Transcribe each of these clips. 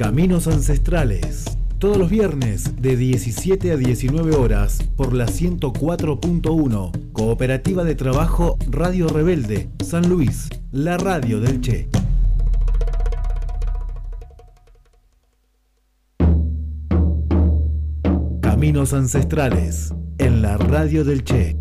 Caminos Ancestrales. Todos los viernes de 17 a 19 horas por la 104.1. Cooperativa de Trabajo Radio Rebelde, San Luis, la radio del Che. Caminos Ancestrales en la radio del Che.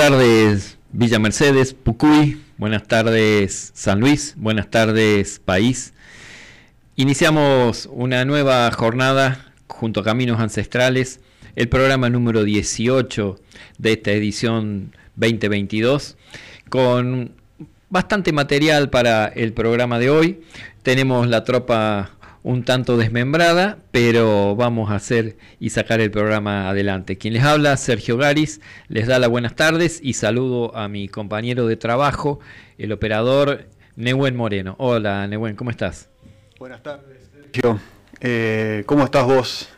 Tardes Villa Mercedes, Pucuy, buenas tardes San Luis, buenas tardes país. Iniciamos una nueva jornada junto a Caminos Ancestrales, el programa número 18 de esta edición 2022, con bastante material para el programa de hoy. Tenemos la tropa un tanto desmembrada, pero vamos a hacer y sacar el programa adelante. Quien les habla, Sergio Garis, les da las buenas tardes y saludo a mi compañero de trabajo, el operador Nehuen Moreno. Hola Nehuen, ¿cómo estás? Buenas tardes, Sergio. Eh, ¿Cómo estás vos?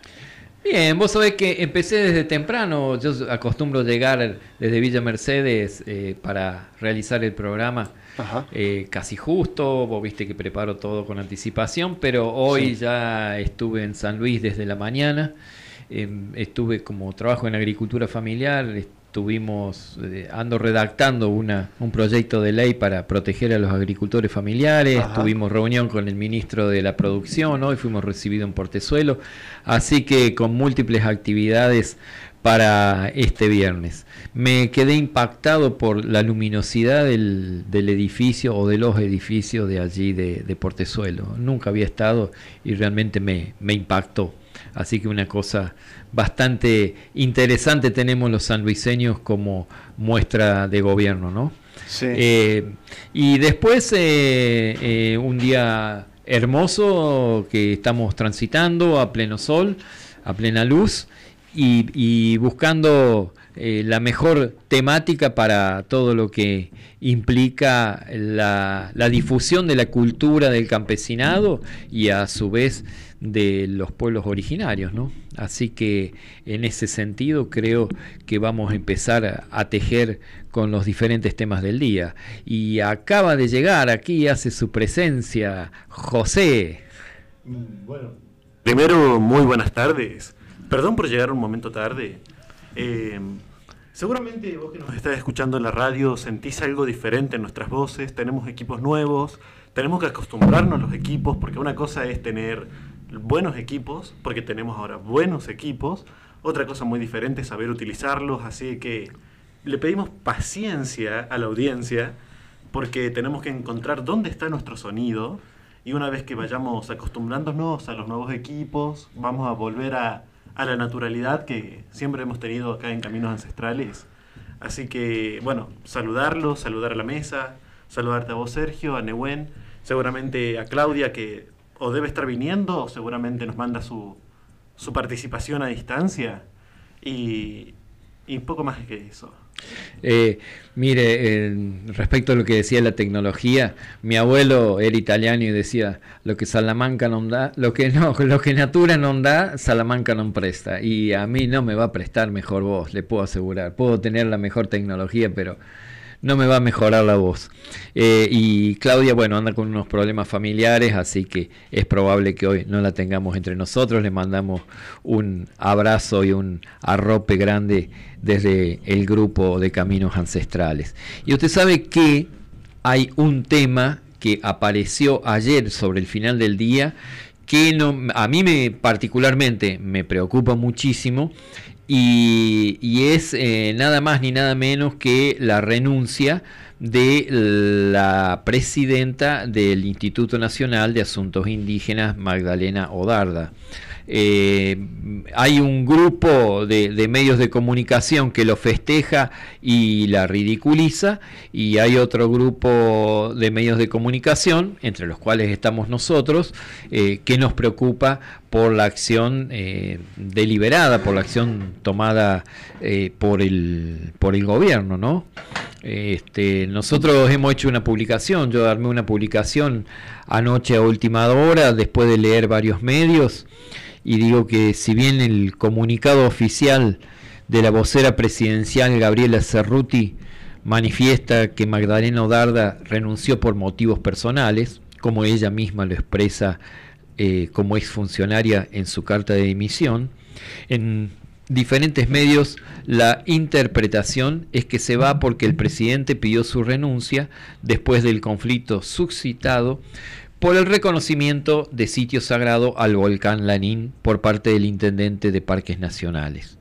Bien, vos sabés que empecé desde temprano, yo acostumbro llegar desde Villa Mercedes eh, para realizar el programa eh, casi justo, vos viste que preparo todo con anticipación, pero hoy ya estuve en San Luis desde la mañana, em, estuve como trabajo en agricultura familiar, estuvimos, eh, ando redactando una, un proyecto de ley para proteger a los agricultores familiares, tuvimos reunión con el ministro de la producción, hoy fuimos recibidos en Portezuelo, así que con múltiples actividades para este viernes. Me quedé impactado por la luminosidad del, edificio o de los edificios de allí de, Portezuelo. Nunca había estado y realmente me, impactó. Así que una cosa bastante interesante tenemos los sanluiseños como muestra de gobierno, ¿no? Sí. Eh, y después eh, eh, un día hermoso que estamos transitando a pleno sol, a plena luz y, buscando eh, la mejor temática para todo lo que implica la, difusión de la cultura del campesinado y a su vez de los pueblos originarios, ¿no? Así que en ese sentido creo que vamos a empezar a, tejer con los diferentes temas del día. Y acaba de llegar aquí, hace su presencia, José. Bueno, primero, muy buenas tardes. Perdón por llegar un momento tarde. Eh, seguramente vos que nos estás escuchando en la radio sentís algo diferente en nuestras voces. Tenemos equipos nuevos. Tenemos que acostumbrarnos a los equipos porque una cosa es tener buenos equipos, porque tenemos ahora buenos equipos. Otra cosa muy diferente es saber utilizarlos. Así que le pedimos paciencia a la audiencia porque tenemos que encontrar dónde está nuestro sonido. Y una vez que vayamos acostumbrándonos a los nuevos equipos, vamos a volver a a la naturalidad que siempre hemos tenido acá en Caminos Ancestrales. Así que, bueno, saludarlos, saludar a la mesa, saludarte a vos, Sergio, a Nehuen, seguramente a Claudia, que o debe estar viniendo, o seguramente nos manda su, su participación a distancia, y, y poco más que eso. Eh, mire, respecto a lo que decía la tecnología, mi abuelo era italiano y decía, lo que Salamanca no da, lo que no, lo que Natura no da, Salamanca no presta. Y a mí no me va a prestar mejor voz, le puedo asegurar. Puedo tener la mejor tecnología, pero no me va a mejorar la voz. Eh, y Claudia, bueno, anda con unos problemas familiares, así que es probable que hoy no la tengamos entre nosotros. Le mandamos un abrazo y un arrope grande desde el grupo de Caminos Ancestrales. Y usted sabe que hay un tema que apareció ayer sobre el final del día que no, a mí me particularmente me preocupa muchísimo y, es eh, nada más ni nada menos que la renuncia de la presidenta del Instituto Nacional de Asuntos Indígenas, Magdalena Odarda. Eh, hay un grupo de, medios de comunicación que lo festeja y la ridiculiza, y hay otro grupo de medios de comunicación, entre los cuales estamos nosotros, eh, que nos preocupa por la acción eh, deliberada, por la acción tomada por, el, por el gobierno, ¿no? Este, nosotros hemos hecho una publicación, yo armé una publicación anoche a última hora, después de leer varios medios, y digo que si bien el comunicado oficial de la vocera presidencial Gabriela Cerruti manifiesta que Magdalena Odarda renunció por motivos personales, como ella misma lo expresa eh, como exfuncionaria en su carta de dimisión, en diferentes medios la interpretación es que se va porque el presidente pidió su renuncia después del conflicto suscitado por el reconocimiento de sitio sagrado al volcán Lanín por parte del intendente de Parques Nacionales.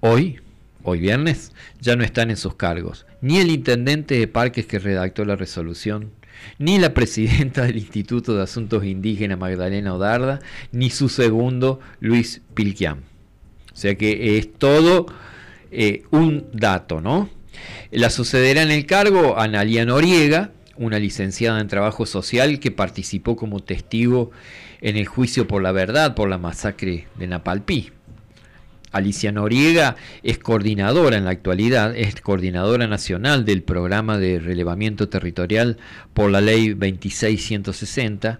Hoy, hoy viernes, ya no están en sus cargos, ni el intendente de Parques que redactó la resolución, ni la presidenta del Instituto de Asuntos Indígenas Magdalena Odarda, ni su segundo Luis Pilquiam. O sea que es todo eh, un dato, ¿no? La sucederá en el cargo Analia Noriega, una licenciada en trabajo social que participó como testigo en el juicio por la verdad por la masacre de Napalpí. Alicia Noriega es coordinadora en la actualidad, es coordinadora nacional del programa de relevamiento territorial por la ley 26160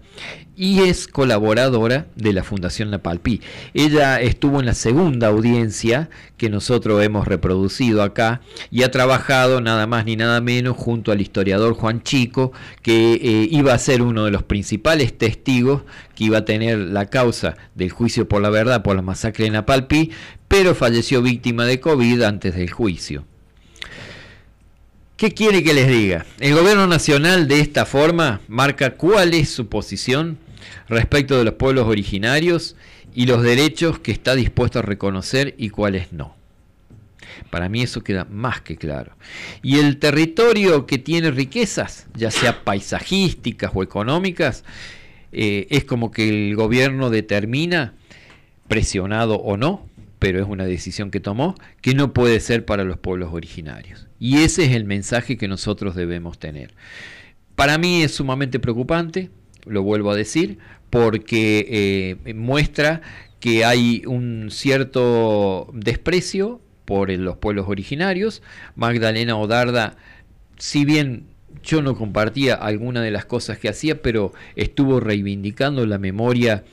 y es colaboradora de la Fundación Napalpí. Ella estuvo en la segunda audiencia que nosotros hemos reproducido acá y ha trabajado nada más ni nada menos junto al historiador Juan Chico, que eh, iba a ser uno de los principales testigos que iba a tener la causa del juicio por la verdad por la masacre de Napalpí, pero falleció víctima de COVID antes del juicio. ¿Qué quiere que les diga? El gobierno nacional de esta forma marca cuál es su posición respecto de los pueblos originarios y los derechos que está dispuesto a reconocer y cuáles no. Para mí eso queda más que claro. Y el territorio que tiene riquezas, ya sea paisajísticas o económicas, eh, es como que el gobierno determina, presionado o no, pero es una decisión que tomó, que no puede ser para los pueblos originarios. Y ese es el mensaje que nosotros debemos tener. Para mí es sumamente preocupante, lo vuelvo a decir, porque eh, muestra que hay un cierto desprecio por los pueblos originarios. Magdalena Odarda, si bien yo no compartía alguna de las cosas que hacía, pero estuvo reivindicando la memoria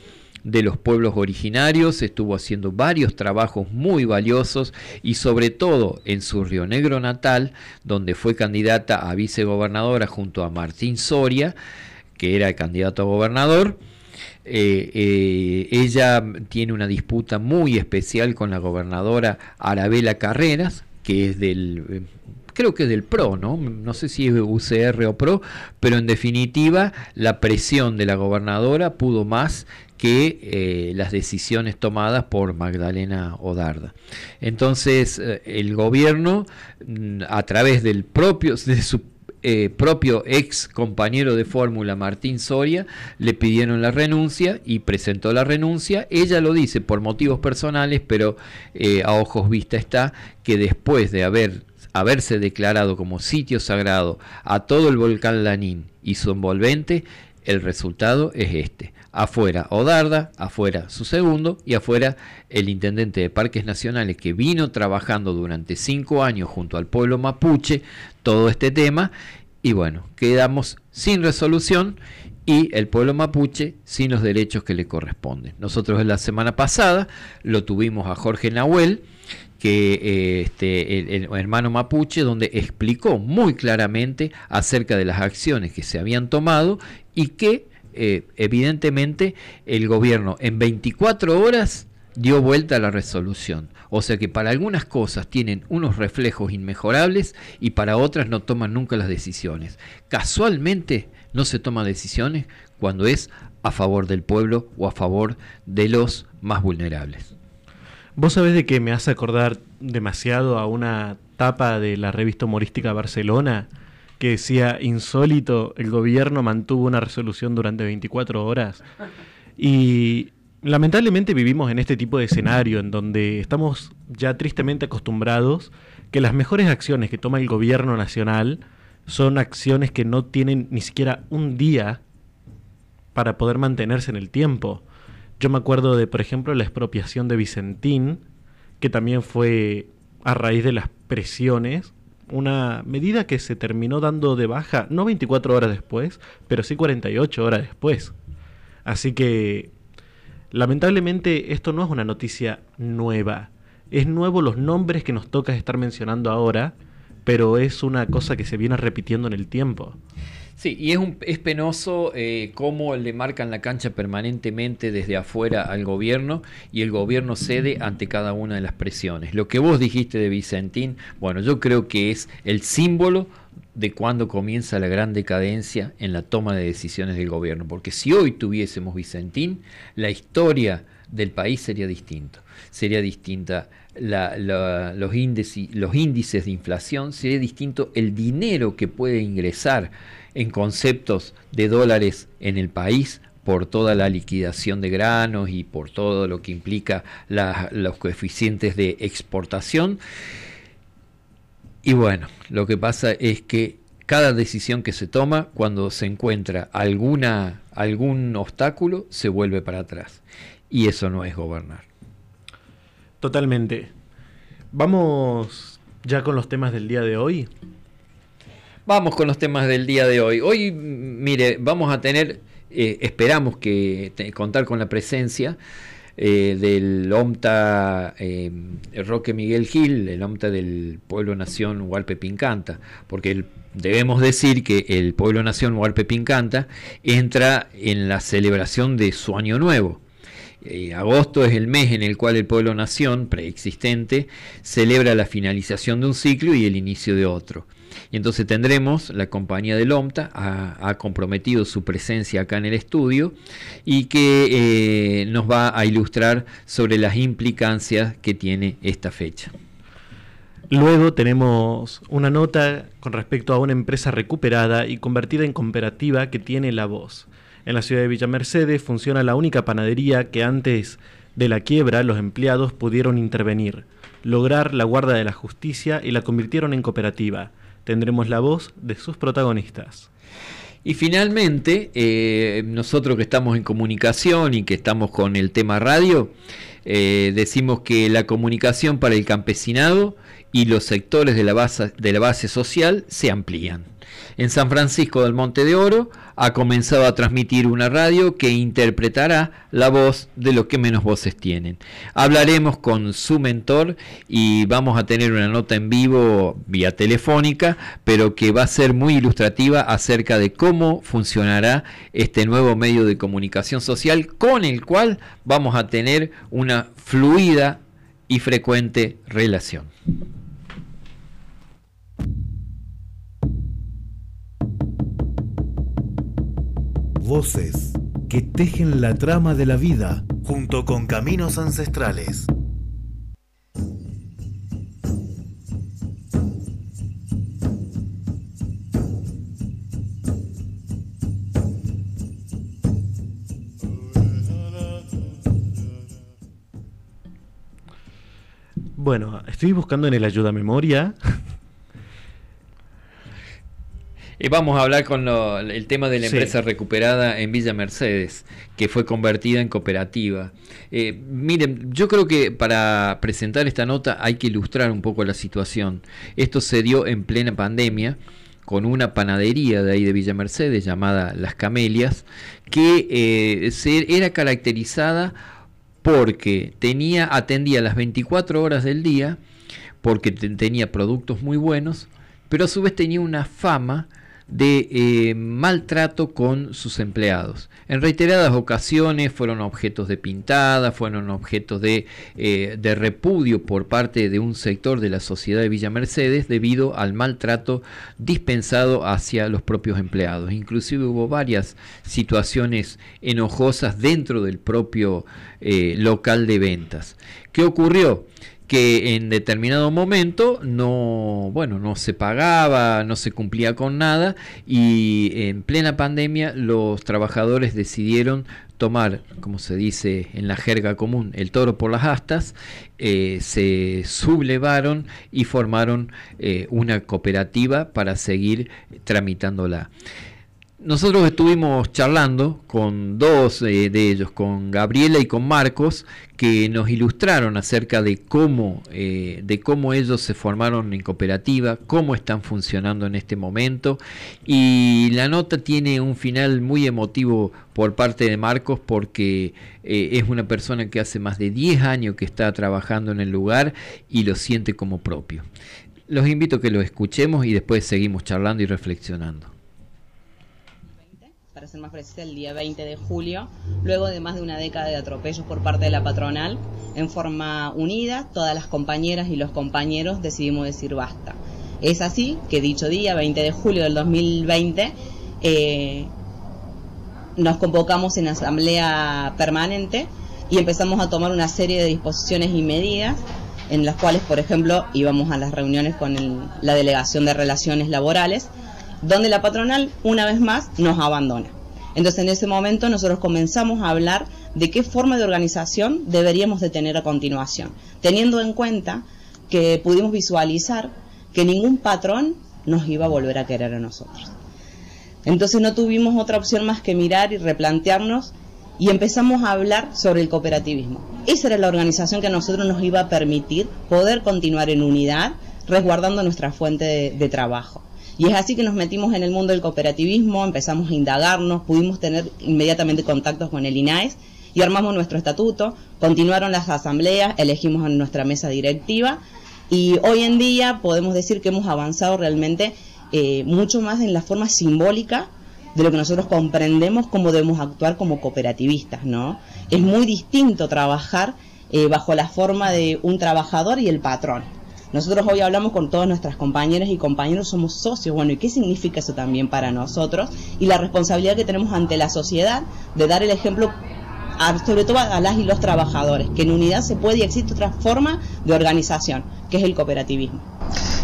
de los pueblos originarios, estuvo haciendo varios trabajos muy valiosos y sobre todo en su Río Negro natal, donde fue candidata a vicegobernadora junto a Martín Soria, que era candidato a gobernador. Eh, eh, ella tiene una disputa muy especial con la gobernadora Arabela Carreras, que es del, eh, creo que del PRO, ¿no? No sé si es UCR o PRO, pero en definitiva la presión de la gobernadora pudo más que las decisiones tomadas por Magdalena Odarda. Entonces, el gobierno, mm, a través del propio, de su eh, propio ex compañero de fórmula Martín Soria le pidieron la renuncia y presentó la renuncia. Ella lo dice por motivos personales, pero eh, a ojos vista está que después de haber, haberse declarado como sitio sagrado a todo el volcán Lanín y su envolvente, el resultado es este. Afuera Odarda, afuera su segundo y afuera el intendente de Parques Nacionales que vino trabajando durante cinco años junto al pueblo mapuche todo este tema y bueno, quedamos sin resolución y el pueblo mapuche sin los derechos que le corresponden. Nosotros en la semana pasada lo tuvimos a Jorge Nahuel, que eh, este, el, hermano mapuche, donde explicó muy claramente acerca de las acciones que se habían tomado y que eh, evidentemente el gobierno en 24 horas dio vuelta a la resolución. O sea que para algunas cosas tienen unos reflejos inmejorables y para otras no toman nunca las decisiones. Casualmente no se toman decisiones cuando es a favor del pueblo o a favor de los más vulnerables. Vos sabés de que me hace acordar demasiado a una tapa de la revista humorística Barcelona que decía insólito, el gobierno mantuvo una resolución durante 24 horas. Y lamentablemente vivimos en este tipo de escenario en donde estamos ya tristemente acostumbrados que las mejores acciones que toma el gobierno nacional son acciones que no tienen ni siquiera un día para poder mantenerse en el tiempo. Yo me acuerdo de, por ejemplo, la expropiación de Vicentín, que también fue a raíz de las presiones, una medida que se terminó dando de baja, no 24 horas después, pero sí 48 horas después. Así que, lamentablemente, esto no es una noticia nueva. Es nuevo los nombres que nos toca estar mencionando ahora, pero es una cosa que se viene repitiendo en el tiempo. Sí, y es, un, es penoso eh, cómo le marcan la cancha permanentemente desde afuera al gobierno y el gobierno cede ante cada una de las presiones. Lo que vos dijiste de Vicentín, bueno, yo creo que es el símbolo de cuando comienza la gran decadencia en la toma de decisiones del gobierno, porque si hoy tuviésemos Vicentín, la historia del país sería distinta. Sería distinta los, índices, los índices de inflación, sería distinto el dinero que puede ingresar en conceptos de dólares en el país por toda la liquidación de granos y por todo lo que implica los coeficientes de exportación. Y bueno, lo que pasa es que cada decisión que se toma, cuando se encuentra alguna, algún obstáculo, se vuelve para atrás. Y eso no es gobernar. Totalmente. Vamos ya con los temas del día de hoy. Vamos con los temas del día de hoy. Hoy, mire, vamos a tener, eh, esperamos que contar con la presencia eh, del OMTA eh, Roque Miguel Gil, el OMTA del Pueblo Nación Hualpe Pincanta, porque debemos decir que el Pueblo Nación Hualpe Pincanta entra en la celebración de su año nuevo. agosto es el mes en el cual el pueblo nación preexistente celebra la finalización de un ciclo y el inicio de otro. Y entonces tendremos, la compañía del OMTA ha, comprometido su presencia acá en el estudio y que eh, nos va a ilustrar sobre las implicancias que tiene esta fecha. Luego tenemos una nota con respecto a una empresa recuperada y convertida en cooperativa que tiene la voz. En la ciudad de Villa Mercedes funciona la única panadería que antes de la quiebra los empleados pudieron intervenir, lograr la guarda de la justicia y la convirtieron en cooperativa tendremos la voz de sus protagonistas. Y finalmente, eh, nosotros que estamos en comunicación y que estamos con el tema radio, eh, decimos que la comunicación para el campesinado y los sectores de la base, de la base social se amplían. En San Francisco del Monte de Oro ha comenzado a transmitir una radio que interpretará la voz de los que menos voces tienen. Hablaremos con su mentor y vamos a tener una nota en vivo vía telefónica, pero que va a ser muy ilustrativa acerca de cómo funcionará este nuevo medio de comunicación social con el cual vamos a tener una fluida y frecuente relación. Voces que tejen la trama de la vida junto con caminos ancestrales. Bueno, estoy buscando en el ayuda memoria Y vamos a hablar con el tema de la empresa recuperada en Villa Mercedes, que fue convertida en cooperativa. Eh, miren, yo creo que para presentar esta nota hay que ilustrar un poco la situación. Esto se dio en plena pandemia con una panadería de ahí de Villa Mercedes llamada Las Camelias, que eh, era caracterizada porque tenía, atendía las 24 horas del día, porque tenía productos muy buenos, pero a su vez tenía una fama de eh, maltrato con sus empleados. En reiteradas ocasiones fueron objetos de pintada, fueron objetos de, eh, de, repudio por parte de un sector de la sociedad de Villa Mercedes debido al maltrato dispensado hacia los propios empleados. Inclusive hubo varias situaciones enojosas dentro del propio eh, local de ventas. ¿Qué ocurrió? Que en determinado momento no, bueno, no se pagaba, no se cumplía con nada y en plena pandemia los trabajadores decidieron tomar, como se dice en la jerga común, el toro por las astas, eh, se sublevaron y formaron eh, una cooperativa para seguir tramitándola. Nosotros estuvimos charlando con dos eh, de ellos, con Gabriela y con Marcos, que nos ilustraron acerca de cómo, eh, de cómo ellos se formaron en cooperativa, cómo están funcionando en este momento. Y la nota tiene un final muy emotivo por parte de Marcos porque eh, es una persona que hace más de 10 años que está trabajando en el lugar y lo siente como propio. Los invito a que lo escuchemos y después seguimos charlando y reflexionando ser más precisa, el día 20 de julio, luego de más de una década de atropellos por parte de la patronal, en forma unida, todas las compañeras y los compañeros decidimos decir basta. Es así que dicho día, 20 de julio del 2020, eh, nos convocamos en asamblea permanente y empezamos a tomar una serie de disposiciones y medidas en las cuales, por ejemplo, íbamos a las reuniones con la Delegación de Relaciones Laborales, donde la patronal una vez más nos abandona. Entonces en ese momento nosotros comenzamos a hablar de qué forma de organización deberíamos de tener a continuación, teniendo en cuenta que pudimos visualizar que ningún patrón nos iba a volver a querer a nosotros. Entonces no tuvimos otra opción más que mirar y replantearnos y empezamos a hablar sobre el cooperativismo. Esa era la organización que a nosotros nos iba a permitir poder continuar en unidad, resguardando nuestra fuente de, de trabajo. Y es así que nos metimos en el mundo del cooperativismo, empezamos a indagarnos, pudimos tener inmediatamente contactos con el INAES y armamos nuestro estatuto, continuaron las asambleas, elegimos a nuestra mesa directiva y hoy en día podemos decir que hemos avanzado realmente eh, mucho más en la forma simbólica de lo que nosotros comprendemos cómo debemos actuar como cooperativistas, ¿no? Es muy distinto trabajar eh, bajo la forma de un trabajador y el patrón. Nosotros hoy hablamos con todas nuestras compañeras y compañeros, somos socios, bueno, ¿y qué significa eso también para nosotros? Y la responsabilidad que tenemos ante la sociedad de dar el ejemplo sobre todo a las y los trabajadores, que en unidad se puede y existe otra forma de organización, que es el cooperativismo.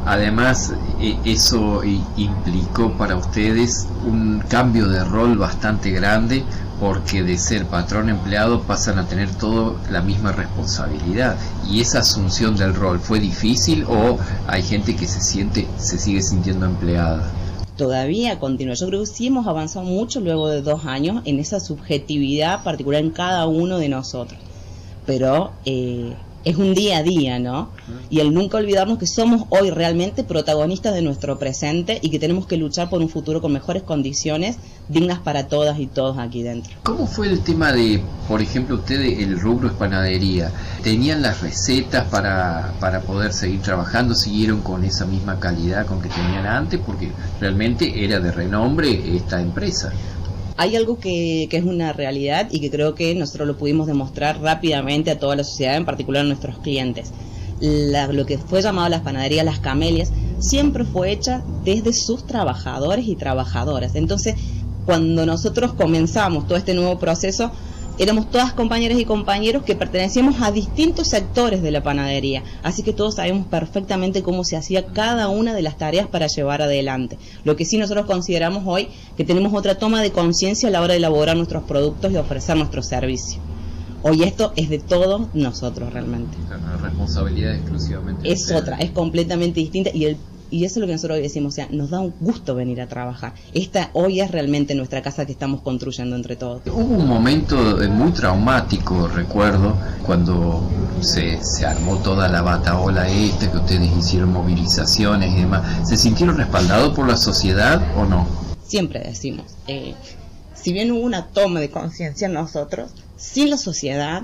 Además, e, eso implicó para ustedes un cambio de rol bastante grande porque de ser patrón empleado pasan a tener todo la misma responsabilidad. Y esa asunción del rol fue difícil o hay gente que se siente se sigue sintiendo empleada todavía continúa. Yo creo que sí hemos avanzado mucho luego de dos años en esa subjetividad particular en cada uno de nosotros. Pero eh, es un día a día, ¿no? Y el nunca olvidarnos que somos hoy realmente protagonistas de nuestro presente y que tenemos que luchar por un futuro con mejores condiciones dignas para todas y todos aquí dentro. ¿Cómo fue el tema de, por ejemplo, ustedes, el rubro es panadería? ¿Tenían las recetas para, para poder seguir trabajando? ¿Siguieron con esa misma calidad con que tenían antes? Porque realmente era de renombre esta empresa hay algo que, es una realidad y que creo que nosotros lo pudimos demostrar rápidamente a toda la sociedad, en particular a nuestros clientes. lo que fue llamado las panaderías Las Camelias siempre fue hecha desde sus trabajadores y trabajadoras. Entonces, cuando nosotros comenzamos todo este nuevo proceso, éramos todas compañeras y compañeros que pertenecíamos a distintos sectores de la panadería, así que todos sabemos perfectamente cómo se hacía cada una de las tareas para llevar adelante. Lo que sí nosotros consideramos hoy que tenemos otra toma de conciencia a la hora de elaborar nuestros productos y ofrecer nuestros servicios. Hoy esto es de todos nosotros realmente. La responsabilidad exclusivamente. Es otra, es completamente distinta y el y eso es lo que nosotros hoy decimos, o sea, nos da un gusto venir a trabajar. Esta hoy es realmente nuestra casa que estamos construyendo entre todos. Hubo un momento eh, muy traumático, recuerdo, cuando se, se armó toda la bataola esta, que ustedes hicieron movilizaciones y demás. ¿Se sintieron respaldados por la sociedad o no? Siempre decimos, eh, si bien hubo una toma de conciencia en nosotros, sin la sociedad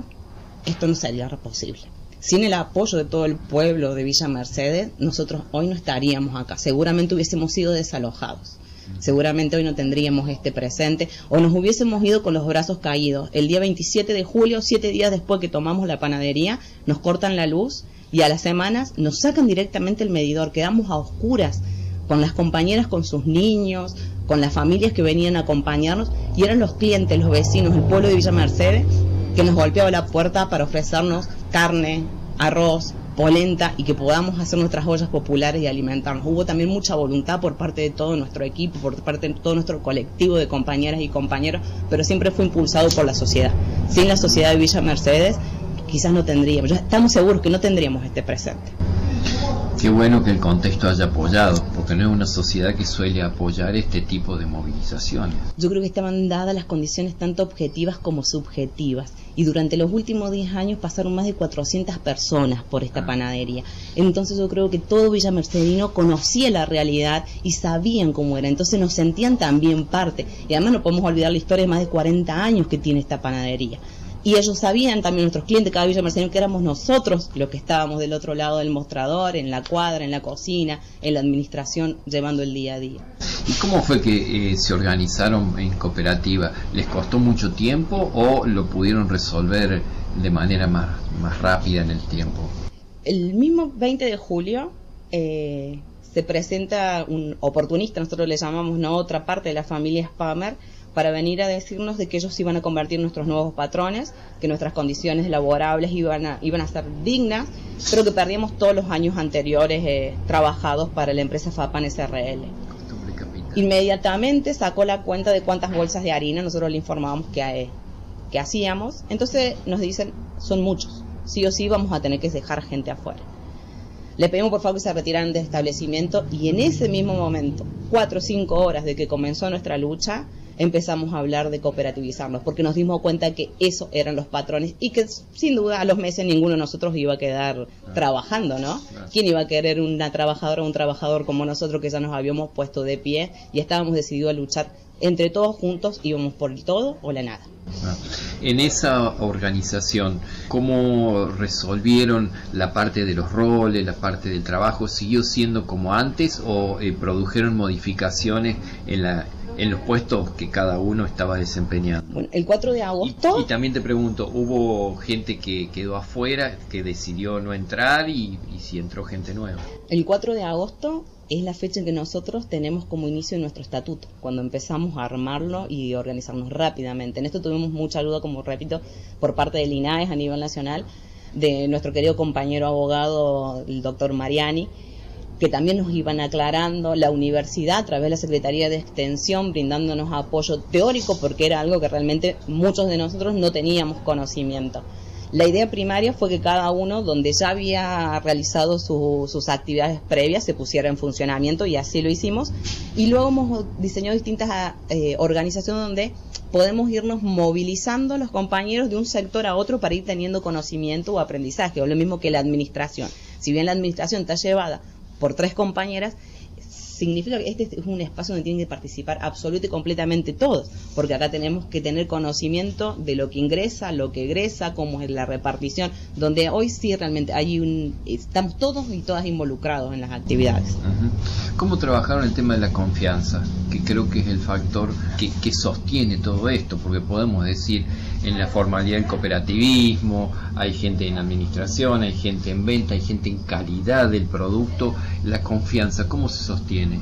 esto no sería posible sin el apoyo de todo el pueblo de Villa Mercedes, nosotros hoy no estaríamos acá. Seguramente hubiésemos sido desalojados. Seguramente hoy no tendríamos este presente o nos hubiésemos ido con los brazos caídos. El día 27 de julio, siete días después que tomamos la panadería, nos cortan la luz y a las semanas nos sacan directamente el medidor. Quedamos a oscuras con las compañeras, con sus niños, con las familias que venían a acompañarnos y eran los clientes, los vecinos, el pueblo de Villa Mercedes que nos golpeaba la puerta para ofrecernos carne, arroz, polenta y que podamos hacer nuestras ollas populares y alimentarnos. Hubo también mucha voluntad por parte de todo nuestro equipo, por parte de todo nuestro colectivo de compañeras y compañeros, pero siempre fue impulsado por la sociedad. Sin la sociedad de Villa Mercedes, quizás no tendríamos, ya estamos seguros que no tendríamos este presente. Qué bueno que el contexto haya apoyado, porque no es una sociedad que suele apoyar este tipo de movilizaciones. Yo creo que estaban dadas las condiciones tanto objetivas como subjetivas. Y durante los últimos 10 años pasaron más de 400 personas por esta ah. panadería. Entonces yo creo que todo Villa Mercedino conocía la realidad y sabían cómo era. Entonces nos sentían también parte. Y además no podemos olvidar la historia de más de 40 años que tiene esta panadería y ellos sabían también nuestros clientes cada Villa Mercedes que éramos nosotros los que estábamos del otro lado del mostrador, en la cuadra, en la cocina, en la administración, llevando el día a día. ¿Y cómo fue que eh, se organizaron en cooperativa? ¿Les costó mucho tiempo o lo pudieron resolver de manera más, más rápida en el tiempo? El mismo 20 de julio eh, se presenta un oportunista, nosotros le llamamos no otra parte de la familia Spammer, para venir a decirnos de que ellos iban a convertir nuestros nuevos patrones, que nuestras condiciones laborables iban a, iban a ser dignas, pero que perdíamos todos los años anteriores eh, trabajados para la empresa FAPAN SRL. Inmediatamente sacó la cuenta de cuántas bolsas de harina nosotros le informábamos que, eh, que hacíamos. Entonces nos dicen, son muchos, sí o sí vamos a tener que dejar gente afuera. Le pedimos por favor que se retiraran del establecimiento y en ese mismo momento, cuatro o cinco horas de que comenzó nuestra lucha, empezamos a hablar de cooperativizarnos, porque nos dimos cuenta que eso eran los patrones y que sin duda a los meses ninguno de nosotros iba a quedar trabajando, ¿no? ¿Quién iba a querer una trabajadora o un trabajador como nosotros que ya nos habíamos puesto de pie y estábamos decididos a luchar entre todos juntos, íbamos por el todo o la nada? En esa organización, ¿cómo resolvieron la parte de los roles, la parte del trabajo? ¿Siguió siendo como antes o eh, produjeron modificaciones en la en los puestos que cada uno estaba desempeñando. Bueno, el 4 de agosto... Y, también te pregunto, ¿hubo gente que quedó afuera, que decidió no entrar y, si entró gente nueva? El 4 de agosto es la fecha en que nosotros tenemos como inicio nuestro estatuto, cuando empezamos a armarlo y organizarnos rápidamente. En esto tuvimos mucha ayuda, como repito, por parte del INAES a nivel nacional, de nuestro querido compañero abogado, el doctor Mariani, que también nos iban aclarando, la universidad a través de la Secretaría de Extensión brindándonos apoyo teórico porque era algo que realmente muchos de nosotros no teníamos conocimiento. La idea primaria fue que cada uno, donde ya había realizado sus actividades previas, se pusiera en funcionamiento y así lo hicimos. Y luego hemos diseñado distintas eh, organizaciones donde podemos irnos movilizando los compañeros de un sector a otro para ir teniendo conocimiento o aprendizaje, o lo mismo que la administración. Si bien la administración está llevada por tres compañeras, significa que este es un espacio donde tienen que participar absolutamente y completamente todos, porque acá tenemos que tener conocimiento de lo que ingresa, lo que egresa, cómo es la repartición, donde hoy sí realmente hay un, estamos todos y todas involucrados en las actividades. ¿Cómo trabajaron el tema de la confianza? Que creo que es el factor que sostiene todo esto, porque podemos decir en la formalidad del cooperativismo, hay gente en administración, hay gente en venta, hay gente en calidad del producto, la confianza, ¿cómo se sostiene?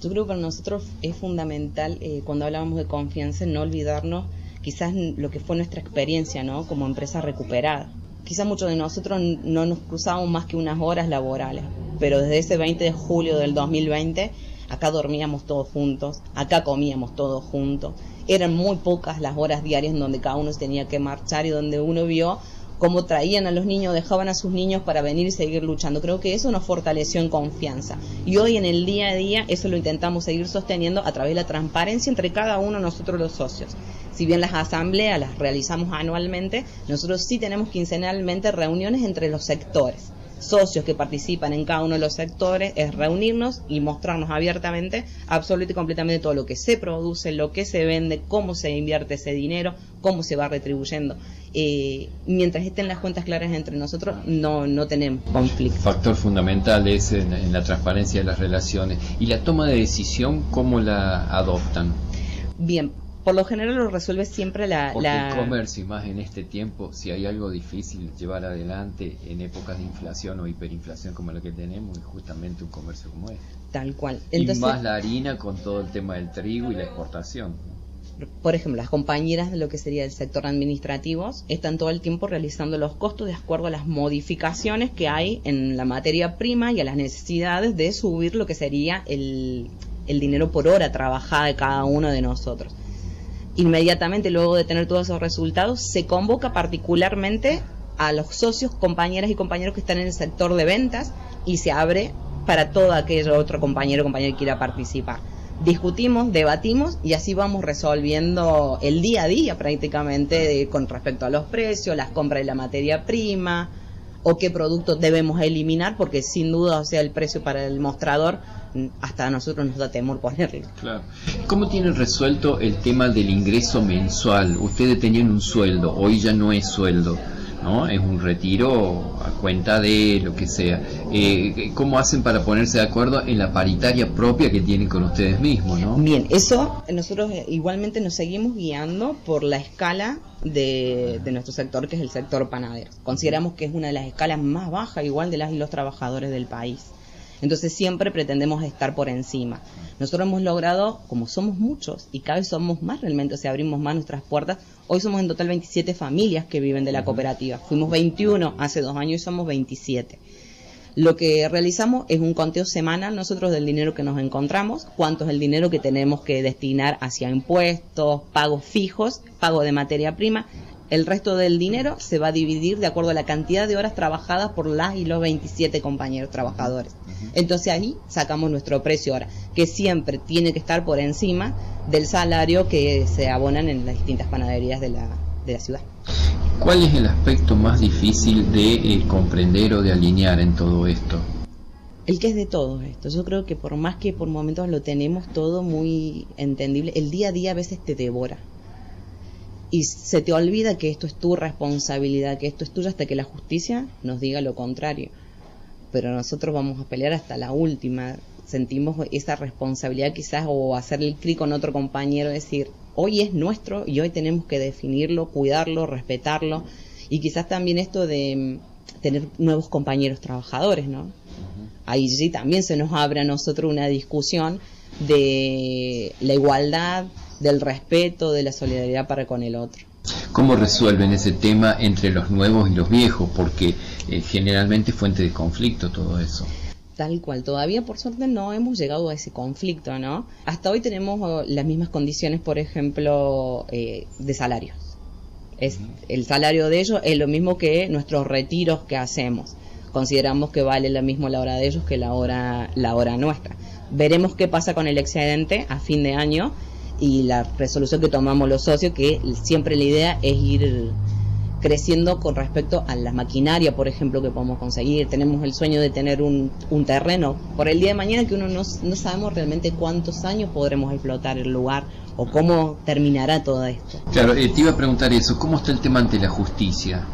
Yo creo que para nosotros es fundamental eh, cuando hablamos de confianza no olvidarnos quizás lo que fue nuestra experiencia ¿no? como empresa recuperada. Quizás muchos de nosotros no nos cruzamos más que unas horas laborales, pero desde ese 20 de julio del 2020 acá dormíamos todos juntos, acá comíamos todos juntos eran muy pocas las horas diarias en donde cada uno tenía que marchar y donde uno vio cómo traían a los niños, dejaban a sus niños para venir y seguir luchando. Creo que eso nos fortaleció en confianza. Y hoy en el día a día eso lo intentamos seguir sosteniendo a través de la transparencia entre cada uno de nosotros los socios. Si bien las asambleas las realizamos anualmente, nosotros sí tenemos quincenalmente reuniones entre los sectores socios que participan en cada uno de los sectores es reunirnos y mostrarnos abiertamente absolutamente y completamente todo lo que se produce, lo que se vende, cómo se invierte ese dinero, cómo se va retribuyendo. Eh, mientras estén las cuentas claras entre nosotros, no, no tenemos conflicto. Factor fundamental es en la transparencia de las relaciones. ¿Y la toma de decisión, cómo la adoptan? Bien, por lo general lo resuelve siempre la... Porque el comercio, y más en este tiempo, si hay algo difícil llevar adelante en épocas de inflación o hiperinflación como la que tenemos, es justamente un comercio como este. Tal cual. y más la harina con todo el tema del trigo y la exportación. por ejemplo, las compañeras de lo que sería el sector administrativo están todo el tiempo realizando los costos de acuerdo a las modificaciones que hay en la materia prima y a las necesidades de subir lo que sería el, el dinero por hora trabajada de cada uno de nosotros. Inmediatamente luego de tener todos esos resultados, se convoca particularmente a los socios, compañeras y compañeros que están en el sector de ventas y se abre para todo aquel otro compañero o compañera que quiera participar. Discutimos, debatimos y así vamos resolviendo el día a día prácticamente con respecto a los precios, las compras de la materia prima o qué productos debemos eliminar porque sin duda, o sea, el precio para el mostrador hasta a nosotros nos da temor ponerlo. Claro. ¿Cómo tienen resuelto el tema del ingreso mensual? Ustedes tenían un sueldo, hoy ya no es sueldo. ¿No? Es un retiro a cuenta de lo que sea. Eh, ¿Cómo hacen para ponerse de acuerdo en la paritaria propia que tienen con ustedes mismos, no? Bien, eso nosotros igualmente nos seguimos guiando por la escala de, de, nuestro sector, que es el sector panadero. Consideramos que es una de las escalas más bajas, igual de las y los trabajadores del país. Entonces siempre pretendemos estar por encima. Nosotros hemos logrado, como somos muchos y cada vez somos más realmente, o sea, abrimos más nuestras puertas, hoy somos en total 27 familias que viven de la cooperativa. Fuimos 21 hace dos años y somos 27. Lo que realizamos es un conteo semanal nosotros del dinero que nos encontramos, cuánto es el dinero que tenemos que destinar hacia impuestos, pagos fijos, pago de materia prima el resto del dinero se va a dividir de acuerdo a la cantidad de horas trabajadas por las y los 27 compañeros trabajadores. Entonces ahí sacamos nuestro precio ahora, que siempre tiene que estar por encima del salario que se abonan en las distintas panaderías de la, de la ciudad. ¿Cuál es el aspecto más difícil de eh, comprender o de alinear en todo esto? El que es de todo esto. Yo creo que por más que por momentos lo tenemos todo muy entendible, el día a día a veces te devora y se te olvida que esto es tu responsabilidad, que esto es tuyo hasta que la justicia nos diga lo contrario. Pero nosotros vamos a pelear hasta la última. Sentimos esa responsabilidad quizás o hacer el clic con otro compañero, decir, hoy es nuestro y hoy tenemos que definirlo, cuidarlo, respetarlo. Y quizás también esto de mm, tener nuevos compañeros trabajadores, ¿no? Ahí sí también se nos abre a nosotros una discusión de la igualdad, del respeto, de la solidaridad para con el otro. ¿Cómo resuelven ese tema entre los nuevos y los viejos? Porque eh, generalmente es fuente de conflicto todo eso. Tal cual, todavía por suerte no hemos llegado a ese conflicto, ¿no? Hasta hoy tenemos oh, las mismas condiciones, por ejemplo, eh, de salarios. Es, El salario de ellos es lo mismo que nuestros retiros que hacemos. Consideramos que vale lo mismo la hora de ellos que la hora, la hora nuestra. Veremos qué pasa con el excedente a fin de año y la resolución que tomamos los socios, que siempre la idea es ir creciendo con respecto a la maquinaria, por ejemplo, que podemos conseguir. Tenemos el sueño de tener un, un terreno por el día de mañana que uno no, no, sabemos realmente cuántos años podremos explotar el lugar o cómo terminará todo esto. Claro, eh, te iba a preguntar eso, ¿cómo está el tema ante la justicia?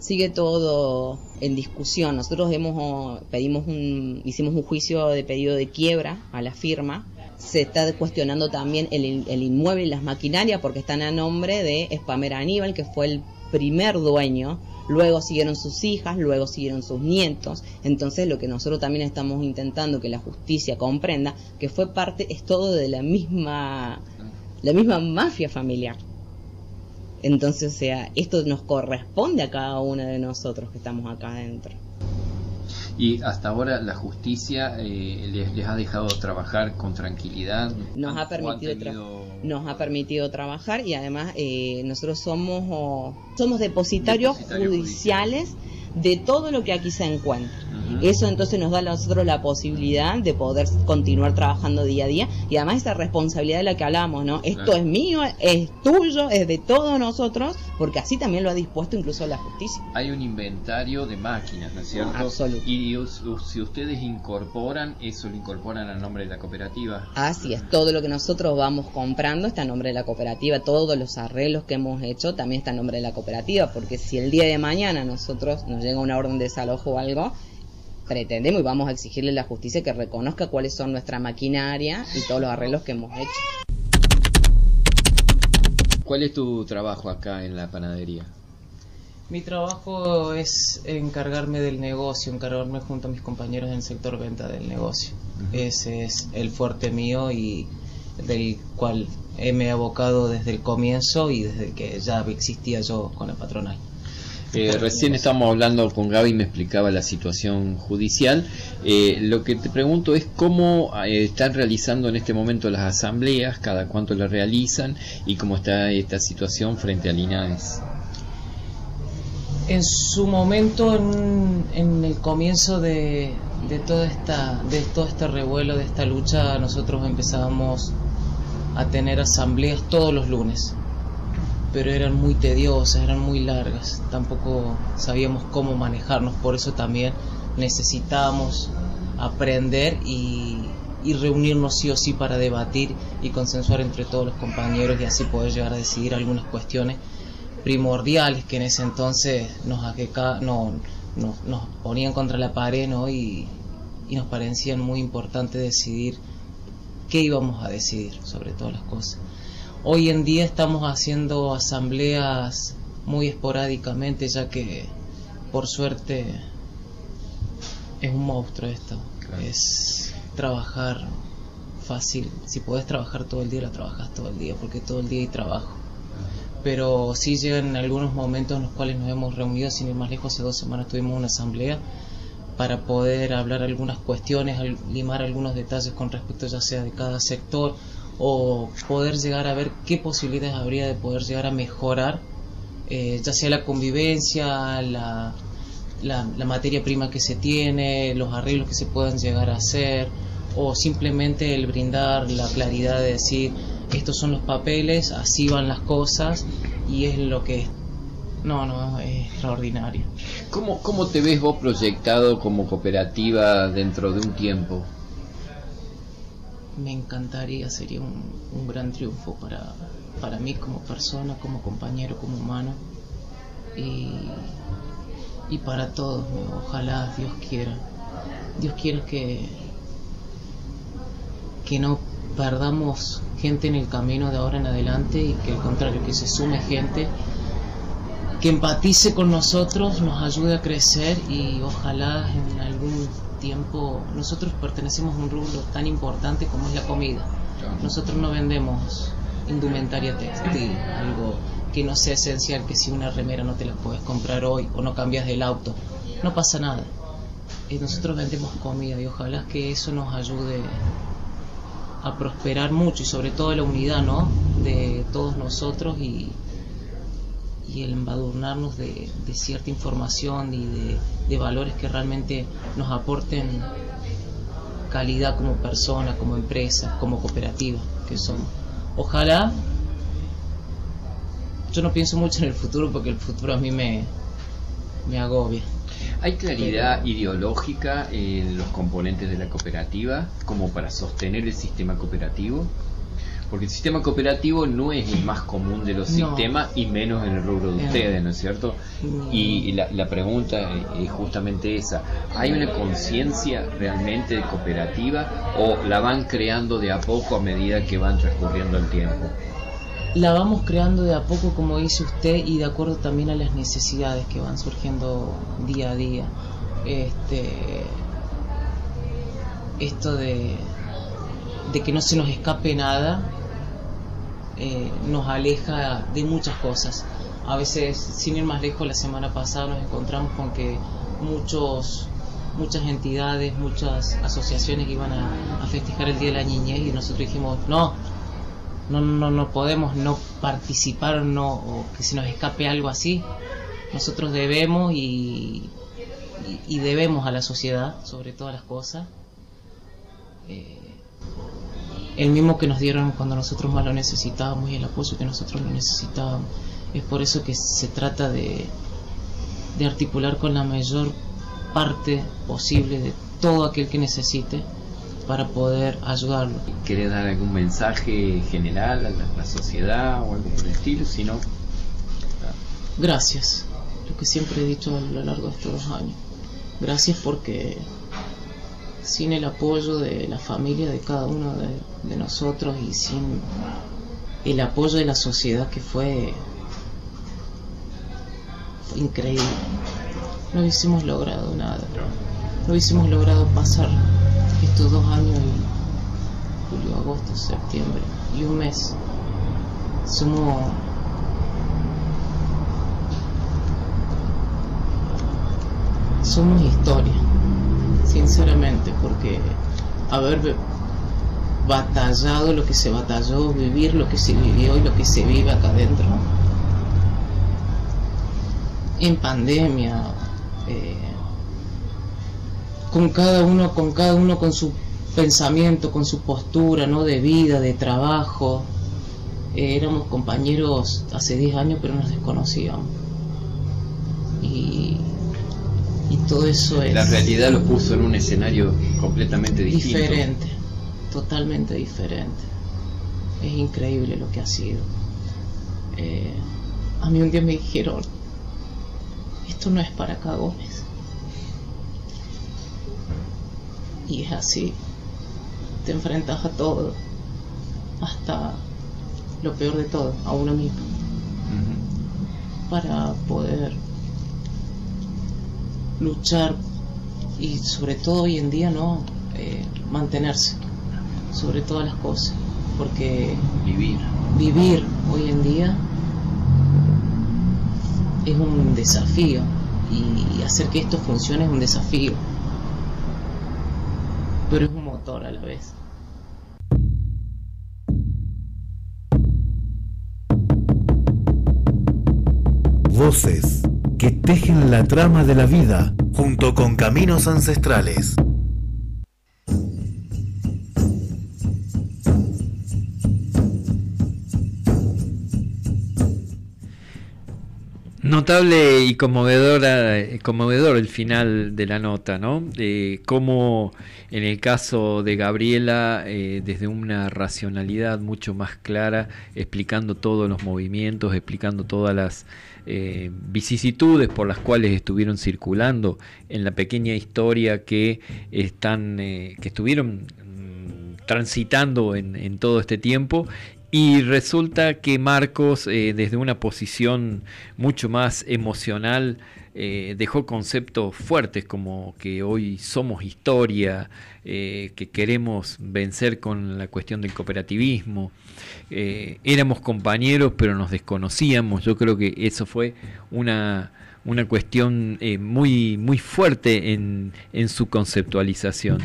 Sigue todo en discusión. Nosotros hemos pedimos un, hicimos un juicio de pedido de quiebra a la firma se está cuestionando también el, el, inmueble y las maquinarias porque están a nombre de Spamer Aníbal, que fue el primer dueño. Luego siguieron sus hijas, luego siguieron sus nietos. Entonces lo que nosotros también estamos intentando que la justicia comprenda que fue parte, es todo de la misma, la misma mafia familiar. Entonces, o sea, esto nos corresponde a cada uno de nosotros que estamos acá adentro. Y hasta ahora la justicia eh, les, ha dejado trabajar con tranquilidad. Nos ha permitido, nos ha permitido trabajar y además eh, nosotros somos, somos depositarios, judiciales de todo lo que aquí se encuentra. Eso entonces nos da a nosotros la posibilidad de poder continuar trabajando día a día y además esa responsabilidad de la que hablamos, ¿no? Esto es mío, es tuyo, es de todos nosotros, porque así también lo ha dispuesto incluso la justicia. Hay un inventario de máquinas, ¿no es cierto? Absoluto. Y si ustedes incorporan, eso lo incorporan a nombre de la cooperativa. Así es, todo lo que nosotros vamos comprando está a nombre de la cooperativa, todos los arreglos que hemos hecho también está a nombre de la cooperativa, porque si el día de mañana nosotros nos llega una orden de desalojo o algo, pretendemos y vamos a exigirle a la justicia que reconozca cuáles son nuestra maquinaria y todos los arreglos que hemos hecho. ¿Cuál es tu trabajo acá en la panadería? Mi trabajo es encargarme del negocio, encargarme junto a mis compañeros en el sector venta del negocio. Ese es el fuerte mío y, del cual me he abocado desde el comienzo y desde que ya existía yo con la patronal. Eh, recién estábamos hablando con Gaby y me explicaba la situación judicial. Eh, lo que te pregunto es cómo eh, están realizando en este momento las asambleas, cada cuánto las realizan y cómo está esta situación frente al INAES. En su momento, en, el comienzo de, de, toda esta, de todo este revuelo, de esta lucha, nosotros empezábamos a tener asambleas todos los lunes pero eran muy tediosas, eran muy largas, tampoco sabíamos cómo manejarnos, por eso también necesitábamos aprender y, reunirnos sí o sí para debatir y consensuar entre todos los compañeros y así poder llegar a decidir algunas cuestiones primordiales que en ese entonces nos, no, nos ponían contra la pared ¿no? y, y nos parecían muy importante decidir qué íbamos a decidir sobre todas las cosas. Hoy en día estamos haciendo asambleas muy esporádicamente, ya que por suerte es un monstruo esto. Es trabajar fácil. Si puedes trabajar todo el día, lo trabajas todo el día, porque todo el día hay trabajo. Pero sí llegan algunos momentos en los cuales nos hemos reunido, sin ir más lejos, hace dos semanas tuvimos una asamblea para poder hablar algunas cuestiones, limar algunos detalles con respecto ya sea de cada sector o poder llegar a ver qué posibilidades habría de poder llegar a mejorar, eh, ya sea la convivencia, la, la, materia prima que se tiene, los arreglos que se puedan llegar a hacer, o simplemente el brindar la claridad de decir, estos son los papeles, así van las cosas, y es lo que No, no, es extraordinario. ¿Cómo, ¿Cómo te ves vos proyectado como cooperativa dentro de un tiempo? Me encantaría, sería un, un gran triunfo para, para mí como persona, como compañero, como humano y, y para todos. Ojalá Dios quiera, Dios quiera que, que no perdamos gente en el camino de ahora en adelante y que al contrario, que se sume gente que empatice con nosotros, nos ayude a crecer y ojalá en algún tiempo nosotros pertenecemos a un rubro tan importante como es la comida. Nosotros no vendemos indumentaria textil, algo que no sea esencial, que si una remera no te la puedes comprar hoy o no cambias del auto, no pasa nada. Y nosotros vendemos comida y ojalá que eso nos ayude a prosperar mucho y sobre todo la unidad ¿no? de todos nosotros y, y el embadurnarnos de, cierta información y de, valores que realmente nos aporten calidad como persona, como empresa, como cooperativa que somos. Ojalá, yo no pienso mucho en el futuro porque el futuro a mí me, me agobia. ¿Hay claridad ideológica en los componentes de la cooperativa como para sostener el sistema cooperativo? Porque el sistema cooperativo no es el más común de los sistemas y menos en el rubro de ustedes, ¿no es cierto? Y, la, la, pregunta es justamente esa. ¿Hay una conciencia realmente de cooperativa o la van creando de a poco a medida que van transcurriendo el tiempo? La vamos creando de a poco, como dice usted, y de acuerdo también a las necesidades que van surgiendo día a día. Este, esto de, de que no se nos escape nada eh, nos aleja de muchas cosas. A veces, sin ir más lejos, la semana pasada nos encontramos con que muchos, muchas entidades, muchas asociaciones iban a, festejar el Día de la Niñez y nosotros dijimos, no, no, no, no podemos no participar no, o que se nos escape algo así. Nosotros debemos y, debemos a la sociedad sobre todas las cosas. Eh, el mismo que nos dieron cuando nosotros más lo necesitábamos y el apoyo que nosotros lo necesitábamos. Es por eso que se trata de, de articular con la mayor parte posible de todo aquel que necesite para poder ayudarlo. ¿Querés dar algún mensaje general a la, sociedad o algo por el estilo? Si no... Gracias, lo que siempre he dicho a lo largo de estos dos años. Gracias porque sin el apoyo de la familia de cada uno de, nosotros y sin el apoyo de la sociedad que fue, increíble, no hubiésemos logrado nada. No hubiésemos logrado pasar estos dos años julio, agosto, septiembre y un mes. Somos somos historia, sinceramente, porque haber batallado lo que se batalló, vivir lo que se vivió y lo que se vive acá adentro, en pandemia, eh, con cada uno, con cada uno con su pensamiento, con su postura, ¿no? De vida, de trabajo. Eh, éramos compañeros hace 10 años, pero nos desconocíamos. Y, y todo eso es... La realidad lo puso en un escenario completamente distinto. Diferente, totalmente diferente. Es increíble lo que ha sido. Eh, a mí un día me dijeron, esto no es para cagones. Y es así. Te enfrentas a todo. Hasta lo peor de todo, a uno mismo. Para poder luchar y sobre todo hoy en día no eh, mantenerse sobre todas las cosas porque vivir. vivir hoy en día es un desafío y hacer que esto funcione es un desafío pero es un motor a la vez. Voces que tejen la trama de la vida junto con caminos ancestrales. Notable y conmovedora, conmovedor el final de la nota, ¿no? De cómo en el caso de Gabriela, eh, desde una racionalidad mucho más clara, explicando todos los movimientos, explicando todas las eh, vicisitudes por las cuales estuvieron circulando en la pequeña historia que están, eh, que estuvieron mm, transitando en, todo este tiempo. Y resulta que Marcos, eh, desde una posición mucho más emocional, eh, dejó conceptos fuertes como que hoy somos historia, eh, que queremos vencer con la cuestión del cooperativismo. éramos compañeros pero nos desconocíamos. Yo creo que eso fue una, una cuestión muy, muy fuerte en, en, su conceptualización.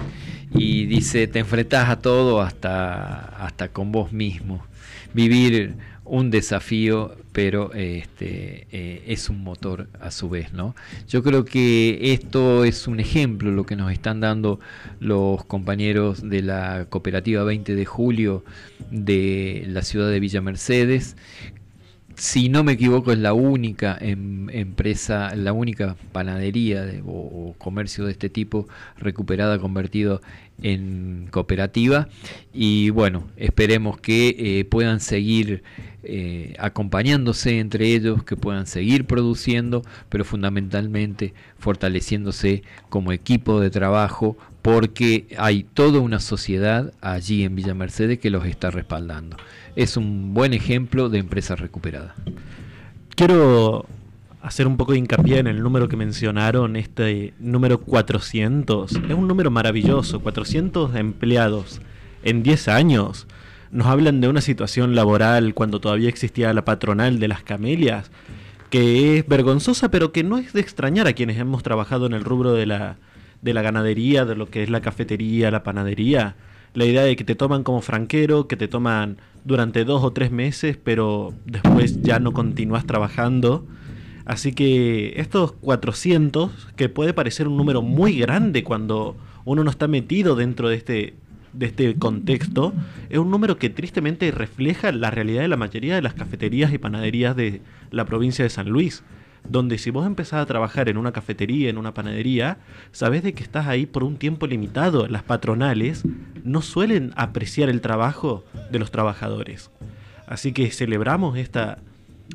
Y dice, te enfrentas a todo hasta, hasta con vos mismo vivir un desafío, pero este, eh, es un motor a su vez, ¿no? Yo creo que esto es un ejemplo, lo que nos están dando los compañeros de la cooperativa 20 de julio de la ciudad de Villa Mercedes, si no me equivoco, es la única em, empresa, la única panadería o, comercio de este tipo recuperada, convertido en cooperativa. Y bueno, esperemos que eh, puedan seguir eh, acompañándose entre ellos, que puedan seguir produciendo, pero fundamentalmente fortaleciéndose como equipo de trabajo, porque hay toda una sociedad allí en Villa Mercedes que los está respaldando es un buen ejemplo de empresa recuperada. Quiero hacer un poco de hincapié en el número que mencionaron, este número 400. Es un número maravilloso, 400 empleados en 10 años. Nos hablan de una situación laboral cuando todavía existía la patronal de las camelias, que es vergonzosa, pero que no es de extrañar a quienes hemos trabajado en el rubro de la, de la ganadería, de lo que es la cafetería, la panadería. La idea de que te toman como franquero, que te toman durante dos o tres meses, pero después ya no continúas trabajando. Así que estos 400, que puede parecer un número muy grande cuando uno no está metido dentro de este, de este contexto, es un número que tristemente refleja la realidad de la mayoría de las cafeterías y panaderías de la provincia de San Luis donde si vos empezás a trabajar en una cafetería, en una panadería, sabes de que estás ahí por un tiempo limitado. Las patronales no suelen apreciar el trabajo de los trabajadores. Así que celebramos esta,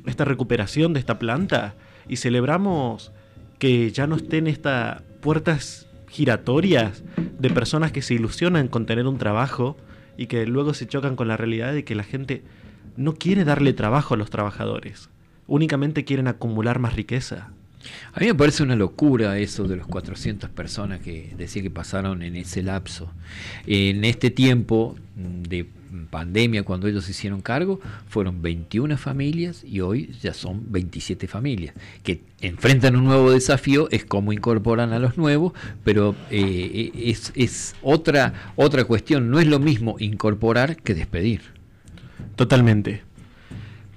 esta recuperación de esta planta y celebramos que ya no estén estas puertas giratorias de personas que se ilusionan con tener un trabajo y que luego se chocan con la realidad de que la gente no quiere darle trabajo a los trabajadores únicamente quieren acumular más riqueza. A mí me parece una locura eso de los 400 personas que decía que pasaron en ese lapso. En este tiempo de pandemia, cuando ellos se hicieron cargo, fueron 21 familias y hoy ya son 27 familias, que enfrentan un nuevo desafío, es cómo incorporan a los nuevos, pero eh, es, es otra, otra cuestión, no es lo mismo incorporar que despedir. Totalmente.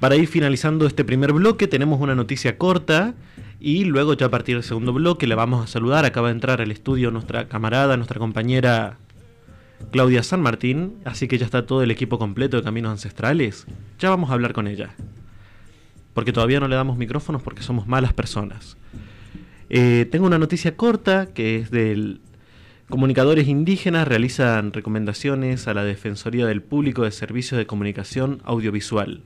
Para ir finalizando este primer bloque, tenemos una noticia corta y luego ya a partir del segundo bloque la vamos a saludar. Acaba de entrar al estudio nuestra camarada, nuestra compañera Claudia San Martín, así que ya está todo el equipo completo de Caminos Ancestrales. Ya vamos a hablar con ella. Porque todavía no le damos micrófonos porque somos malas personas. Eh, tengo una noticia corta que es del comunicadores indígenas realizan recomendaciones a la Defensoría del Público de Servicios de Comunicación Audiovisual.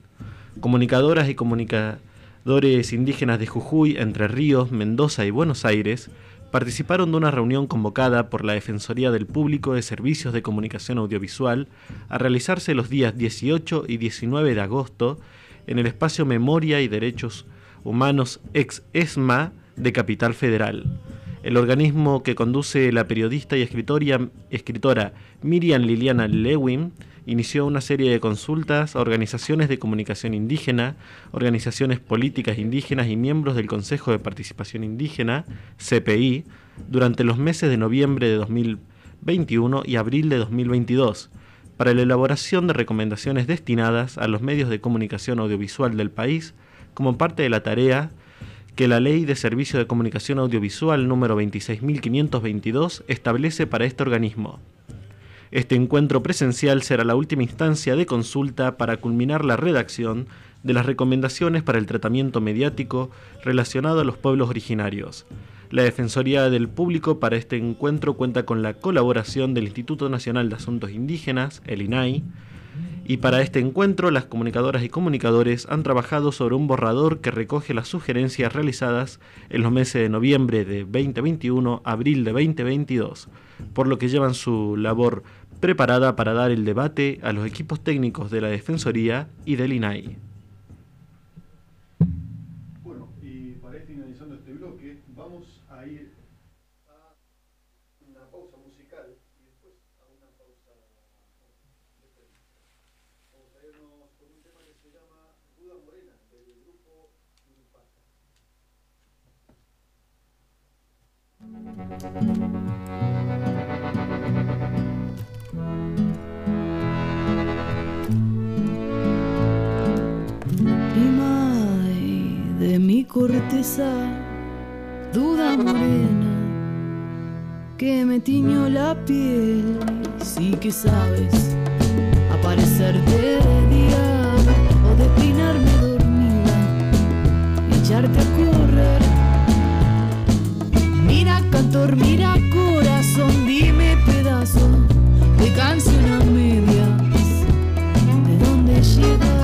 Comunicadoras y comunicadores indígenas de Jujuy, Entre Ríos, Mendoza y Buenos Aires participaron de una reunión convocada por la Defensoría del Público de Servicios de Comunicación Audiovisual a realizarse los días 18 y 19 de agosto en el espacio Memoria y Derechos Humanos ex ESMA de Capital Federal. El organismo que conduce la periodista y escritora Miriam Liliana Lewin inició una serie de consultas a organizaciones de comunicación indígena, organizaciones políticas indígenas y miembros del Consejo de Participación Indígena, CPI, durante los meses de noviembre de 2021 y abril de 2022, para la elaboración de recomendaciones destinadas a los medios de comunicación audiovisual del país como parte de la tarea que la Ley de Servicio de Comunicación Audiovisual número 26.522 establece para este organismo. Este encuentro presencial será la última instancia de consulta para culminar la redacción de las recomendaciones para el tratamiento mediático relacionado a los pueblos originarios. La Defensoría del Público para este encuentro cuenta con la colaboración del Instituto Nacional de Asuntos Indígenas, el INAI, y para este encuentro las comunicadoras y comunicadores han trabajado sobre un borrador que recoge las sugerencias realizadas en los meses de noviembre de 2021, abril de 2022, por lo que llevan su labor preparada para dar el debate a los equipos técnicos de la Defensoría y del INAI. De mi corteza, duda morena, que me tiñó la piel, sí que sabes, aparecerte de día o declinarme dormida y echarte a correr. Mira cantor, mira corazón, dime pedazo de canción a medias, ¿de dónde llega?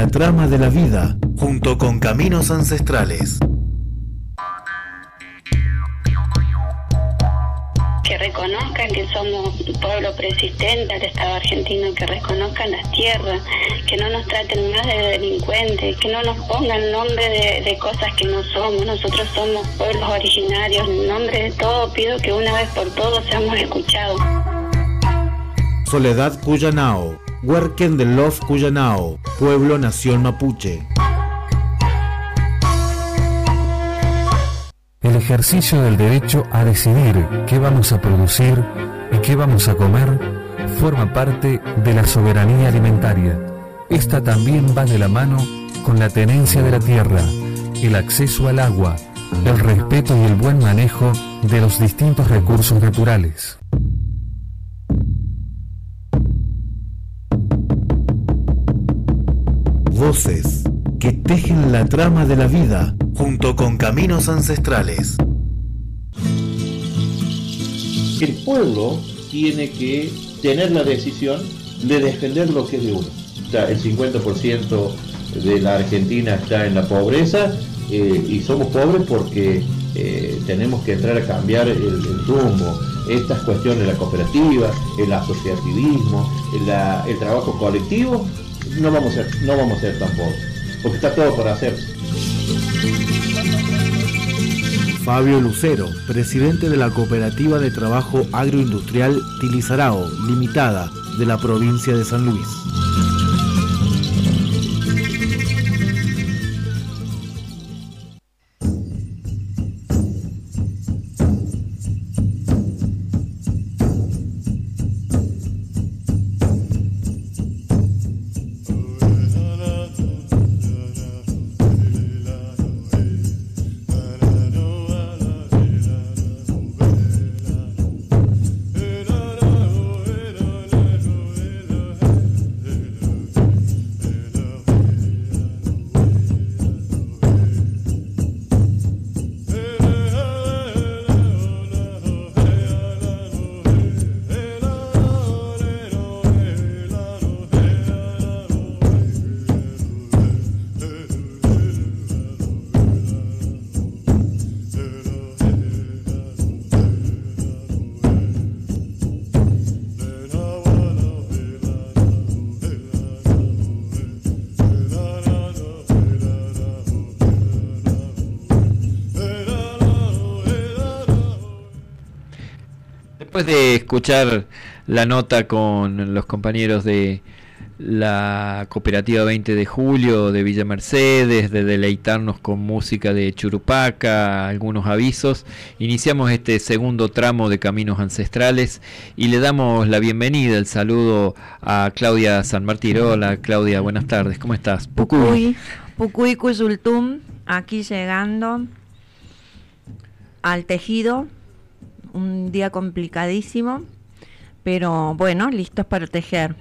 La trama de la vida junto con caminos ancestrales. que reconozcan que somos un pueblo persistente al Estado argentino, que reconozcan las tierras, que no nos traten más de delincuentes, que no nos pongan nombre de, cosas que no somos. Nosotros somos pueblos originarios. En nombre de todo pido que una vez por todos seamos escuchados. Soledad Cuyanao, Huerquen de Love Cuyanao, Pueblo Nación Mapuche. El ejercicio del derecho a decidir qué vamos a producir y qué vamos a comer forma parte de la soberanía alimentaria. Esta también va de la mano con la tenencia de la tierra, el acceso al agua, el respeto y el buen manejo de los distintos recursos naturales. Voces que tejen la trama de la vida junto con caminos ancestrales. El pueblo tiene que tener la decisión de defender lo que es de uno. el 50% de la Argentina está en la pobreza eh, y somos pobres porque eh, tenemos que entrar a cambiar el, rumbo. Estas cuestiones, la cooperativa, el asociativismo, el trabajo colectivo, no vamos, a no vamos a ser tan pobres, porque está todo por hacerse. Fabio Lucero, presidente de la Cooperativa de Trabajo Agroindustrial Tilizarao, limitada, de la provincia de San Luis. Escuchar la nota con los compañeros de la cooperativa 20 de julio de Villa Mercedes, de deleitarnos con música de Churupaca, algunos avisos, iniciamos este segundo tramo de Caminos Ancestrales y le damos la bienvenida, el saludo a Claudia San Martín. Hola Claudia, buenas tardes, ¿cómo estás? Pucuy, Pucuy Cuyultum, aquí llegando al tejido un día complicadísimo, pero bueno, listos para tejer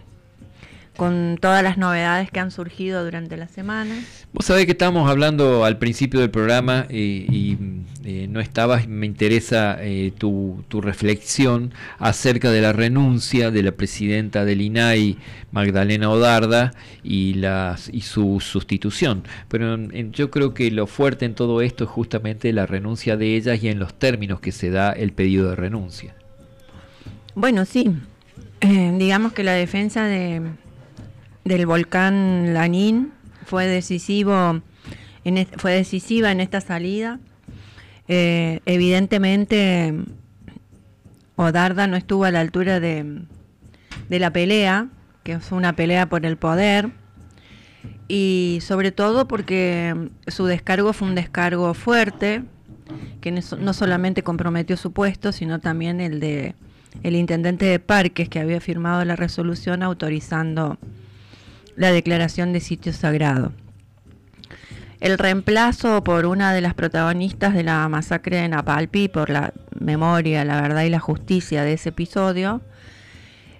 con todas las novedades que han surgido durante la semana. Vos sabés que estábamos hablando al principio del programa eh, y eh, no estabas, me interesa eh, tu, tu, reflexión acerca de la renuncia de la presidenta del INAI, Magdalena Odarda, y, las, y su sustitución. Pero yo creo que lo fuerte en todo esto es justamente la renuncia de ellas y en los términos que se da el pedido de renuncia. Bueno, sí. digamos que la defensa de, del volcán Lanín fue decisivo en, fue decisiva en esta salida. Eh, evidentemente, Odarda no estuvo a la altura de, de la pelea, que fue una pelea por el poder, y sobre todo porque su descargo fue un descargo fuerte, que no solamente comprometió su puesto, sino también el de el intendente de parques que había firmado la resolución autorizando la declaración de sitio sagrado. El reemplazo por una de las protagonistas de la masacre de Napalpi, por la memoria, la verdad y la justicia de ese episodio,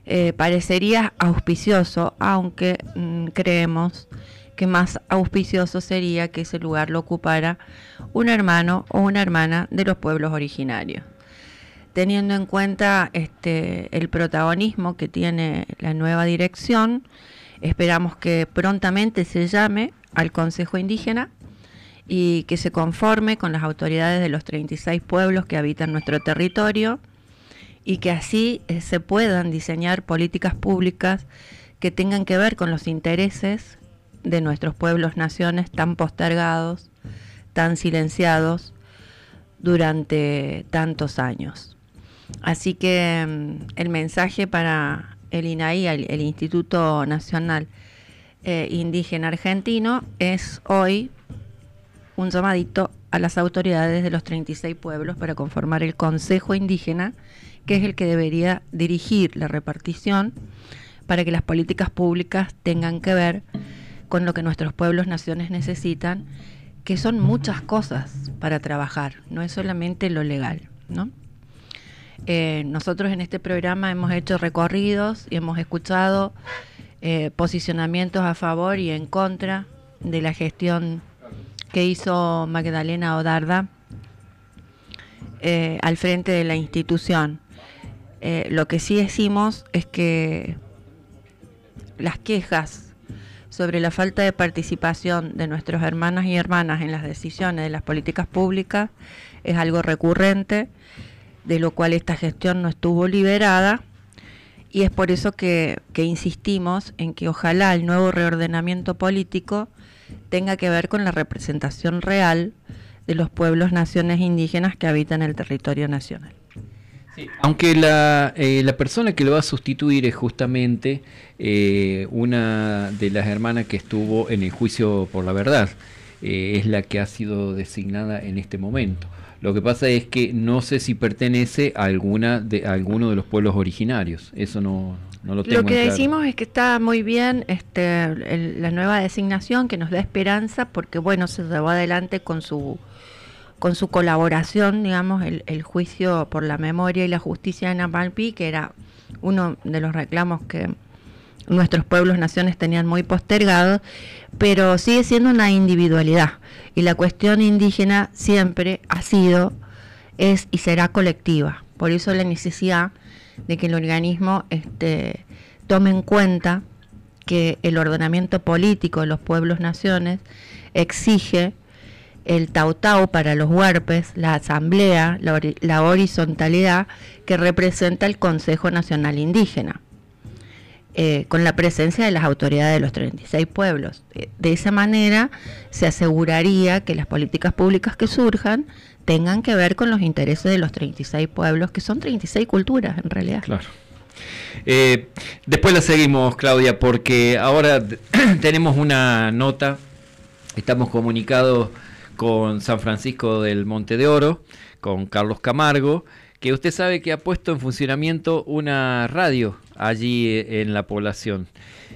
eh, parecería auspicioso, aunque mm, creemos que más auspicioso sería que ese lugar lo ocupara un hermano o una hermana de los pueblos originarios. Teniendo en cuenta este, el protagonismo que tiene la nueva dirección, Esperamos que prontamente se llame al Consejo Indígena y que se conforme con las autoridades de los 36 pueblos que habitan nuestro territorio y que así eh, se puedan diseñar políticas públicas que tengan que ver con los intereses de nuestros pueblos naciones tan postergados, tan silenciados durante tantos años. Así que mm, el mensaje para el INAI, el, Instituto Nacional eh, Indígena Argentino, es hoy un llamadito a las autoridades de los 36 pueblos para conformar el Consejo Indígena, que es el que debería dirigir la repartición para que las políticas públicas tengan que ver con lo que nuestros pueblos naciones necesitan, que son muchas cosas para trabajar, no es solamente lo legal, ¿no? Eh, nosotros en este programa hemos hecho recorridos y hemos escuchado eh, posicionamientos a favor y en contra de la gestión que hizo Magdalena Odarda eh, al frente de la institución. Eh, lo que sí decimos es que las quejas sobre la falta de participación de nuestros hermanas y hermanas en las decisiones de las políticas públicas es algo recurrente, de lo cual esta gestión no estuvo liberada y es por eso que, insistimos en que ojalá el nuevo reordenamiento político tenga que ver con la representación real de los pueblos, naciones indígenas que habitan el territorio nacional. aunque la, eh, la, persona que lo va a sustituir es justamente eh, una de las hermanas que estuvo en el juicio por la verdad, eh, es la que ha sido designada en este momento. Lo que pasa es que no sé si pertenece a alguna de a alguno de los pueblos originarios. Eso no, lo, que decimos es que está muy bien este, la nueva designación que nos da esperanza porque bueno se llevó adelante con su con su colaboración digamos el, el juicio por la memoria y la justicia en Amalpi que era uno de los reclamos que nuestros pueblos naciones tenían muy postergados pero sigue siendo una individualidad. Y la cuestión indígena siempre ha sido es y será colectiva. Por eso la necesidad de que el organismo este, tome en cuenta que el ordenamiento político de los pueblos-naciones exige el tautau para los huarpes, la asamblea, la, horizontalidad que representa el Consejo Nacional Indígena, eh, con la presencia de las autoridades de los 36 pueblos. Eh, de esa manera se aseguraría que las políticas públicas que surjan tengan que ver con los intereses de los 36 pueblos, que son 36 culturas en realidad. Claro. Eh, después la seguimos, Claudia, porque ahora tenemos una nota, estamos comunicados con San Francisco del Monte de Oro, con Carlos Camargo, que usted sabe que ha puesto en funcionamiento una radio allí en la población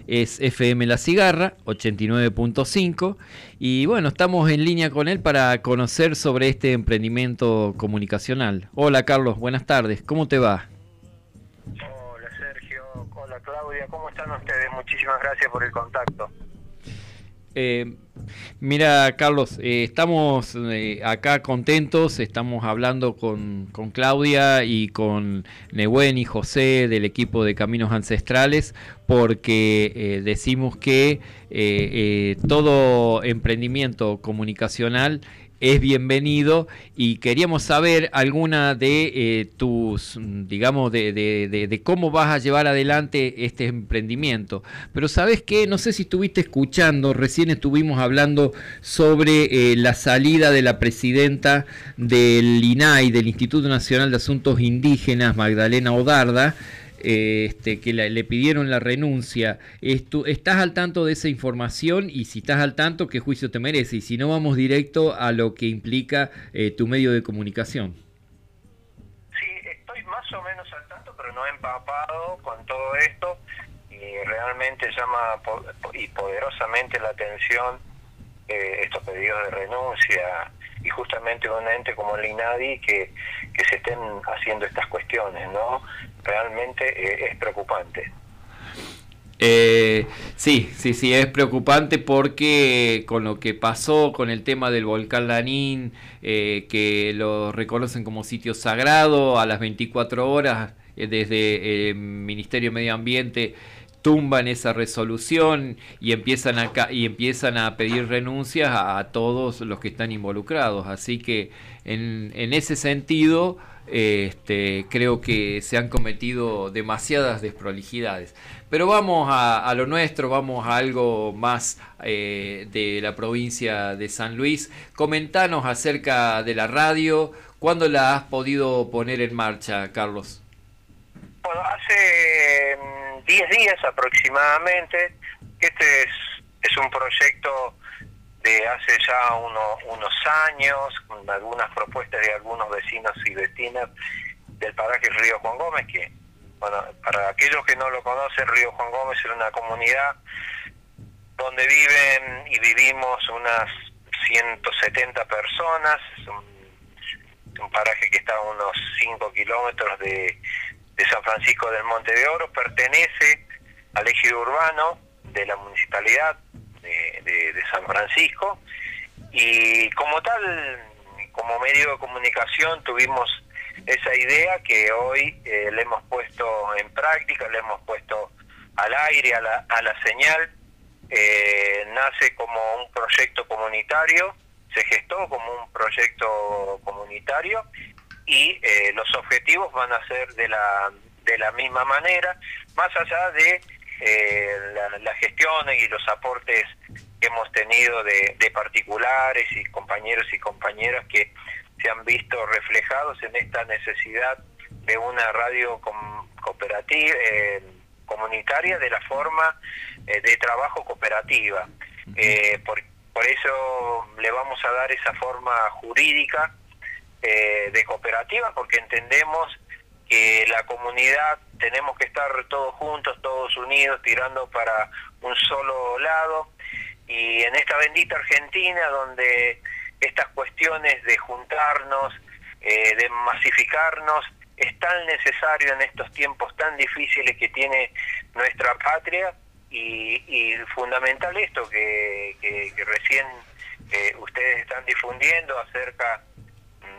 es FM La Cigarra, 89.5. Y bueno, estamos en línea con él para conocer sobre este emprendimiento comunicacional. Hola Carlos, buenas tardes, ¿cómo te va? Hola Sergio, hola Claudia, ¿cómo están ustedes? Muchísimas gracias por el contacto. Eh, mira, Carlos, eh, estamos eh, acá contentos, estamos hablando con, con, Claudia y con Nehuen y José del equipo de Caminos Ancestrales, porque decimos que todo emprendimiento comunicacional es bienvenido y queríamos saber alguna de eh, tus, digamos, de, de, cómo vas a llevar adelante este emprendimiento. Pero sabes que, no sé si estuviste escuchando, recién estuvimos hablando sobre eh, la salida de la presidenta del INAI, del Instituto Nacional de Asuntos Indígenas, Magdalena Odarda, este, que le pidieron la renuncia. ¿Estás al tanto de esa información? Y si estás al tanto, ¿qué juicio te merece? Y si no, vamos directo a lo que implica eh, tu medio de comunicación. Sí, estoy más o menos al tanto, pero no empapado con todo esto. Y realmente llama y poderosamente la atención eh, estos pedidos de renuncia y justamente un ente como el INADI que se estén haciendo estas cuestiones, ¿no? Realmente eh, es preocupante. Eh, sí, sí, sí, es preocupante porque con lo que pasó con el tema del volcán Lanín, eh, que lo reconocen como sitio sagrado a las 24 horas desde el Ministerio de Medio Ambiente, tumban esa resolución y empiezan a, y empiezan a pedir renuncias a, todos los que están involucrados. Así que en, en ese sentido este, creo que se han cometido demasiadas desprolijidades. Pero vamos a, lo nuestro, vamos a algo más eh, de la provincia de San Luis. Comentanos acerca de la radio, ¿cuándo la has podido poner en marcha, Carlos? Bueno, hace 10 mm, días aproximadamente, este es, es un proyecto de hace ya unos años, con algunas propuestas de algunos vecinos y vecinas del paraje Río Juan Gómez, que, bueno, para aquellos que no lo conocen, Río Juan Gómez es una comunidad donde viven y vivimos unas 170 personas, es un, paraje que está a unos 5 kilómetros de, de San Francisco del Monte de Oro, pertenece al ejido urbano de la municipalidad, de, San Francisco. Y como tal, como medio de comunicación tuvimos esa idea que hoy eh, le hemos puesto en práctica, le hemos puesto al aire, a la, a la señal, eh, nace como un proyecto comunitario, se gestó como un proyecto comunitario y eh, los objetivos van a ser de la, de la misma manera, más allá de eh, las gestiones y los aportes que hemos tenido de, particulares y compañeros y compañeras que se han visto reflejados en esta necesidad de una radio cooperativa eh, comunitaria de la forma eh, de trabajo cooperativa. Eh, por, por, eso le vamos a dar esa forma jurídica de cooperativa porque entendemos que la comunidad tenemos que estar todos juntos, todos unidos, tirando para un solo lado. Y en esta bendita Argentina, donde estas cuestiones de juntarnos, eh, de masificarnos, es tan necesario en estos tiempos tan difíciles que tiene nuestra patria y, fundamental esto que, recién eh, ustedes están difundiendo acerca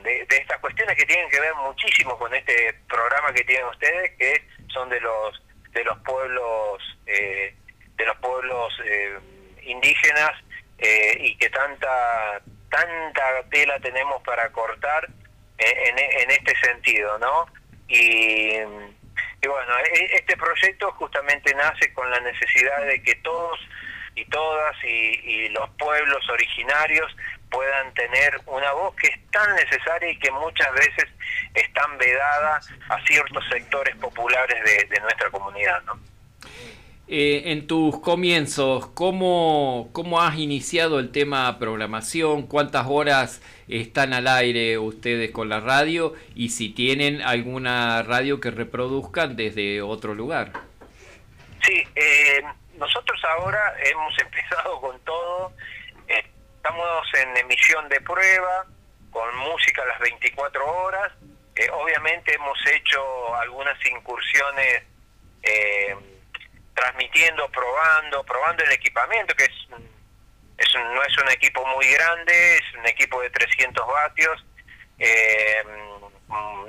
de, estas cuestiones que tienen que ver muchísimo con este programa que tienen ustedes, que son de los de los pueblos eh, de los pueblos eh, indígenas eh, y que tanta tanta tela tenemos para cortar en, en este sentido, ¿no? Y, y bueno, e, este proyecto justamente nace con la necesidad de que todos y todas y, y los pueblos originarios puedan tener una voz que es tan necesaria y que muchas veces están vedada a ciertos sectores populares de, nuestra comunidad. ¿no? Eh, en tus comienzos, ¿cómo, ¿cómo has iniciado el tema programación? ¿Cuántas horas están al aire ustedes con la radio? Y si tienen alguna radio que reproduzcan desde otro lugar. Sí, eh, nosotros ahora hemos empezado con todo Estamos en emisión de prueba, con música a las 24 horas. Eh, obviamente hemos hecho algunas incursiones eh, transmitiendo, probando, probando el equipamiento, que es, es no es un equipo muy grande, es un equipo de 300 vatios, eh,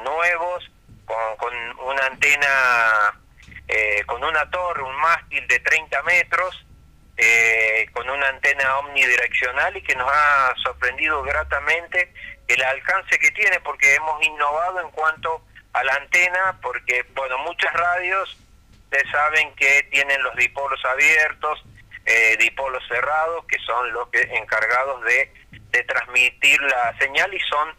nuevos, con, con, una antena, con una torre, un mástil de 30 metros, eh, con una antena omnidireccional y que nos ha sorprendido gratamente el alcance que tiene porque hemos innovado en cuanto a la antena porque bueno muchas radios ustedes saben que tienen los dipolos abiertos eh, dipolos cerrados que son los que encargados de, de transmitir la señal y son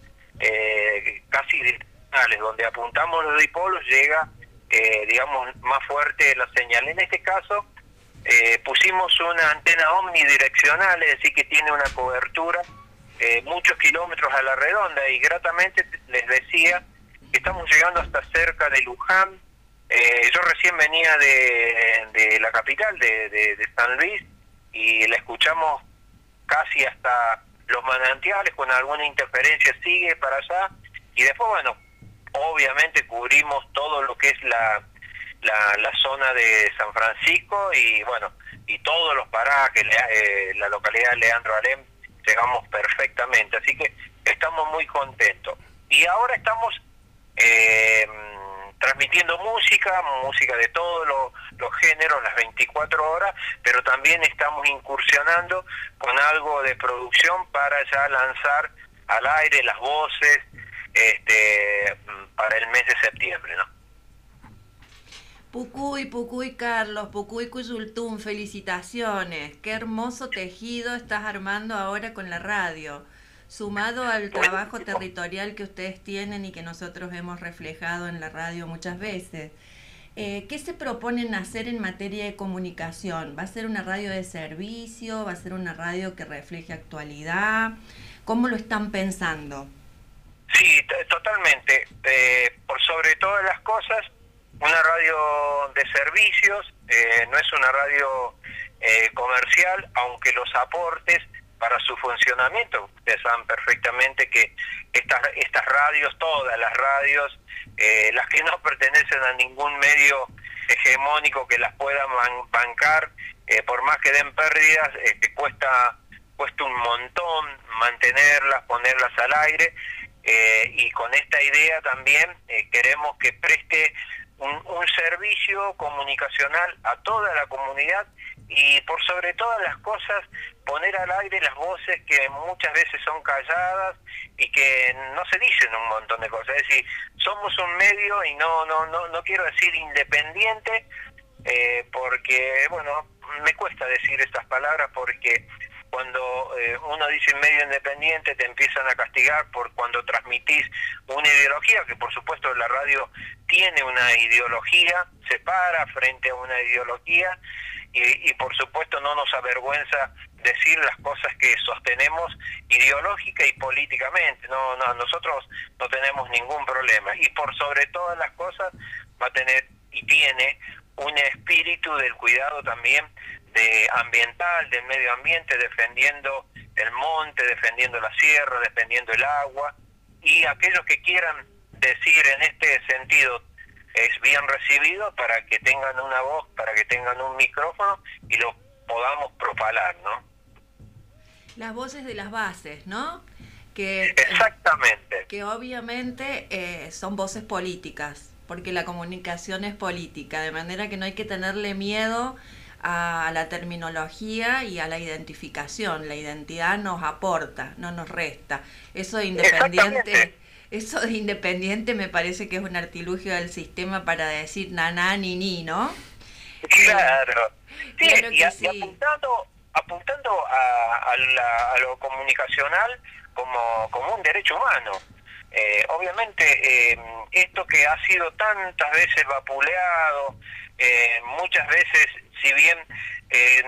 eh, casi direccionales. Donde apuntamos los dipolos llega eh, digamos más fuerte la señal. En este caso eh, pusimos una antena omnidireccional, es decir, que tiene una cobertura eh, muchos kilómetros a la redonda y gratamente les decía que estamos llegando hasta cerca de Luján. Eh, yo recién venía de, la capital, de, San Luis, y la escuchamos casi hasta los manantiales, con alguna interferencia sigue para allá, y después, bueno, obviamente cubrimos todo lo que es la la, la zona de San Francisco y bueno, y todos los parajes, eh, la localidad de Leandro Alem, llegamos perfectamente, así que estamos muy contentos. Y ahora estamos eh, transmitiendo música, música de todos los géneros, las 24 horas, pero también estamos incursionando con algo de producción para ya lanzar al aire las voces este, para el mes de septiembre, ¿no? Pucuy, Pucuy Carlos, Pucuy Cuyultún, felicitaciones. Qué hermoso tejido estás armando ahora con la radio sumado al trabajo territorial que ustedes tienen y que nosotros hemos reflejado en la radio muchas veces. Eh, ¿Qué se proponen hacer en materia de comunicación? ¿Va a ser una radio de servicio? ¿Va a ser una radio que refleje actualidad? ¿Cómo lo están pensando? Sí, totalmente. Eh, por sobre todas las cosas, una radio de servicios, eh, no es una radio comercial, aunque los aportes para su funcionamiento. Ustedes saben perfectamente que estas, estas radios, todas las radios, eh, las que no pertenecen a ningún medio hegemónico que las pueda bancar, eh, por más que den pérdidas, este, cuesta, cuesta un montón mantenerlas, ponerlas al aire. Eh, y con esta idea también queremos que preste un, un servicio comunicacional a toda la comunidad y por sobre todas las cosas poner al aire las voces que muchas veces son calladas y que no se dicen un montón de cosas. Es decir, somos un medio y no no no, no quiero decir independiente eh, porque bueno me cuesta decir estas palabras porque cuando eh, uno dice medio independiente te empiezan a castigar por cuando transmitís una ideología, que por supuesto la radio tiene una ideología, se para frente a una ideología y, y por supuesto no nos avergüenza decir las cosas que sostenemos ideológica y políticamente. No, no, nosotros no tenemos ningún problema. Y por sobre todas las cosas va a tener y tiene un espíritu del cuidado también de ambiental, del medio ambiente, defendiendo el monte, defendiendo la sierra, defendiendo el agua. Y aquellos que quieran decir en este sentido es bien recibido para que tengan una voz, para que tengan un micrófono y lo podamos propalar, ¿no? Las voces de las bases, ¿no? Que, Exactamente. Que obviamente eh, son voces políticas, porque la comunicación es política, de manera que no hay que tenerle miedo a la terminología y a la identificación. La identidad nos aporta, no nos resta. Eso de independiente, eso de independiente me parece que es un artilugio del sistema para decir naná ni ni, ¿no? Claro. Sí, y, apuntando, apuntando a, a, lo comunicacional como, como un derecho humano. Eh, obviamente, eh, esto que ha sido tantas veces vapuleado, eh, muchas veces, si bien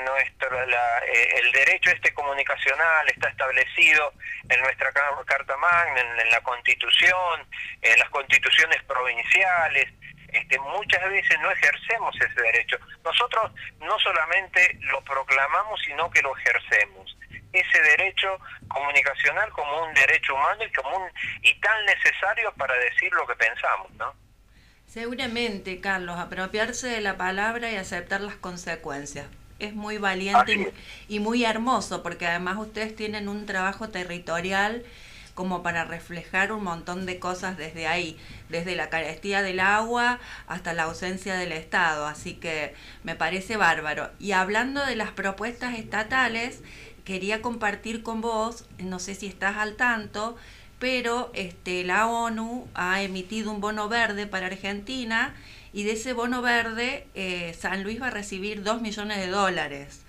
nuestro, el derecho este comunicacional está establecido en nuestra Carta Magna, en la Constitución, en las constituciones provinciales, este, muchas veces no ejercemos ese derecho. Nosotros no solamente lo proclamamos, sino que lo ejercemos. Ese derecho comunicacional como un derecho humano y, como un, y tan necesario para decir lo que pensamos, ¿no? Seguramente, Carlos, apropiarse de la palabra y aceptar las consecuencias. Es muy valiente y muy hermoso, porque además ustedes tienen un trabajo territorial como para reflejar un montón de cosas desde ahí, desde la carestía del agua hasta la ausencia del Estado. Así que me parece bárbaro. Y hablando de las propuestas estatales, quería compartir con vos, no sé si estás al tanto, pero este, la ONU ha emitido un bono verde para Argentina y de ese bono verde eh, San Luis va a recibir 2 millones de dólares.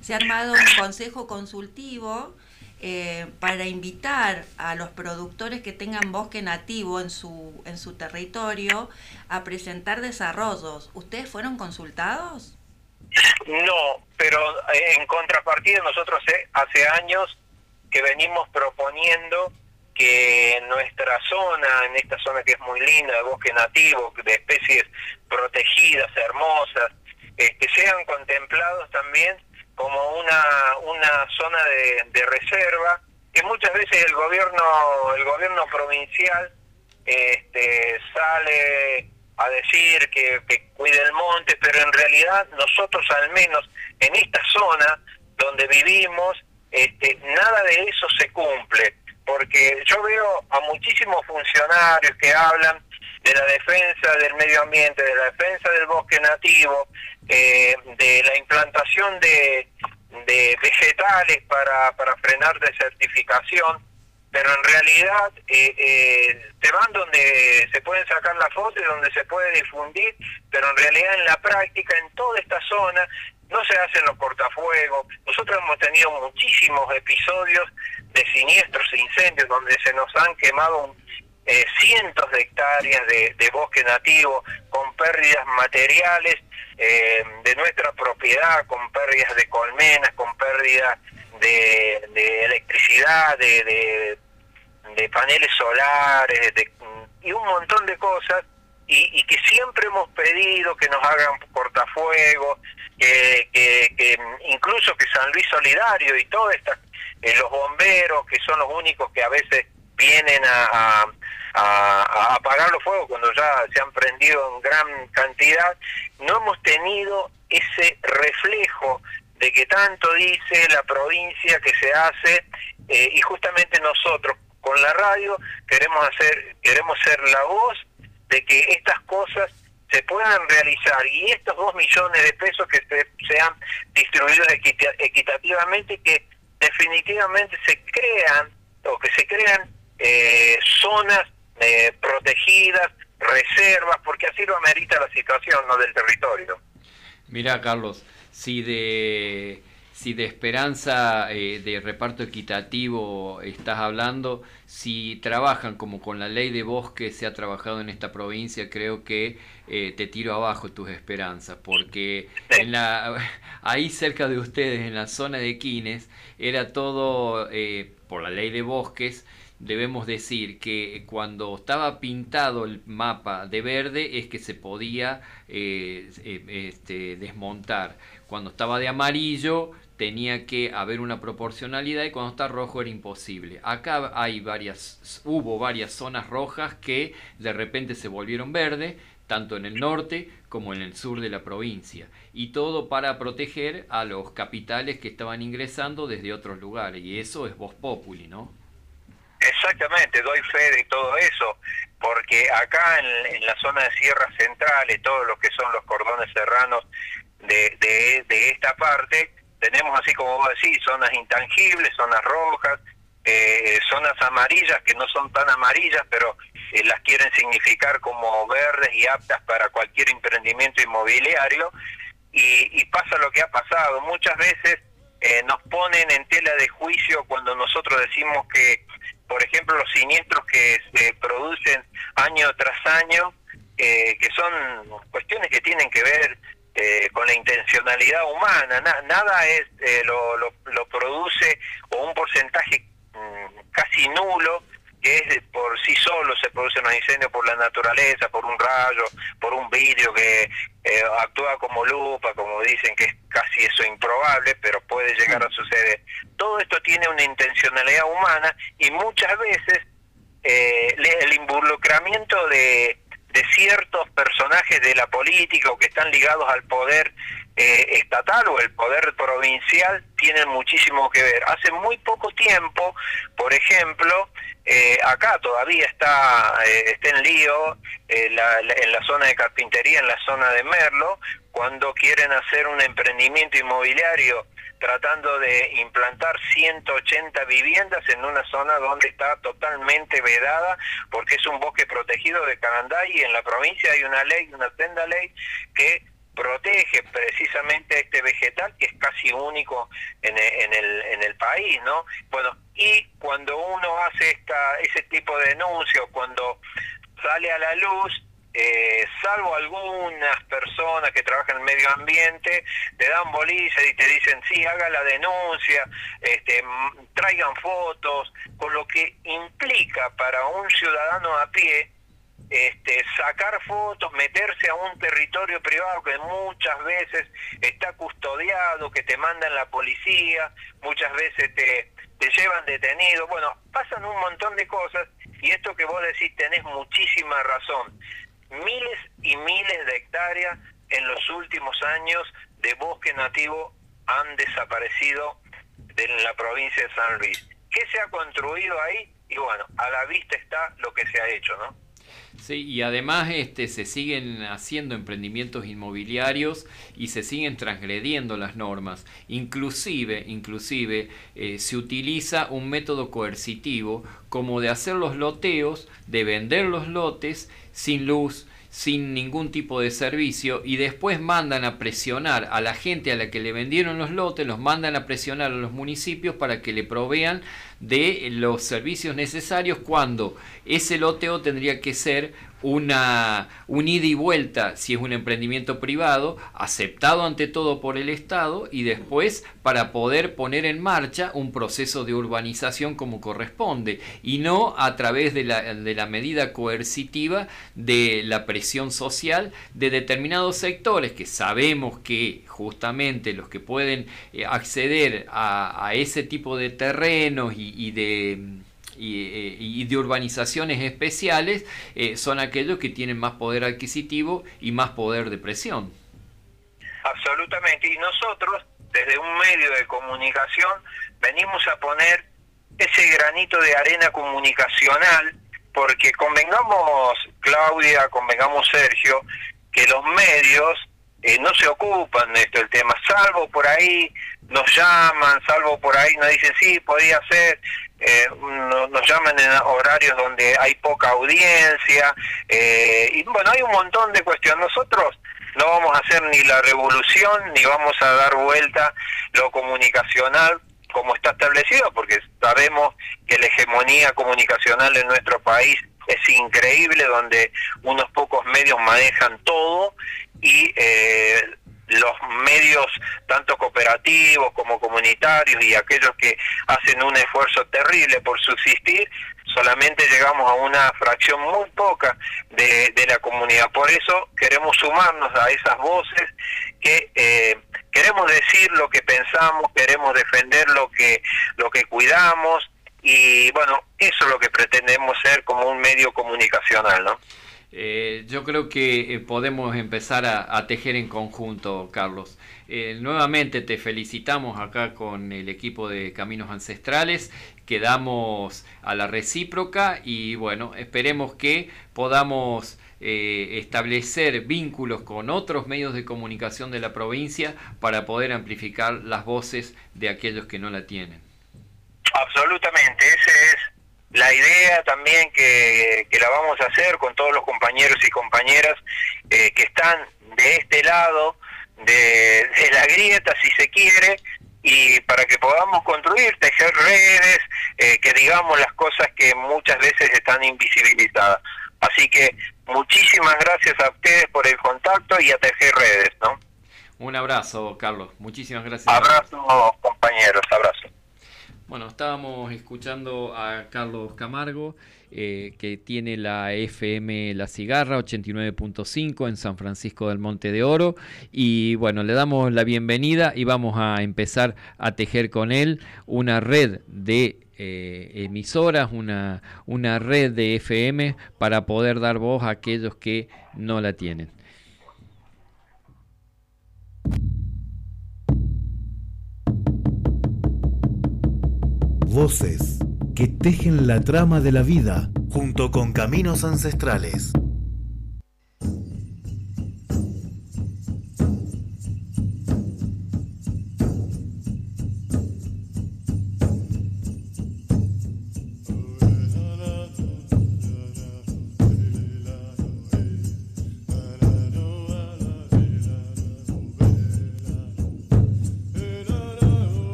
Se ha armado un consejo consultivo eh, para invitar a los productores que tengan bosque nativo en su, en su territorio a presentar desarrollos. ¿Ustedes fueron consultados? No, pero eh, en contrapartida nosotros hace años que venimos proponiendo que nuestra zona, en esta zona que es muy linda, de bosque nativo, de especies protegidas, hermosas, este, sean contemplados también como una, una zona de, reserva que muchas veces el gobierno el gobierno provincial este, sale a decir que, cuide el monte, pero en realidad nosotros al menos en esta zona donde vivimos, este, nada de eso se cumple, porque yo veo a muchísimos funcionarios que hablan de la defensa del medio ambiente, de la defensa del bosque nativo, eh, de la implantación de, de vegetales para, frenar desertificación, pero en realidad eh, eh, se van donde se pueden sacar las fotos y donde se puede difundir, pero en realidad en la práctica, en toda esta zona, no se hacen los cortafuegos. Nosotros hemos tenido muchísimos episodios de siniestros e incendios donde se nos han quemado eh, cientos de hectáreas de, bosque nativo con pérdidas materiales eh, de nuestra propiedad, con pérdidas de colmenas, con pérdidas de, electricidad, de, de, paneles solares y un montón de cosas y, que siempre hemos pedido que nos hagan cortafuegos, que, que, incluso que San Luis Solidario y todas estas, eh, los bomberos, que son los únicos que a veces vienen a, apagar los fuegos cuando ya se han prendido en gran cantidad, no hemos tenido ese reflejo de que tanto dice la provincia que se hace eh, y justamente nosotros con la radio queremos hacer queremos ser la voz de que estas cosas se puedan realizar y estos dos millones de pesos que sean distribuidos equitativamente que definitivamente se crean o que se crean eh, zonas eh, protegidas, reservas, porque así lo amerita la situación no del territorio. Mira, Carlos, si de si de esperanza eh, de reparto equitativo estás hablando, si trabajan como con la ley de bosque se ha trabajado en esta provincia, creo que eh, te tiro abajo tus esperanzas, porque en la, ahí cerca de ustedes, en la zona de Quines, era todo eh, por la ley de bosques, debemos decir que cuando estaba pintado el mapa de verde es que se podía este, desmontar. Cuando estaba de amarillo tenía que haber una proporcionalidad y cuando está rojo era imposible. Acá hay varias, hubo varias zonas rojas que de repente se volvieron verde, tanto en el norte como en el sur de la provincia. Y todo para proteger a los capitales que estaban ingresando desde otros lugares. Y eso es voz populi, ¿no? Exactamente, doy fe de todo eso, porque acá en, la zona de sierras centrales, todos los que son los cordones serranos de, de esta parte, tenemos así como vos decís, zonas intangibles, zonas rojas, eh, zonas amarillas que no son tan amarillas, pero eh, las quieren significar como verdes y aptas para cualquier emprendimiento inmobiliario. Y, pasa lo que ha pasado. Muchas veces eh, nos ponen en tela de juicio cuando nosotros decimos que, por ejemplo, los siniestros que se producen año tras año, que son cuestiones que tienen que ver eh, con la intencionalidad humana, nada es eh, lo, lo, produce o un porcentaje mm, casi nulo que es por sí solo se produce un incendio por la naturaleza, por un rayo, por un vidrio que eh, actúa como lupa, como dicen que es casi eso improbable, pero puede llegar a suceder. Todo esto tiene una intencionalidad humana y muchas veces el involucramiento de, de ciertos personajes de la política o que están ligados al poder eh, estatal o el poder provincial tienen muchísimo que ver. Hace muy poco tiempo, por ejemplo, eh, acá todavía está, eh, está en lío en la zona de carpintería, en la zona de Merlo, cuando quieren hacer un emprendimiento inmobiliario tratando de implantar 180 viviendas en una zona donde está totalmente vedada porque es un bosque protegido de Cananday y en la provincia hay una ley, una senda ley que protege precisamente este vegetal que es casi único en el, en el, en el país, ¿no? Bueno, y cuando uno hace esta, ese tipo de denuncias, cuando sale a la luz, eh, salvo algunas personas que trabajan en medio ambiente, te dan bolillas y te dicen, sí, haga la denuncia, este, traigan fotos, con lo que implica para un ciudadano a pie este, sacar fotos, meterse a un territorio privado que muchas veces está custodiado, que te mandan la policía, muchas veces te, te llevan detenido, bueno, pasan un montón de cosas y esto que vos decís tenés muchísima razón miles y miles de hectáreas en los últimos años de bosque nativo han desaparecido de la provincia de San Luis. ¿Qué se ha construido ahí? Y bueno, a la vista está lo que se ha hecho, ¿no? Sí, y además este, se siguen haciendo emprendimientos inmobiliarios y se siguen transgrediendo las normas. Inclusive, inclusive eh, se utiliza un método coercitivo como de hacer los loteos, de vender los lotes sin luz, sin ningún tipo de servicio y después mandan a presionar a la gente a la que le vendieron los lotes, los mandan a presionar a los municipios para que le provean de los servicios necesarios cuando ese loteo tendría que ser una, un ida y vuelta si es un emprendimiento privado, aceptado ante todo por el Estado y después para poder poner en marcha un proceso de urbanización como corresponde y no a través de la, de la medida coercitiva de la presión social de determinados sectores que sabemos que justamente los que pueden eh, acceder a, ese tipo de terrenos y, y de eh, y, de urbanizaciones especiales eh, son aquellos que tienen más poder adquisitivo y más poder de presión. Absolutamente, y nosotros desde un medio de comunicación venimos a poner ese granito de arena comunicacional, porque convengamos, Claudia, convengamos, Sergio, que los medios eh, no se ocupan de esto el tema, salvo por ahí nos llaman, salvo por ahí nos dicen, sí, podía ser, eh, nos llaman en horarios donde hay poca audiencia, eh, y bueno, hay un montón de cuestiones. Nosotros no vamos a hacer ni la revolución, ni vamos a dar vuelta lo comunicacional como está establecido, porque sabemos que la hegemonía comunicacional en nuestro país es increíble, donde unos pocos medios manejan todo y eh, los medios, tanto cooperativos como comunitarios y aquellos que hacen un esfuerzo terrible por subsistir, solamente llegamos a una fracción muy poca de, la comunidad. Por eso queremos sumarnos a esas voces que eh, queremos decir lo que pensamos, queremos defender lo que, lo que cuidamos y bueno, eso es lo que pretendemos ser como un medio comunicacional, ¿no? Eh, yo creo que eh, podemos empezar a, tejer en conjunto, Carlos. Eh, nuevamente te felicitamos acá con el equipo de Caminos Ancestrales, quedamos a la recíproca y bueno, esperemos que podamos establecer vínculos con otros medios de comunicación de la provincia para poder amplificar las voces de aquellos que no la tienen. Absolutamente, ese es la idea también que, la vamos a hacer con todos los compañeros y compañeras eh, que están de este lado de, la grieta, si se quiere, y para que podamos construir, tejer redes, eh, que digamos las cosas que muchas veces están invisibilizadas. Así que muchísimas gracias a ustedes por el contacto y a tejer redes, ¿no? Un abrazo, Carlos. Muchísimas gracias. Abrazo, compañeros. Abrazo. Bueno, estábamos escuchando a Carlos Camargo, eh, que tiene la FM La Cigarra 89.5 en San Francisco del Monte de Oro. Y bueno, le damos la bienvenida y vamos a empezar a tejer con él una red de eh, emisoras, una, una red de FM para poder dar voz a aquellos que no la tienen. Voces que tejen la trama de la vida junto con caminos ancestrales.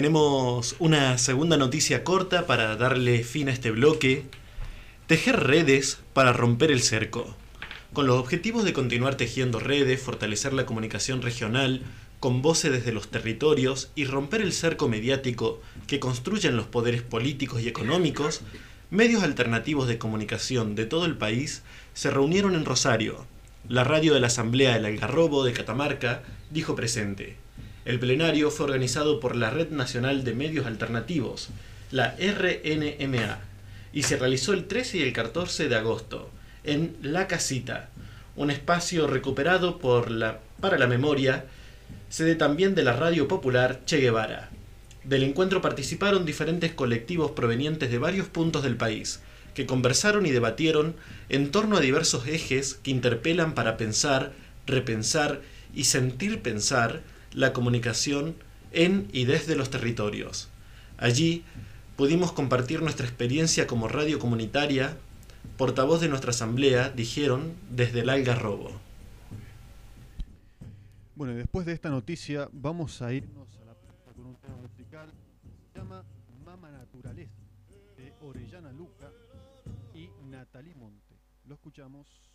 Tenemos una segunda noticia corta para darle fin a este bloque. Tejer redes para romper el cerco. Con los objetivos de continuar tejiendo redes, fortalecer la comunicación regional, con voces desde los territorios y romper el cerco mediático que construyen los poderes políticos y económicos, medios alternativos de comunicación de todo el país se reunieron en Rosario. La radio de la Asamblea del Algarrobo de Catamarca dijo presente. El plenario fue organizado por la Red Nacional de Medios Alternativos, la RNMA, y se realizó el 13 y el 14 de agosto en La Casita, un espacio recuperado para la memoria sede también de la radio popular Che Guevara. Del encuentro participaron diferentes colectivos provenientes de varios puntos del país, que conversaron y debatieron en torno a diversos ejes que interpelan para pensar, repensar y sentir pensar la comunicación en y desde los territorios. Allí pudimos compartir nuestra experiencia como radio comunitaria, portavoz de nuestra asamblea, dijeron desde el Algarrobo. Bueno, después de esta noticia vamos a irnos a la con un tema musical se llama Mama Naturaleza de Orellana Luca y Natalie Monte. Lo escuchamos.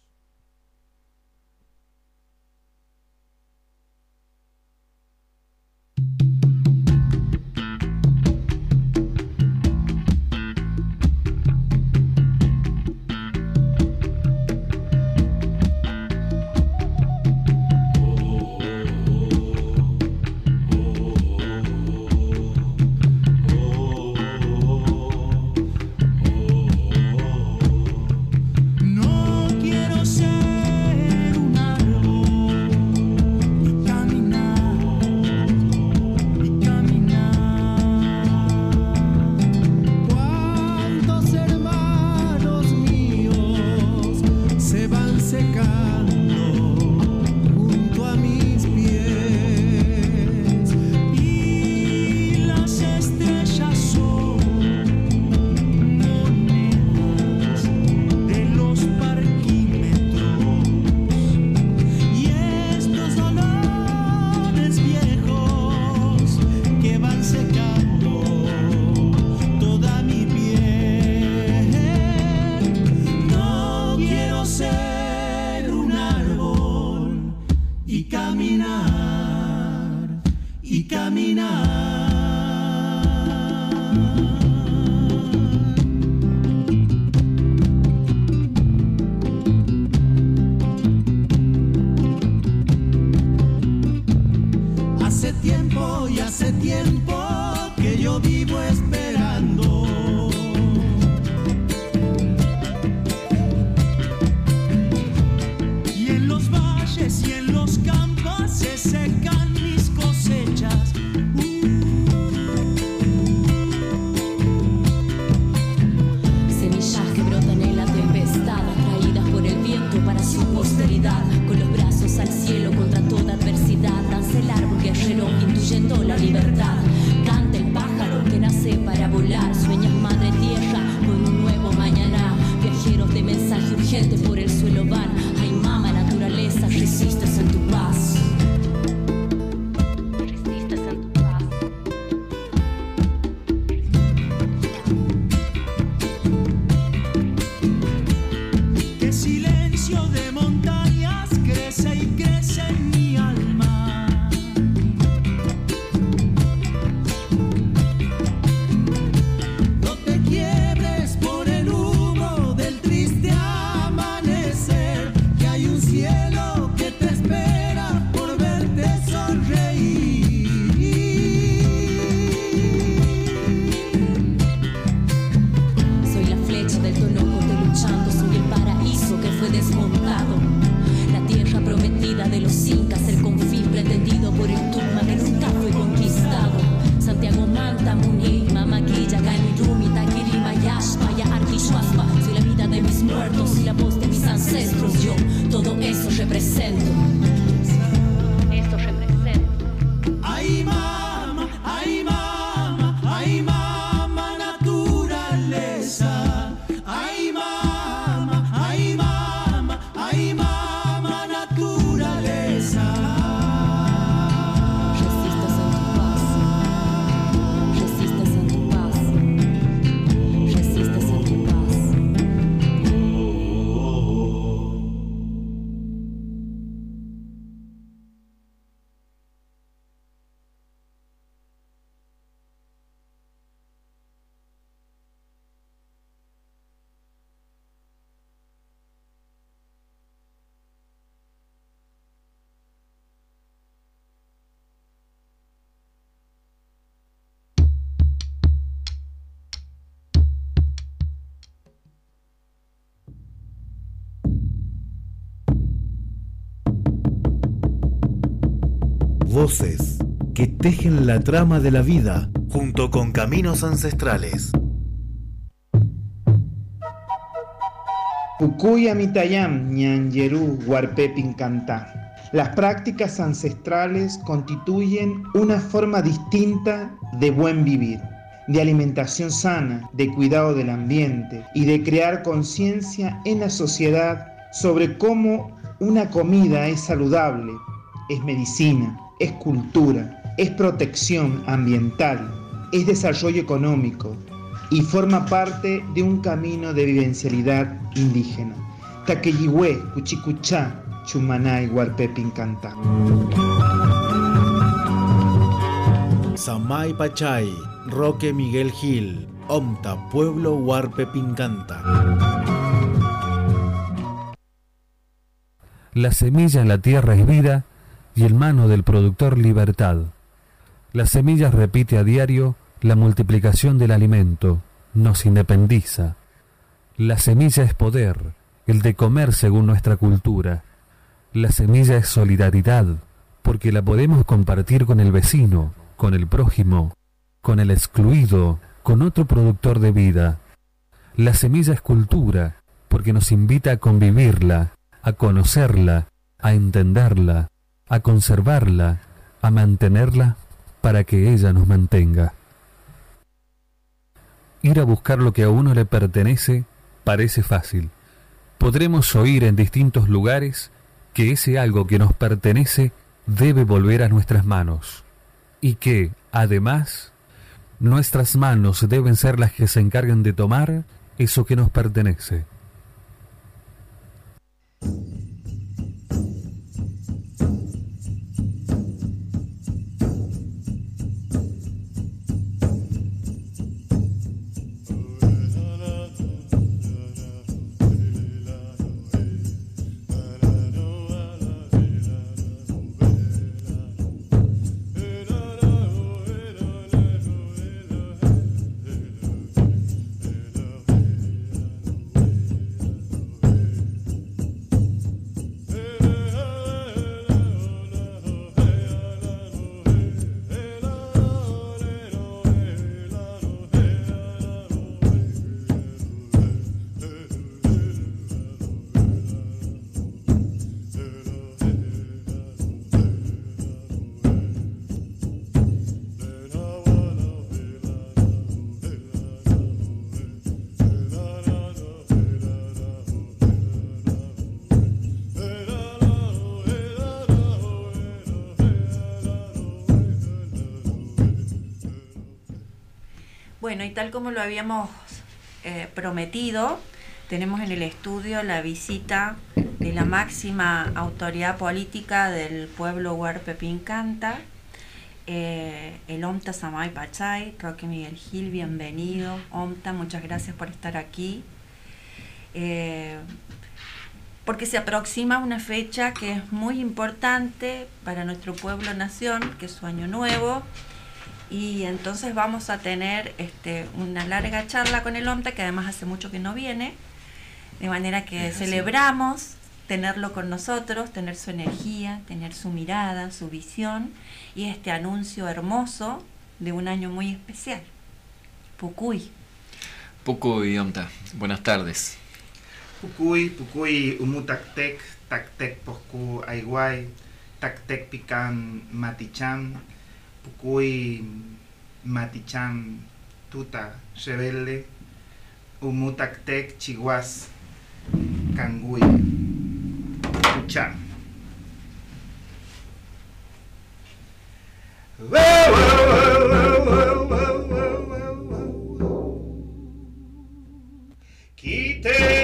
Voces que tejen la trama de la vida junto con caminos ancestrales. Pukuya mitayam ñanyeru pincanta. Las prácticas ancestrales constituyen una forma distinta de buen vivir, de alimentación sana, de cuidado del ambiente y de crear conciencia en la sociedad sobre cómo una comida es saludable, es medicina, es cultura, es protección ambiental, es desarrollo económico y forma parte de un camino de vivencialidad indígena. Taqueyihué, Cuchicuchá, Chumanay, Pincanta. Samay Pachay, Roque Miguel Gil, Omta, Pueblo Huarpe Pincanta. La semilla en la tierra es vida y el mano del productor libertad. La semilla repite a diario la multiplicación del alimento, nos independiza. La semilla es poder, el de comer según nuestra cultura. La semilla es solidaridad, porque la podemos compartir con el vecino, con el prójimo, con el excluido, con otro productor de vida. La semilla es cultura, porque nos invita a convivirla, a conocerla, a entenderla, a conservarla, a mantenerla para que ella nos mantenga. Ir a buscar lo que a uno le pertenece parece fácil. Podremos oír en distintos lugares que ese algo que nos pertenece debe volver a nuestras manos y que, además, nuestras manos deben ser las que se encarguen de tomar eso que nos pertenece. Habíamos eh, prometido, tenemos en el estudio la visita de la máxima autoridad política del pueblo Huarpe Pincanta, eh, el Omta Samay Pachay, Roque Miguel Gil, bienvenido. Omta, muchas gracias por estar aquí. Eh, porque se aproxima una fecha que es muy importante para nuestro pueblo nación, que es su año nuevo, y entonces vamos a tener este, una larga charla con el OMTA, que además hace mucho que no viene, de manera que celebramos tenerlo con nosotros, tener su energía, tener su mirada, su visión y este anuncio hermoso de un año muy especial. Pucuy. Pucuy, OMTA, buenas tardes. Pucuy, Pucuy, Umutaktek, Taktek Poscu Aiguay, Taktek Pican Matichan, Pucuy Matichan Tuta Rebelde Umutaktek Chihuas Canguy Pucha Quite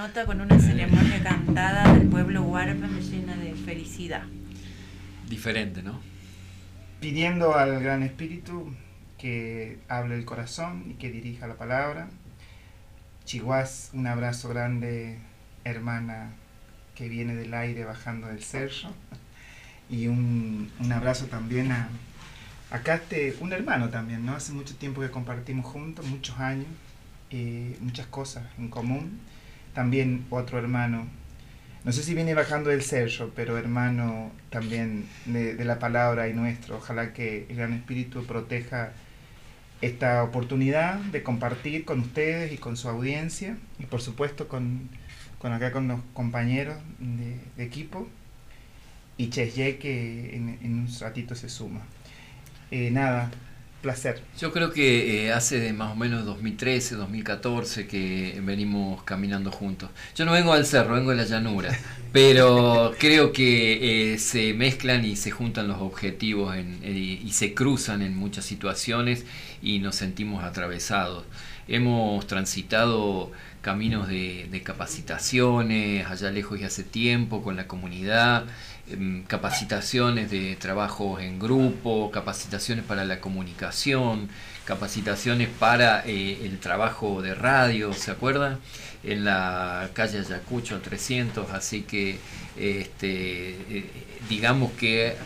nota con una ceremonia cantada del pueblo huarpe me llena de felicidad. Diferente, ¿no? Pidiendo al Gran Espíritu que hable el corazón y que dirija la palabra. Chihuas, un abrazo grande, hermana que viene del aire bajando del cerro. Y un, un abrazo también a, acá este, un hermano también, ¿no? Hace mucho tiempo que compartimos juntos, muchos años, eh, muchas cosas en común. También otro hermano, no sé si viene bajando del cerro, pero hermano también de, la palabra y nuestro. Ojalá que el Gran Espíritu proteja esta oportunidad de compartir con ustedes y con su audiencia y por supuesto con, con acá con los compañeros de, equipo y Chesye que en, en, un ratito se suma. Eh, nada, placer. Yo creo que eh, hace más o menos 2013, 2014 que venimos caminando juntos. Yo no vengo al cerro, vengo de la llanura, pero creo que eh, se mezclan y se juntan los objetivos en, y, y se cruzan en muchas situaciones y nos sentimos atravesados. Hemos transitado caminos de, de, capacitaciones allá lejos y hace tiempo con la comunidad, capacitaciones de trabajo en grupo, capacitaciones para la comunicación, capacitaciones para eh, el trabajo de radio, ¿se acuerdan? En la calle Ayacucho 300, así que este, eh, digamos que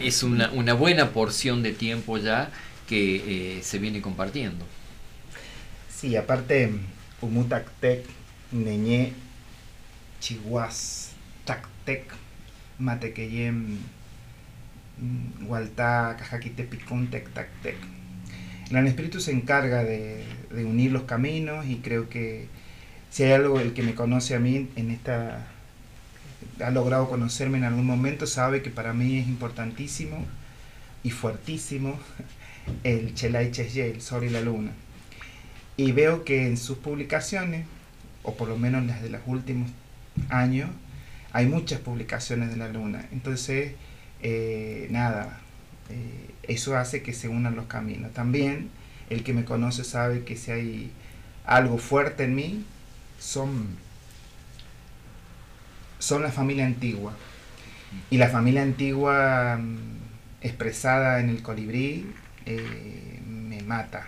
es una, una buena porción de tiempo ya que eh, se viene compartiendo. Sí, aparte, Umutactec, Neñé, Chihuas, Tactec, Matequeyem, Hualtá, Cajaquitepicún, Tactec. El Gran Espíritu se encarga de, de, unir los caminos y creo que si hay algo el que me conoce a mí en esta ha logrado conocerme en algún momento sabe que para mí es importantísimo y fuertísimo el Chelay Chesye, el Sol y la Luna. Y veo que en sus publicaciones, o por lo menos las de los últimos años, hay muchas publicaciones de la Luna. Entonces, eh, nada, eh, eso hace que se unan los caminos. También el que me conoce sabe que si hay algo fuerte en mí, son, son la familia antigua. Y la familia antigua mm, expresada en el colibrí eh, me mata.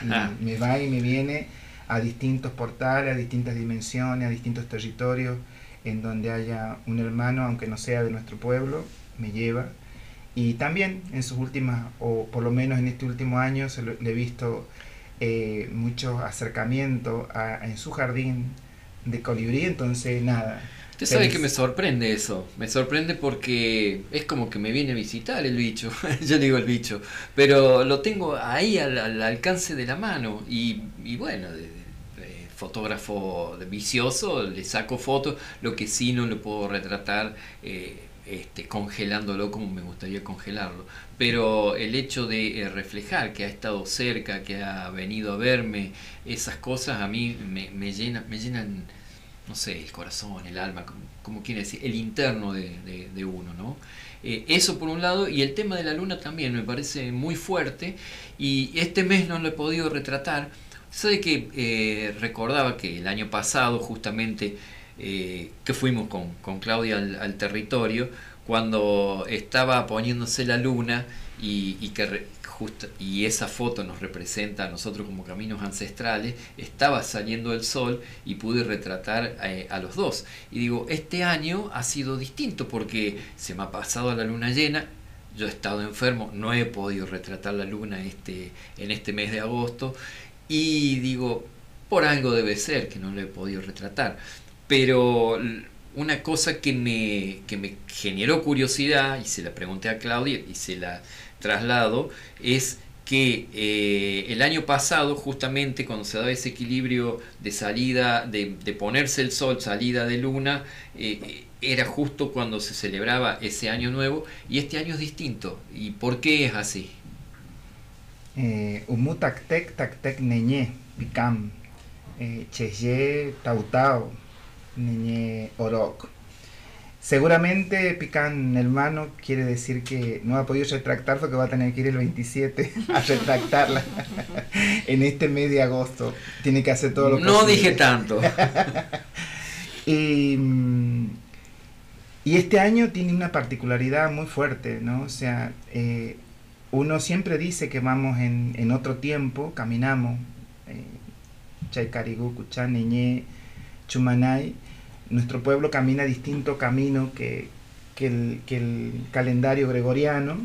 Y me va y me viene a distintos portales, a distintas dimensiones, a distintos territorios, en donde haya un hermano, aunque no sea de nuestro pueblo, me lleva. Y también en sus últimas, o por lo menos en este último año, se lo, le he visto eh, mucho acercamiento a, en su jardín de colibrí, entonces nada, Usted sabe que me sorprende eso, me sorprende porque es como que me viene a visitar el bicho, yo digo el bicho, pero lo tengo ahí al, al alcance de la mano. Y, y bueno, de, de fotógrafo vicioso, le saco fotos, lo que sí no lo puedo retratar eh, este, congelándolo como me gustaría congelarlo, pero el hecho de eh, reflejar que ha estado cerca, que ha venido a verme, esas cosas a mí me, me, llena, me llenan no sé, el corazón, el alma, como, como quiere el interno de, de, de uno, ¿no? Eh, eso por un lado, y el tema de la luna también me parece muy fuerte, y este mes no lo he podido retratar. Sabe que eh, recordaba que el año pasado, justamente, eh, que fuimos con, con Claudia al, territorio, cuando estaba poniéndose la luna y, y que Justo, y esa foto nos representa a nosotros como caminos ancestrales, estaba saliendo el sol y pude retratar eh, a los dos. Y digo, este año ha sido distinto porque se me ha pasado la luna llena, yo he estado enfermo, no he podido retratar la luna este, en este mes de agosto y digo, por algo debe ser que no lo he podido retratar. Pero una cosa que me, que me generó curiosidad y se la pregunté a Claudia y se la traslado es que eh, el año pasado, justamente cuando se daba ese equilibrio de salida, de, ponerse el sol, salida de luna, eh, era justo cuando se celebraba ese año nuevo y este año es distinto. ¿Y por qué es así? Eh, Umutaktek, taktek neñe, picam, cheye, tautao, neñe, orok. Seguramente Pican hermano quiere decir que no ha podido retractar porque va a tener que ir el 27 a retractarla en este mes de agosto. Tiene que hacer todo lo que No posible. dije tanto. y, y, este año tiene una particularidad muy fuerte, ¿no? O sea, eh, uno siempre dice que vamos en, en otro tiempo, caminamos, eh, Chaicarigu, Cuchá, Neñé, Chumanay nuestro pueblo camina distinto camino que, el, calendario gregoriano.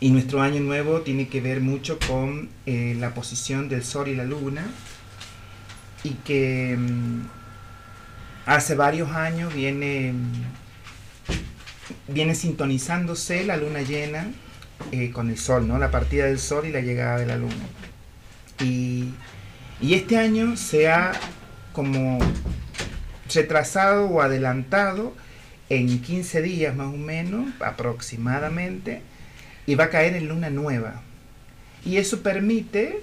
Y nuestro año nuevo tiene que ver mucho con eh, la posición del sol y la luna. Y que mm, hace varios años viene, viene sintonizándose la luna llena eh, con el sol, ¿no? La partida del sol y la llegada de la luna. Y, y este año se ha como retrasado o adelantado en 15 días más o menos, aproximadamente, y va a caer en luna nueva. Y eso permite,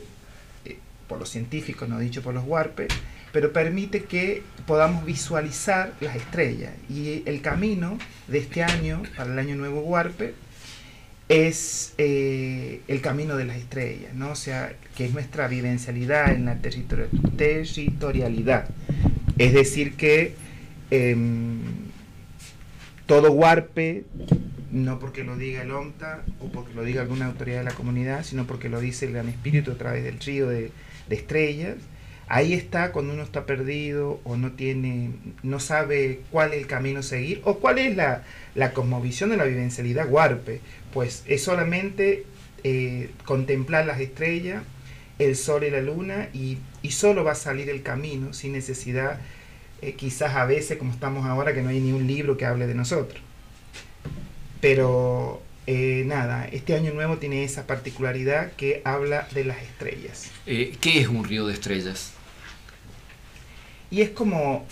eh, por los científicos, no dicho por los huarpes, pero permite que podamos visualizar las estrellas. Y el camino de este año, para el año nuevo huarpe, es eh, el camino de las estrellas, ¿no? O sea, que es nuestra vivencialidad en la territorialidad. Es decir, que em, todo huarpe, no porque lo diga el OMTA o porque lo diga alguna autoridad de la comunidad, sino porque lo dice el Gran Espíritu a través del río de, estrellas, ahí está cuando uno está perdido o no tiene, no sabe cuál es el camino a seguir o cuál es la, la cosmovisión de la vivencialidad huarpe. Pues es solamente eh, contemplar las estrellas, el sol y la luna y y solo va a salir el camino sin necesidad, eh, quizás a veces como estamos ahora, que no hay ni un libro que hable de nosotros. Pero eh, nada, este año nuevo tiene esa particularidad que habla de las estrellas. ¿Qué es un río de estrellas? Y es como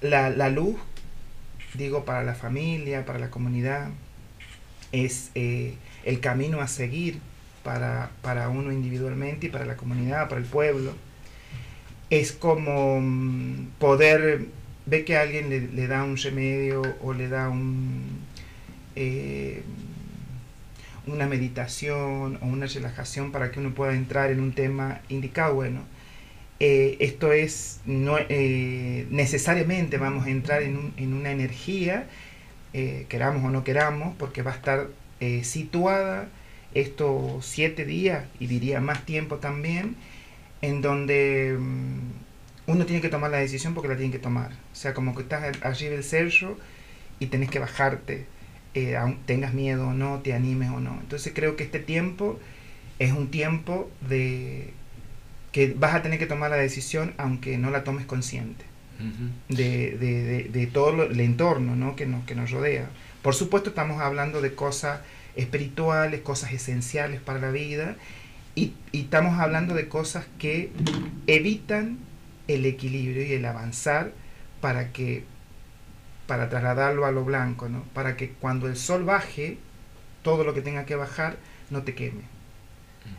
la, la, luz, digo, para la familia, para la comunidad, es el camino a seguir para, uno individualmente y para la comunidad, para el pueblo. Es como mm, poder ver que alguien le, da un remedio o le da un, eh, una meditación o una relajación para que uno pueda entrar en un tema indicado. Bueno, eh, esto es, no, eh, necesariamente vamos a entrar en, en una energía, queramos o no queramos, porque va a estar situada estos siete días, y diría más tiempo también, en donde mm, uno tiene que tomar la decisión porque la tiene que tomar. O sea, como que estás allí del cerro y tenés que bajarte, eh, tengas miedo o no, te animes o no. Entonces creo que este tiempo es un tiempo de que vas a tener que tomar la decisión aunque no la tomes consciente. de, de, de, todo el entorno ¿no? que, nos, que nos rodea. Por supuesto estamos hablando de cosas espirituales, cosas esenciales para la vida, y, estamos hablando de cosas que evitan el equilibrio y el avanzar para que para trasladarlo a lo blanco, ¿no? Para que cuando el sol baje, todo lo que tenga que bajar no te queme.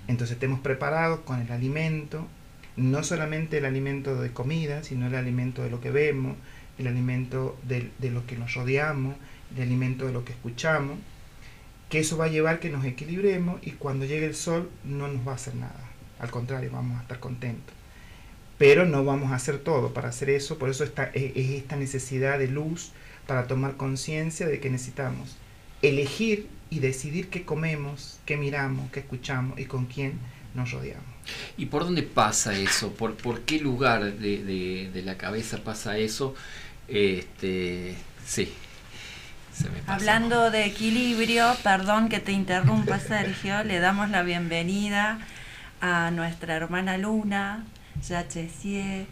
Entonces estemos preparados con el alimento, no solamente el alimento de comida, sino el alimento de lo que vemos, el alimento de, de lo que nos rodeamos, el alimento de lo que escuchamos, que eso va a llevar que nos equilibremos y cuando llegue el sol no nos va a hacer nada. Al contrario, vamos a estar contentos. Pero no vamos a hacer todo para hacer eso, por eso está, es, esta necesidad de luz para tomar conciencia de que necesitamos elegir y decidir qué comemos, qué miramos, qué escuchamos y con quién nos rodeamos. ¿Y por dónde pasa eso? ¿Por, por qué lugar de, de, de la cabeza pasa eso? Este, sí. Hablando de equilibrio, perdón que te interrumpa Sergio, le damos la bienvenida a nuestra hermana Luna, Yachesie,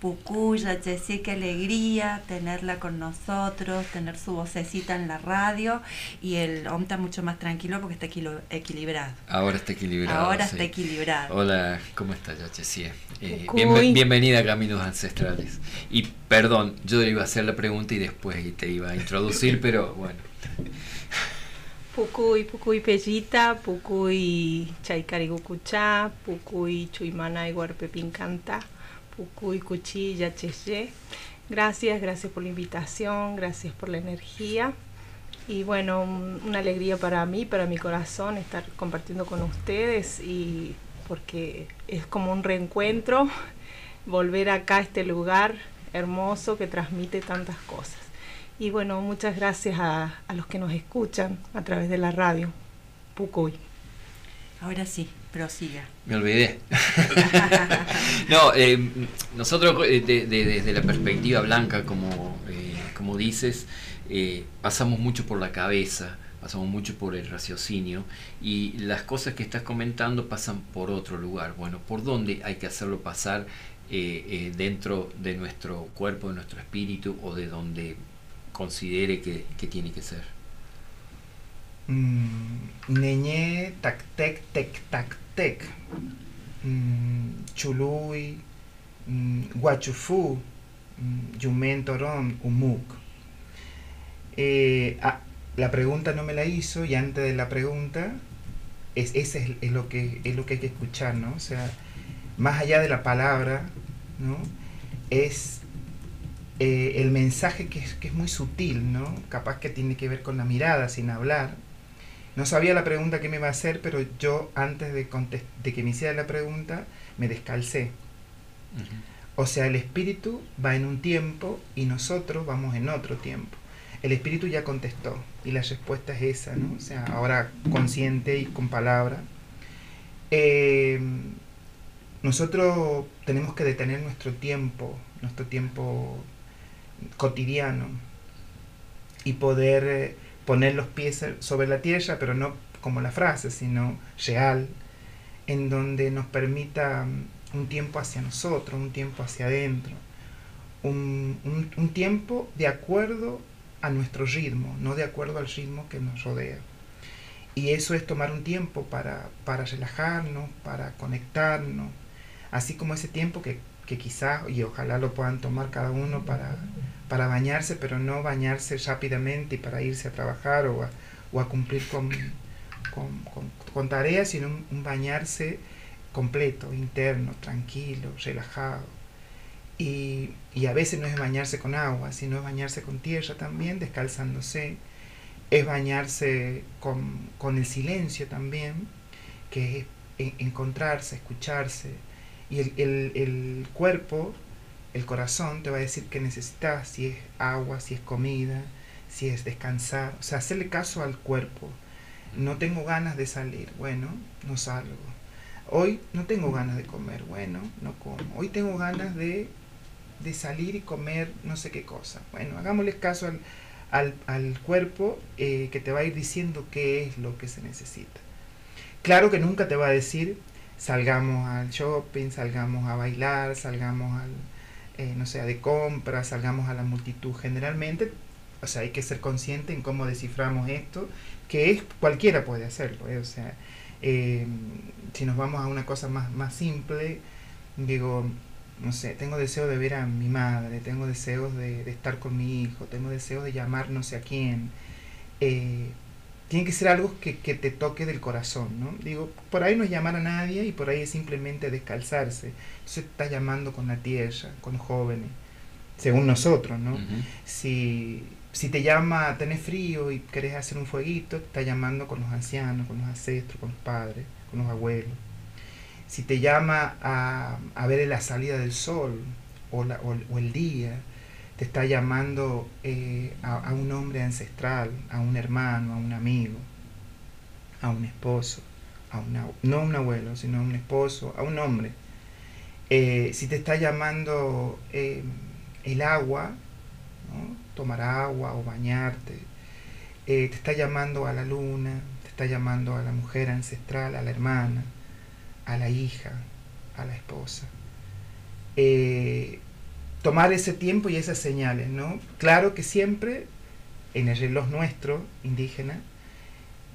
Pucuy, Yachesie, qué alegría tenerla con nosotros, tener su vocecita en la radio y el OMTA mucho más tranquilo porque está equilibrado. Ahora está equilibrado. Ahora está equilibrado. Hola, ¿cómo estás, Yachesie? Eh, bienvenida a Caminos Ancestrales. Y perdón, yo iba a hacer la pregunta y después te iba a introducir, pero bueno. Pucuy, Pucuy Pellita, Pucuy Chaicarigucuchá, Pucuy Chuimana y Pincanta, Pucuy Cuchilla Cheye. Gracias, gracias por la invitación, gracias por la energía. Y bueno, una alegría para mí, para mi corazón, estar compartiendo con ustedes y porque es como un reencuentro, volver acá a este lugar hermoso que transmite tantas cosas. Y bueno, muchas gracias a, los que nos escuchan a través de la radio. Pucuy. Ahora sí, prosiga. Me olvidé. no, eh, nosotros eh, de- de- desde la perspectiva blanca, como, eh, como dices, eh, pasamos mucho por la cabeza, pasamos mucho por el raciocinio y las cosas que estás comentando pasan por otro lugar. Bueno, ¿por dónde hay que hacerlo pasar eh, eh, dentro de nuestro cuerpo, de nuestro espíritu o de donde considere que, que tiene que ser? Mm, Neñé, tac tec, tec tac tec. Mm, Chului, mm, Guachufú, mm, Yumen Torón, Umuk. Eh, ah, la pregunta no me la hizo y antes de la pregunta, es, ese es, es lo que, es lo que hay que escuchar, ¿no? O sea, más allá de la palabra, ¿no? Es eh, el mensaje que es, que es muy sutil, ¿no? Capaz que tiene que ver con la mirada, sin hablar. No sabía la pregunta que me iba a hacer, pero yo antes de, que me hiciera la pregunta, me descalcé. O sea, el espíritu va en un tiempo y nosotros vamos en otro tiempo. El espíritu ya contestó y la respuesta es esa, ¿no? O sea, ahora consciente y con palabra. Eh, nosotros tenemos que detener nuestro tiempo, nuestro tiempo cotidiano y poder eh, poner los pies sobre la tierra, pero no como la frase, sino real, en donde nos permita mm, un tiempo hacia nosotros, un tiempo hacia adentro, un, un- tiempo de acuerdo a nuestro ritmo, no de acuerdo al ritmo que nos rodea. Y eso es tomar un tiempo para, para relajarnos, para conectarnos, así como ese tiempo que, que quizás, y ojalá lo puedan tomar cada uno para, para bañarse, pero no bañarse rápidamente y para irse a trabajar o a, cumplir con, tareas, sino un, bañarse completo, interno, tranquilo, relajado. Y, a veces no es bañarse con agua, sino es bañarse con tierra también, descalzándose. Es bañarse con, el silencio también, que es en- encontrarse, escucharse. Y el cuerpo, el corazón, te va a decir qué necesitas, si es agua, si es comida, si es descansar. O sea, hacerle caso al cuerpo. No tengo ganas de salir, bueno, no salgo. Hoy no tengo ganas de comer, bueno, no como. Hoy tengo ganas de, de salir y comer no sé qué cosa. Bueno, hagámosle caso al, al, al cuerpo eh, que te va a ir diciendo qué es lo que se necesita. Claro que nunca te va a decir salgamos al shopping, salgamos a bailar, salgamos al, eh, no sé, de compra, salgamos a la multitud. Generalmente, o sea, hay que ser consciente en cómo desciframos esto, que es cualquiera puede hacerlo. ¿eh? O sea, eh, si nos vamos a una cosa más, más simple, digo, no sé, tengo deseo de ver a mi madre, tengo deseos de, de estar con mi hijo, tengo deseos de llamar no sé a quién. Eh, tiene que ser algo que, que te toque del corazón, ¿no? Digo, por ahí no es llamar a nadie y por ahí es simplemente descalzarse. Entonces estás llamando con la tierra, con jóvenes, según nosotros, ¿no? si, si te llama, tenés frío y querés hacer un fueguito, te está llamando con los ancianos, con los ancestros, con los padres, con los abuelos. Si te llama a, a ver la salida del sol o, la- o- o el día, te está llamando eh, a, un hombre ancestral, a un hermano, a un amigo, a un esposo, a una, no a un abuelo, sino a un esposo, a un hombre. Eh, si te está llamando eh, el agua, tomar agua o bañarte, te está llamando a la luna, te está llamando a la mujer ancestral, a la hermana, a la hija, a la esposa. Tomar ese tiempo y esas señales, ¿no? Claro que siempre en el reloj nuestro, indígena,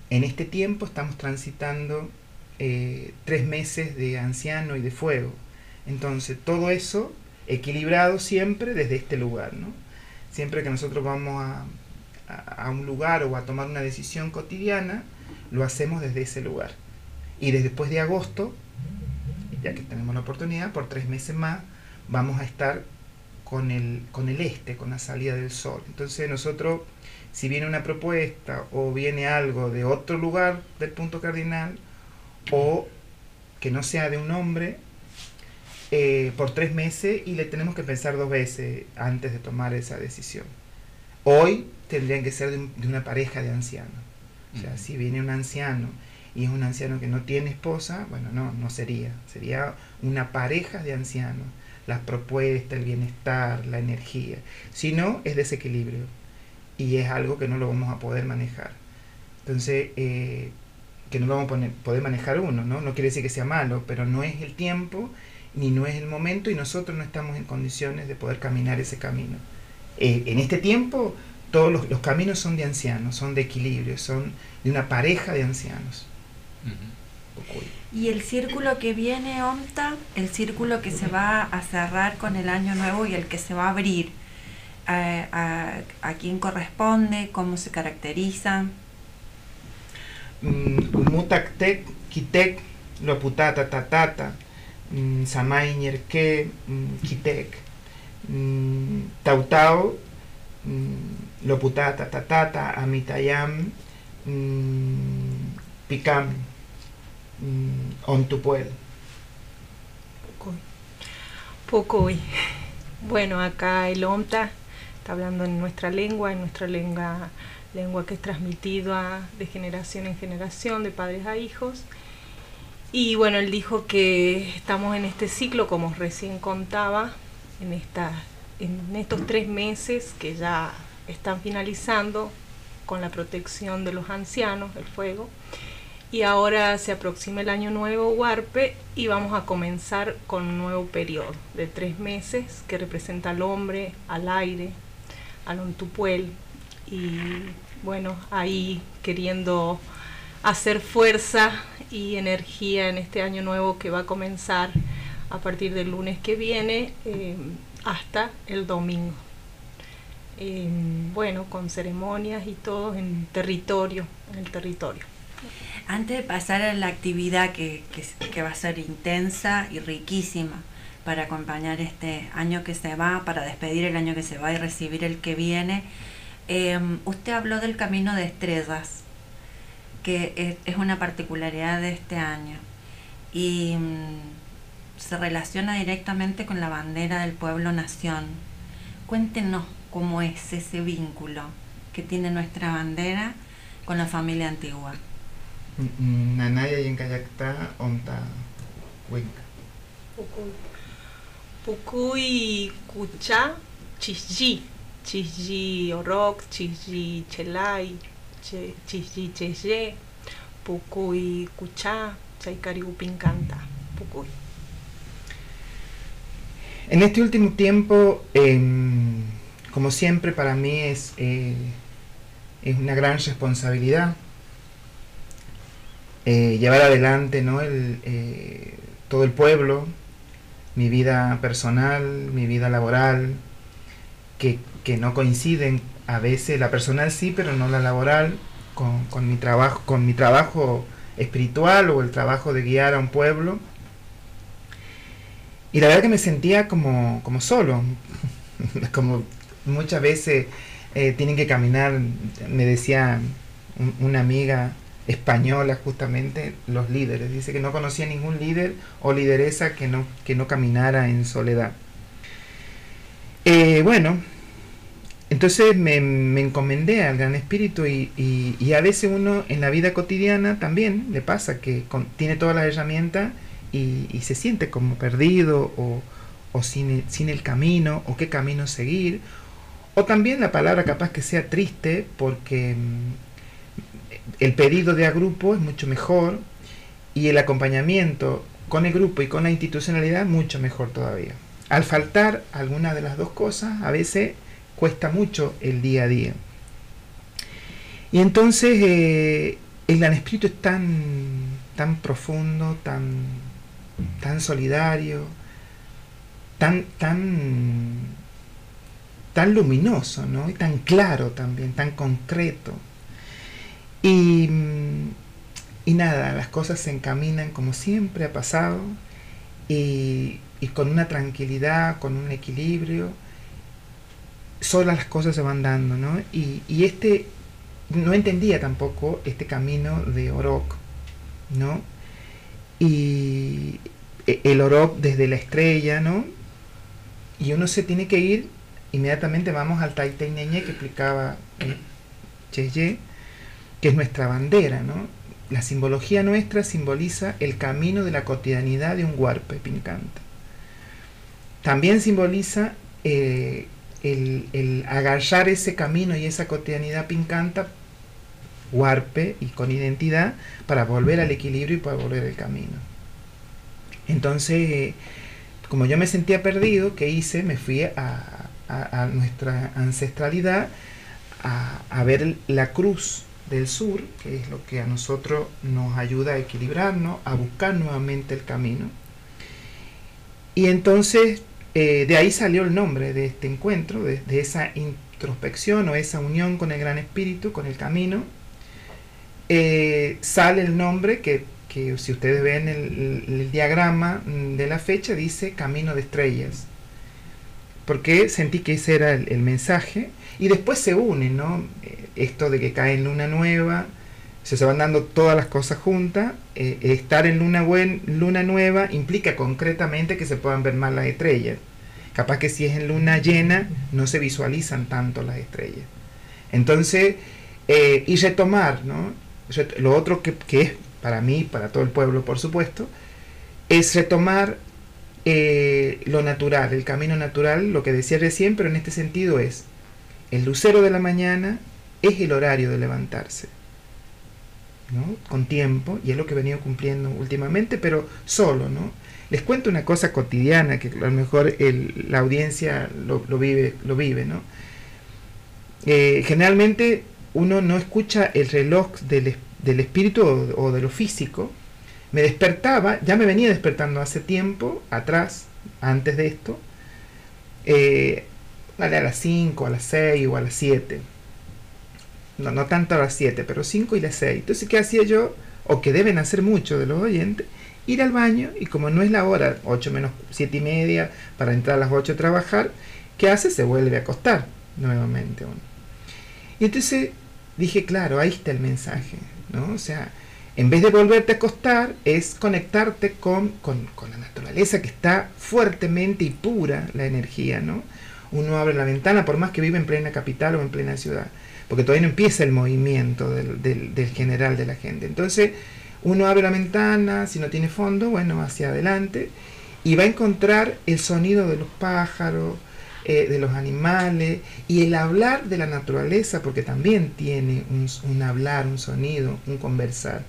en este tiempo estamos transitando eh, tres meses de anciano y de fuego. Entonces, todo eso equilibrado siempre desde este lugar, ¿no? Siempre que nosotros vamos a, a- a un lugar o a tomar una decisión cotidiana, lo hacemos desde ese lugar. Y desde después de agosto, ya que tenemos la oportunidad, por tres meses más, vamos a estar con el, con el este, con la salida del sol. Entonces nosotros, si viene una propuesta o viene algo de otro lugar del punto cardinal, o que no sea de un hombre, eh, por tres meses y le tenemos que pensar dos veces antes de tomar esa decisión. Hoy tendrían que ser de, un- de una pareja de ancianos. O sea, si viene un anciano y es un anciano que no tiene esposa, bueno, no, no sería, sería una pareja de ancianos, las propuestas, el bienestar, la energía. Si no, es desequilibrio y es algo que no lo vamos a poder manejar. Entonces, eh, que no lo vamos a poder manejar uno, ¿no? No quiere decir que sea malo, pero no es el tiempo ni no es el momento y nosotros no estamos en condiciones de poder caminar ese camino. Eh, en este tiempo, todos los, caminos son de ancianos, son de equilibrio, son de una pareja de ancianos. Y el círculo que viene, Omta, el círculo que se va a cerrar con el año nuevo y el que se va a abrir, eh, a, quién corresponde, cómo se caracteriza. Mm, Mutaktek, Kitek, Loputata, Tatata, mm, Samay Ñerke, mm, Kitek, Tautao, Loputata, Tatata, Amitayam, Picam, Ontupuel. Pucuy. Bueno, acá el Omta está hablando en nuestra lengua, en nuestra lengua, lengua que es transmitida de generación en generación, de padres a hijos. Y bueno, él dijo que estamos en este ciclo, como recién contaba, en, esta, en estos tres meses que ya están finalizando con la protección de los ancianos, el fuego. Y ahora se aproxima el año nuevo Huarpe y vamos a comenzar con un nuevo periodo de tres meses que representa al hombre, al aire, al Ontupuel. Y bueno, ahí queriendo hacer fuerza y energía en este año nuevo que va a comenzar a partir del lunes que viene eh, hasta el domingo. bueno, con ceremonias y todo en territorio, en el territorio. Antes de pasar a la actividad que, va a ser intensa y riquísima para acompañar este año que se va, para despedir el año que se va y recibir el que viene, em, usted habló del camino de estrellas, que es, una particularidad de este año y mm, se relaciona directamente con la bandera del pueblo nación. Cuéntenos cómo es ese vínculo que tiene nuestra bandera con la familia antigua. Nanaya y Encayacta, Onta, Huenca. Pucuy, Cucha, Chisji, Chisji Orok, Chisji Chelay, Chisji Cheye, Pucuy, Cucha, Chaicarigu Pincanta, Pucuy. En este último tiempo, eh, como siempre, para mí es, eh, es una gran responsabilidad eh, llevar adelante ¿no? el, eh, todo el pueblo, mi vida personal, mi vida laboral, que, que, no coinciden a veces, la personal sí, pero no la laboral, con, con, mi, trabajo, con mi trabajo espiritual o el trabajo de guiar a un pueblo. Y la verdad que me sentía como, como solo, como muchas veces eh, tienen que caminar, me decía una amiga, española justamente los líderes. Dice que no conocía ningún líder o lideresa que no, que no caminara en soledad. Eh, bueno, entonces me, encomendé al Gran Espíritu y, a veces uno en la vida cotidiana también le pasa que tiene todas las herramientas y, se siente como perdido o, o sin, sin el camino o qué camino seguir. O también la palabra capaz que sea triste porque mm, el pedido de a grupo es mucho mejor y el acompañamiento con el grupo y con la institucionalidad mucho mejor todavía. Al faltar alguna de las dos cosas, a veces cuesta mucho el día a día. Y entonces eh, el gran espíritu es tan, tan profundo, tan, tan solidario, tan, tan, tan luminoso, ¿no? Y tan claro también, tan concreto. Y, y nada, las cosas se encaminan como siempre ha pasado y, con una tranquilidad, con un equilibrio, solas las cosas se van dando, ¿no? Y, y este, no entendía tampoco este camino de Orok, ¿no? Y e, el Orok desde la estrella, ¿no? Y uno se tiene que ir, inmediatamente vamos al Tai que explicaba eh, que es nuestra bandera, ¿no? la simbología nuestra simboliza el camino de la cotidianidad de un huarpe pincanta. También simboliza eh, el, el agarrar ese camino y esa cotidianidad pincanta, huarpe y con identidad, para volver al equilibrio y para volver al camino. Entonces, como yo me sentía perdido, ¿qué hice? Me fui a, nuestra ancestralidad a, ver la cruz del sur, que es lo que a nosotros nos ayuda a equilibrarnos, a buscar nuevamente el camino. Y entonces eh, de ahí salió el nombre de este encuentro, de, esa introspección o esa unión con el Gran Espíritu, con el camino. Eh, sale el nombre que, que, si ustedes ven el, el, diagrama de la fecha, dice Camino de Estrellas. Porque sentí que ese era el mensaje. Y después se une, ¿no? Esto de que cae en luna nueva, se, van dando todas las cosas juntas. Eh, estar en luna, buen, luna nueva implica concretamente que se puedan ver más las estrellas. Capaz que si es en luna llena no se visualizan tanto las estrellas. Entonces, eh, y retomar, ¿no? Lo otro que, que, es para mí, para todo el pueblo, por supuesto, es retomar eh, lo natural, el camino natural, lo que decía recién, pero en este sentido es, el lucero de la mañana es el horario de levantarse ¿no? con tiempo, y es lo que he venido cumpliendo últimamente, pero solo, ¿no? Les cuento una cosa cotidiana que a lo mejor la audiencia lo, vive, lo vive, ¿no? Eh, generalmente uno no escucha el reloj del, del espíritu o, o, de lo físico. Me despertaba, ya me venía despertando hace tiempo, atrás, antes de esto, eh, a las 5, a las 6 o a las 7 no, no tanto a las 7, pero 5 y las 6. Entonces, ¿qué hacía yo? O que deben hacer muchos de los oyentes, ir al baño y como no es la hora, 8 menos 7 y media, para entrar a las 8 a trabajar, ¿qué hace? Se vuelve a acostar nuevamente uno. Y entonces dije, claro, ahí está el mensaje, ¿no? O sea, en vez de volverte a acostar, es conectarte con, con, con la naturaleza que está fuertemente y pura la energía, ¿no? Uno abre la ventana, por más que vive en plena capital o en plena ciudad porque todavía no empieza el movimiento del, del, general de la gente. Entonces, uno abre la ventana, si no tiene fondo, bueno, hacia adelante, y va a encontrar el sonido de los pájaros, eh, de los animales, y el hablar de la naturaleza, porque también tiene un, un hablar, un sonido, un conversar.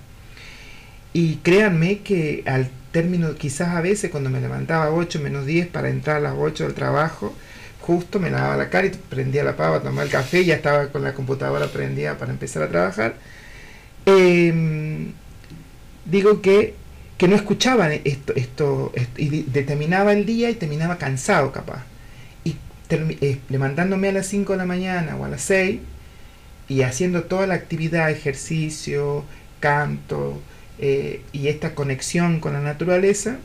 Y créanme que al término, quizás a veces cuando me levantaba a 8 menos 10 para entrar a las 8 del trabajo, justo me lavaba la cara y prendía la pava, tomaba el café ya estaba con la computadora prendida para empezar a trabajar. Eh, digo que, que, no escuchaban esto, esto, y el día y terminaba cansado capaz. Y eh, levantándome a las 5 de la mañana o a las 6 y haciendo toda la actividad, ejercicio, canto eh, y esta conexión con la naturaleza,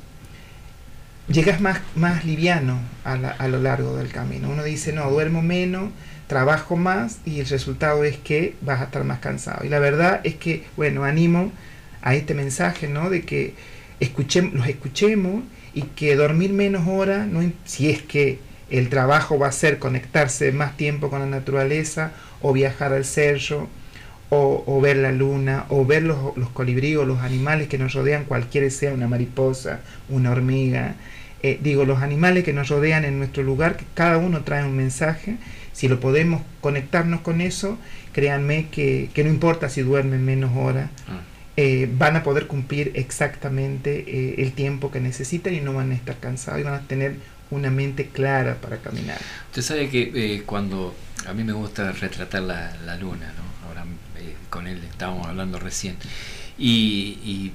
llegas más, más liviano a, la, a, lo largo del camino. Uno dice, no, duermo menos, trabajo más y el resultado es que vas a estar más cansado. Y la verdad es que, bueno, animo a este mensaje, ¿no? De que escuchemos, los escuchemos y que dormir menos horas, no, si es que el trabajo va a ser conectarse más tiempo con la naturaleza o viajar al cerro o, o ver la luna o ver los, o los animales que nos rodean, cualquiera sea una mariposa, una hormiga, eh, digo, los animales que nos rodean en nuestro lugar, que cada uno trae un mensaje, si lo podemos conectarnos con eso, créanme que, que no importa si duermen menos horas, ah. eh, van a poder cumplir exactamente eh, el tiempo que necesitan y no van a estar cansados y van a tener una mente clara para caminar. Usted sabe que eh, cuando a mí me gusta retratar la, la luna, ¿no? ahora con él estábamos hablando recién, y, y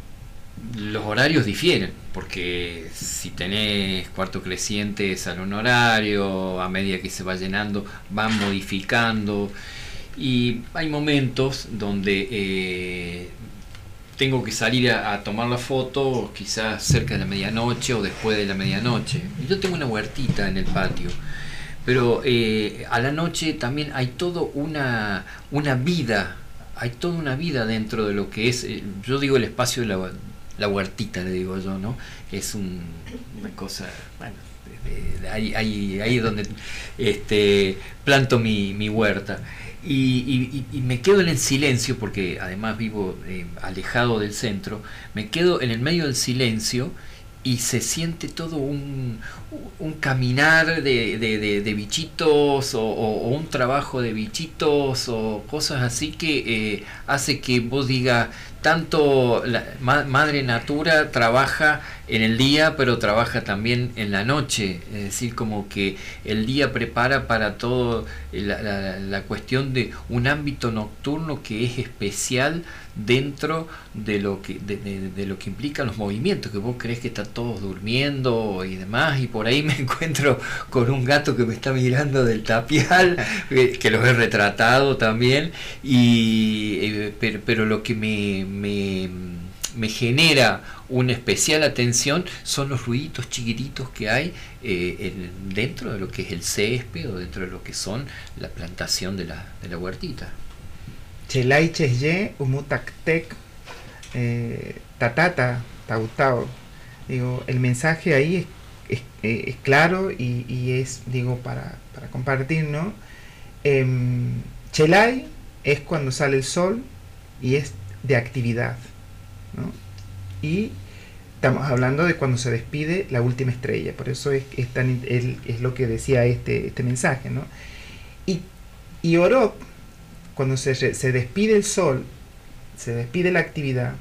los horarios difieren, porque si tenés cuarto creciente sale un horario, a medida que se va llenando van modificando y hay momentos donde eh, tengo que salir a, a, tomar la foto quizás cerca de la medianoche o después de la medianoche. Yo tengo una huertita en el patio, pero eh, a la noche también hay todo una, una vida, hay toda una vida dentro de lo que es, eh, yo digo el espacio de la la huertita, le digo yo, ¿no? Es un, una cosa, bueno, ahí, ahí, ahí es donde este, planto mi, mi huerta. y, me quedo en el silencio, porque además vivo eh, alejado del centro, me quedo en el medio del silencio y se siente todo un, un caminar de, de, de, bichitos o, un trabajo de bichitos o cosas así que eh, hace que vos digas, tanto la Madre Natura trabaja en el día, pero trabaja también en la noche, es decir, como que el día prepara para todo la, la cuestión de un ámbito nocturno que es especial dentro de lo que de, lo que implican los movimientos que vos crees que están todos durmiendo y demás y por ahí me encuentro con un gato que me está mirando del tapial eh, que los he retratado también y eh, pero, pero, lo que me, me, me genera una especial atención son los ruiditos chiquititos que hay eh, dentro de lo que es el césped o dentro de lo que son la plantación de la, de la huertita. Chelay Chesye, Umutaktek, eh, Tatata, Tautao. Digo, el mensaje ahí es, es, claro y, es, digo, para, para compartir, ¿no? Chelay es cuando sale el sol y es de actividad, ¿no? Y estamos hablando de cuando se despide la última estrella, por eso es, es, lo que decía este, este mensaje, ¿no? Y, y Orop, cuando se, se despide el sol, se despide la actividad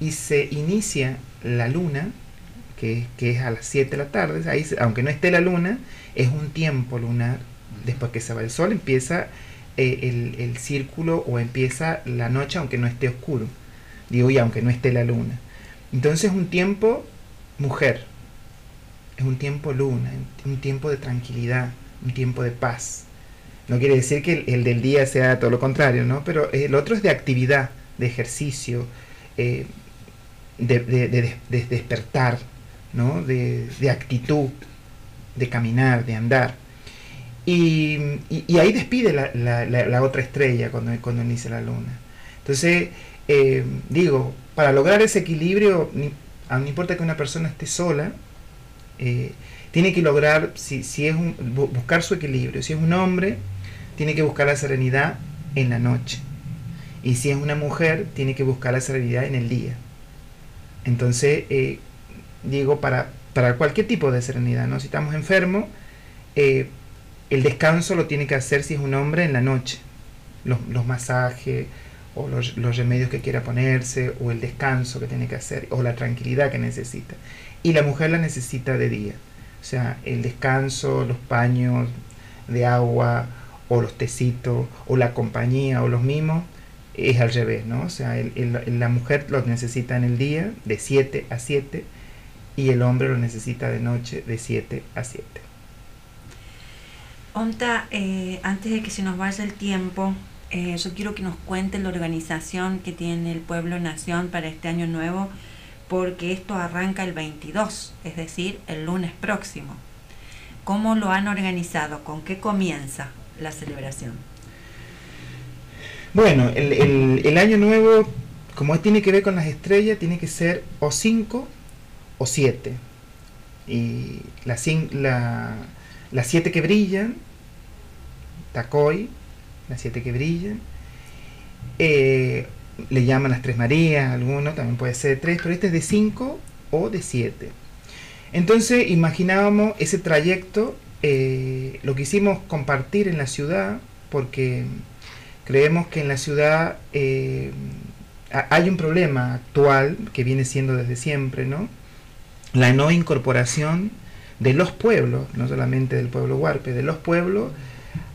y se inicia la luna, que, es a las 7 de la tarde, ahí, aunque no esté la luna, es un tiempo lunar. Después que se va el sol, empieza eh, el, el, círculo o empieza la noche, aunque no esté oscuro. Digo, y aunque no esté la luna. Entonces es un tiempo mujer, es un tiempo luna, un tiempo de tranquilidad, un tiempo de paz. No quiere decir que el, del día sea todo lo contrario, ¿no? Pero el otro es de actividad, de ejercicio, eh, de, despertar, ¿no? De, actitud, de caminar, de andar. Y, ahí despide la, otra estrella cuando, cuando inicia la luna. Entonces, eh, digo, para lograr ese equilibrio, no importa que una persona esté sola, eh, tiene que lograr, si, si es un, buscar su equilibrio. Si es un hombre, tiene que buscar la serenidad en la noche. Y si es una mujer, tiene que buscar la serenidad en el día. Entonces, eh, digo, para, para cualquier tipo de serenidad, ¿no? Si estamos enfermos, eh, el descanso lo tiene que hacer si es un hombre en la noche. Los, masajes o los, los, remedios que quiera ponerse o el descanso que tiene que hacer o la tranquilidad que necesita. Y la mujer la necesita de día. O sea, el descanso, los paños de agua o los tecitos, o la compañía, o los mimos, es al revés, ¿no? O sea, la mujer los necesita en el día, de 7 a 7, y el hombre lo necesita de noche, de 7 a 7. Onta, eh, antes de que se nos vaya el tiempo, eh, yo quiero que nos cuente la organización que tiene el Pueblo Nación para este año nuevo, porque esto arranca el 22, es decir, el lunes próximo. ¿Cómo lo han organizado? ¿Con qué comienza? La celebración? Bueno, el, año nuevo, como tiene que ver con las estrellas, tiene que ser o 5 o 7. Y las la, siete que brillan, Tacoy, las siete que brillan, eh, le llaman las tres Marías, algunos también puede ser tres, pero este es de 5 o de 7. Entonces imaginábamos ese trayecto eh, lo quisimos compartir en la ciudad porque creemos que en la ciudad eh, hay un problema actual que viene siendo desde siempre, ¿no? La no incorporación de los pueblos, no solamente del pueblo huarpe, de los pueblos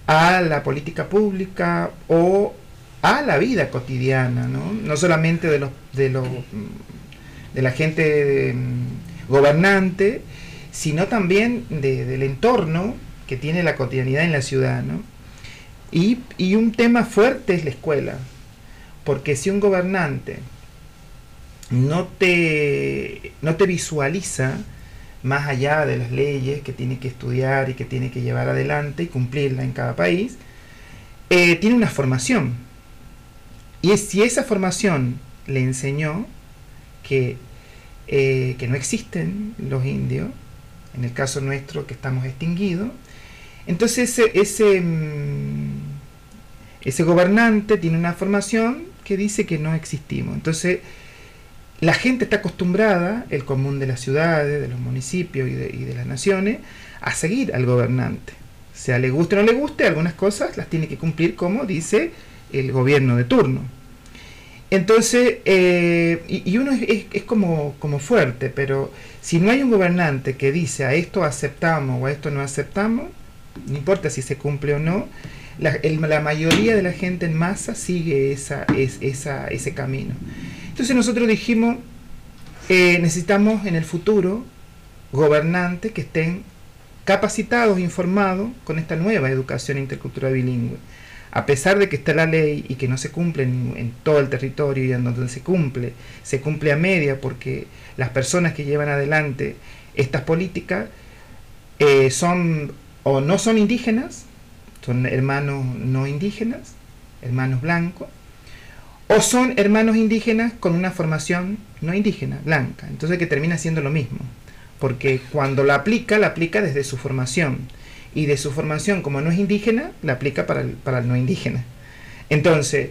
a la política pública o a la vida cotidiana, ¿no? No solamente de los de los de la gente mm, gobernante, sino también del entorno que tiene la cotidianidad en la ciudad. ¿no? Y, un tema fuerte es la escuela, porque si un gobernante no te, no te visualiza más allá de las leyes que tiene que estudiar y que tiene que llevar adelante y cumplirla en cada país, eh, tiene una formación. Y si esa formación le enseñó que, eh, que no existen los indios, en el caso nuestro que estamos extinguidos. Entonces ese, mm, Ese gobernante tiene una formación que dice que no existimos. Entonces, la gente está acostumbrada, el común de las ciudades, de los municipios y de las naciones, a seguir al gobernante. Sea le guste o no le guste, algunas cosas las tiene que cumplir como dice el gobierno de turno. Entonces, eh, y, uno es, como, fuerte, pero si no hay un gobernante que dice a esto aceptamos o a esto no aceptamos, no importa si se cumple o no, la, mayoría de la gente en masa sigue esa, es, esa, ese camino. Entonces nosotros dijimos, eh, necesitamos en el futuro gobernantes que estén capacitados, informados con esta nueva educación intercultural bilingüe. A pesar de que está la ley y que no se cumple en, todo el territorio y en donde se cumple, se cumple a media porque las personas que llevan adelante estas políticas eh, son o no son indígenas, son hermanos no indígenas, hermanos blancos, o son hermanos indígenas con una formación no indígena, blanca. Entonces que termina siendo lo mismo porque cuando la aplica, la aplica desde su formación. Y de su formación, como no es indígena, la aplica para el, para no indígena. Entonces,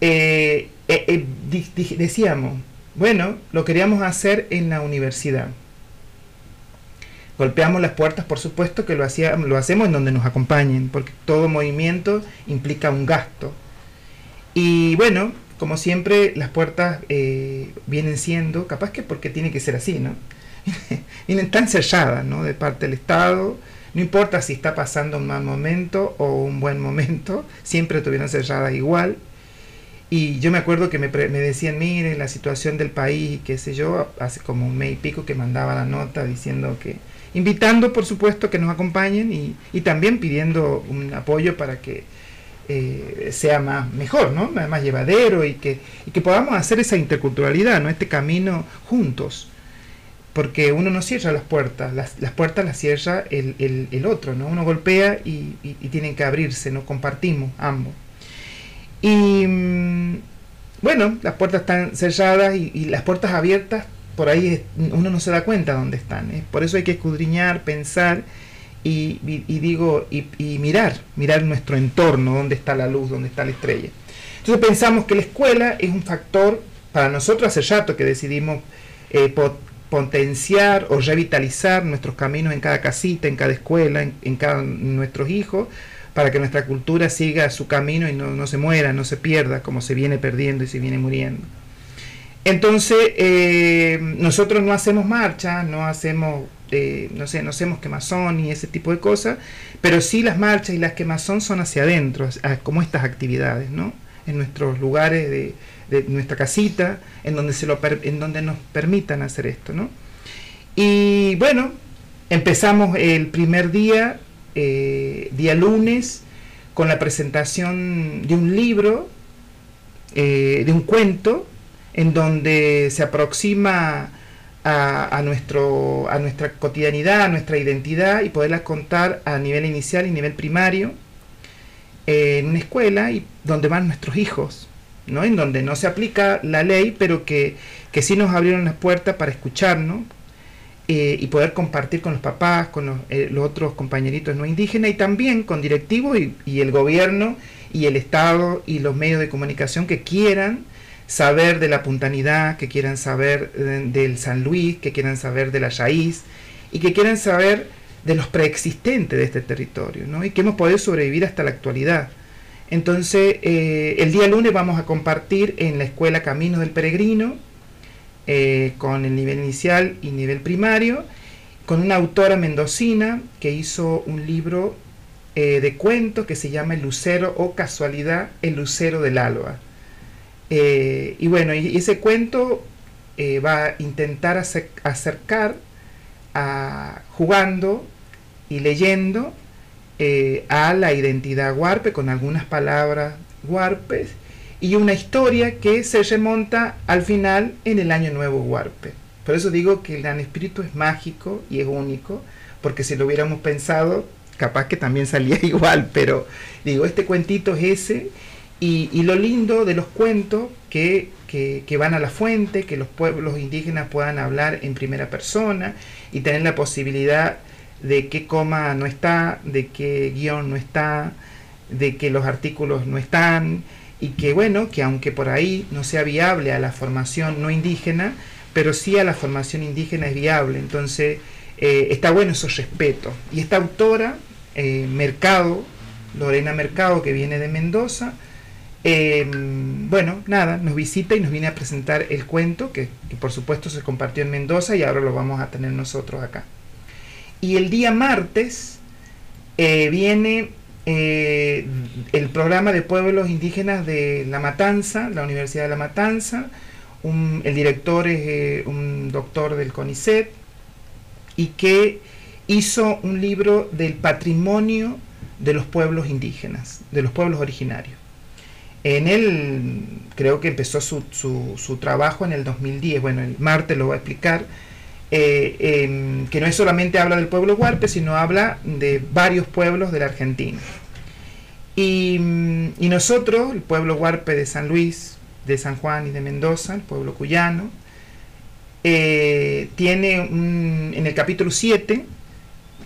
eh, eh, eh, decíamos, bueno, lo queríamos hacer en la universidad. Golpeamos las puertas, por supuesto que lo, hacía, lo hacemos en donde nos acompañen, porque todo movimiento implica un gasto. Y bueno, como siempre, las puertas vienen siendo, capaz que porque tiene que ser así, ¿no? vienen tan selladas ¿no? de parte del Estado, no importa si está pasando un mal momento o un buen momento, siempre estuvieron selladas igual. Y yo me acuerdo que me, me decían, mire, la situación del país, qué sé yo, hace como un mes y pico que mandaba la nota diciendo que, invitando por supuesto que nos acompañen y, y también pidiendo un apoyo para que eh, sea más mejor, ¿no? más llevadero y que, y que podamos hacer esa interculturalidad, ¿no? este camino juntos porque uno no cierra las puertas, las, las puertas las cierra el, el, el, otro, ¿no? Uno golpea y, y, tienen que abrirse, ¿no? Compartimos ambos. Y mm, bueno, las puertas están cerradas y, y, las puertas abiertas, por ahí uno no se da cuenta dónde están. ¿eh? Por eso hay que escudriñar, pensar y, digo, y, mirar, mirar nuestro entorno, dónde está la luz, dónde está la estrella. Entonces pensamos que la escuela es un factor, para nosotros hace rato que decidimos eh, potenciar o revitalizar nuestros caminos en cada casita, en cada escuela, en, en cada nuestros hijos, para que nuestra cultura siga su camino y no, no, se muera, no se pierda, como se viene perdiendo y se viene muriendo. Entonces, eh, nosotros no hacemos marcha, no hacemos, eh, no sé, no hacemos quemazón y ese tipo de cosas, pero sí las marchas y las quemazón son hacia adentro, como estas actividades, ¿no? En nuestros lugares de, nuestra casita, en donde, se lo en donde nos permitan hacer esto. ¿no? Y bueno, empezamos el primer día, eh, día lunes, con la presentación de un libro, eh, de un cuento, en donde se aproxima a, a, nuestro, a nuestra cotidianidad, a nuestra identidad y poderla contar a nivel inicial y nivel primario eh, en una escuela y donde van nuestros hijos, ¿no? en donde no se aplica la ley, pero que, que sí nos abrieron las puertas para escucharnos eh, y poder compartir con los papás, con los, eh, los, otros compañeritos no indígenas y también con directivos y, y, el gobierno y el Estado y los medios de comunicación que quieran saber de la puntanidad, que quieran saber de, del San Luis, que quieran saber de la raíz y que quieran saber de los preexistentes de este territorio ¿no? y que hemos podido sobrevivir hasta la actualidad. Entonces, eh, el día lunes vamos a compartir en la escuela Camino del Peregrino, eh, con el nivel inicial y nivel primario, con una autora mendocina que hizo un libro eh, de cuentos que se llama El Lucero o Casualidad, El Lucero del Alba. Y bueno, y ese cuento va a intentar acercar a, jugando y leyendo eh, a la identidad huarpe con algunas palabras huarpes y una historia que se remonta al final en el año nuevo huarpe. Por eso digo que el gran espíritu es mágico y es único, porque si lo hubiéramos pensado, capaz que también salía igual, pero digo, este cuentito es ese, y, y lo lindo de los cuentos que, que, que, van a la fuente, que los pueblos indígenas puedan hablar en primera persona y tener la posibilidad de qué coma no está, de qué guion no está, de que los artículos no están y que bueno, que aunque por ahí no sea viable a la formación no indígena, pero sí a la formación indígena es viable. Entonces, eh, está bueno eso respeto. Y esta autora, eh, Mercado, Lorena Mercado, que viene de Mendoza, eh, bueno, nada, nos visita y nos viene a presentar el cuento, que, por supuesto se compartió en Mendoza y ahora lo vamos a tener nosotros acá. Y el día martes viene el programa de pueblos indígenas de La Matanza, la Universidad de La Matanza. El director es un doctor del CONICET y que hizo un libro del patrimonio de los pueblos indígenas, de los pueblos originarios. En él creo que empezó su, su, su trabajo en el 2010, bueno, el Marte lo va a explicar, eh, eh, que no es solamente habla del pueblo huarpe, sino habla de varios pueblos de la Argentina. Y, y, nosotros, el pueblo huarpe de San Luis, de San Juan y de Mendoza, el pueblo cuyano, eh, tiene un, en el capítulo 7,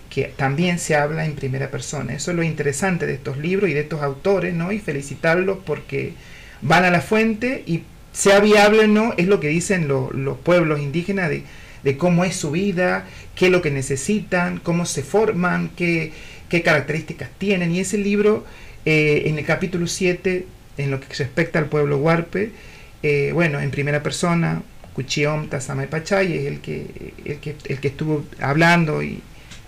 que también se habla en primera persona. Eso es lo interesante de estos libros y de estos autores, ¿no? Y felicitarlos porque van a la fuente y sea viable o no, es lo que dicen lo, los pueblos indígenas de, de, cómo es su vida, qué es lo que necesitan, cómo se forman, qué, qué características tienen. Y ese libro, eh, en el capítulo 7, en lo que respecta al pueblo huarpe, eh, bueno, en primera persona, Cuchiom Tazamay Pachay es el que, el que, el que estuvo hablando y,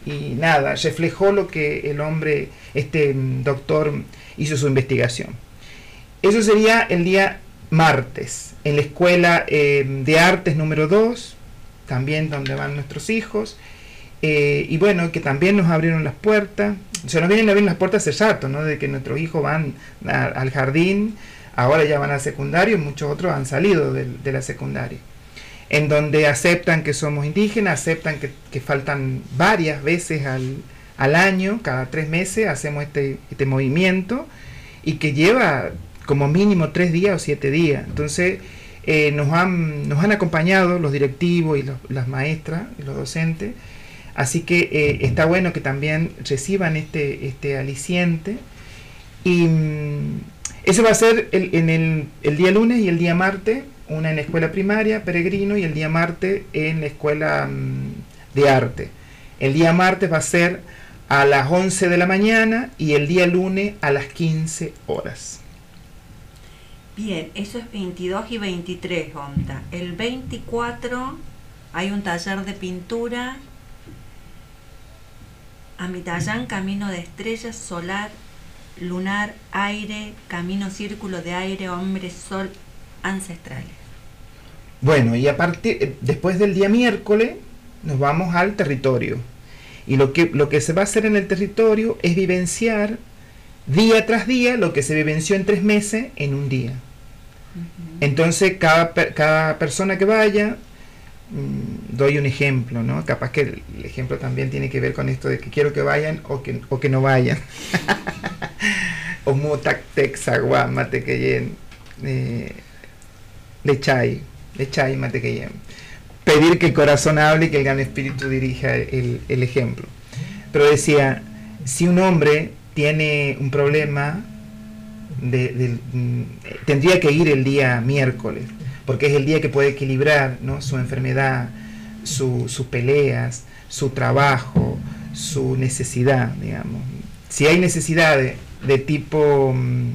y nada, reflejó lo que el hombre, este doctor, hizo su investigación. Eso sería el día martes, en la escuela eh, de artes número 2, también donde van nuestros hijos, eh, y bueno, que también nos abrieron las puertas, se nos vienen a abrir las puertas hace rato, ¿no? De que nuestros hijos van al jardín, ahora ya van al secundario, muchos otros han salido de, la secundaria en donde aceptan que somos indígenas, aceptan que, faltan varias veces al, al, año, cada tres meses hacemos este, este movimiento y que lleva como mínimo tres días o siete días. Entonces eh, nos, han, nos han acompañado los directivos y los, las maestras y los docentes, así que eh, está bueno que también reciban este, este aliciente y mm, eso va a ser el, en el, el día lunes y el día martes una en la escuela primaria, peregrino, y el día martes en la escuela um, de arte. El día martes va a ser a las 11 de la mañana y el día lunes a las 15 horas. Bien, eso es 22 y 23, Onda. El 24 hay un taller de pintura. Amitayán, camino de estrellas, solar, lunar, aire, camino círculo de aire, hombre, sol, ancestrales. Bueno, y a partir, eh, después del día miércoles nos vamos al territorio. Y lo que, lo que se va a hacer en el territorio es vivenciar día tras día lo que se vivenció en tres meses en un día. Entonces, cada, cada persona que vaya, mmm, doy un ejemplo, ¿no? Capaz que el, el, ejemplo también tiene que ver con esto de que quiero que vayan o que, o que no vayan. o mutak texaguamate que eh, Lechay, Lechay Matequeyem. Pedir que el corazón hable y que el gran espíritu dirija el, el ejemplo. Pero decía, si un hombre tiene un problema, de, mm, tendría que ir el día miércoles, porque es el día que puede equilibrar ¿no? su enfermedad, su, sus peleas, su trabajo, su necesidad, digamos. Si hay necesidad de, de tipo mm,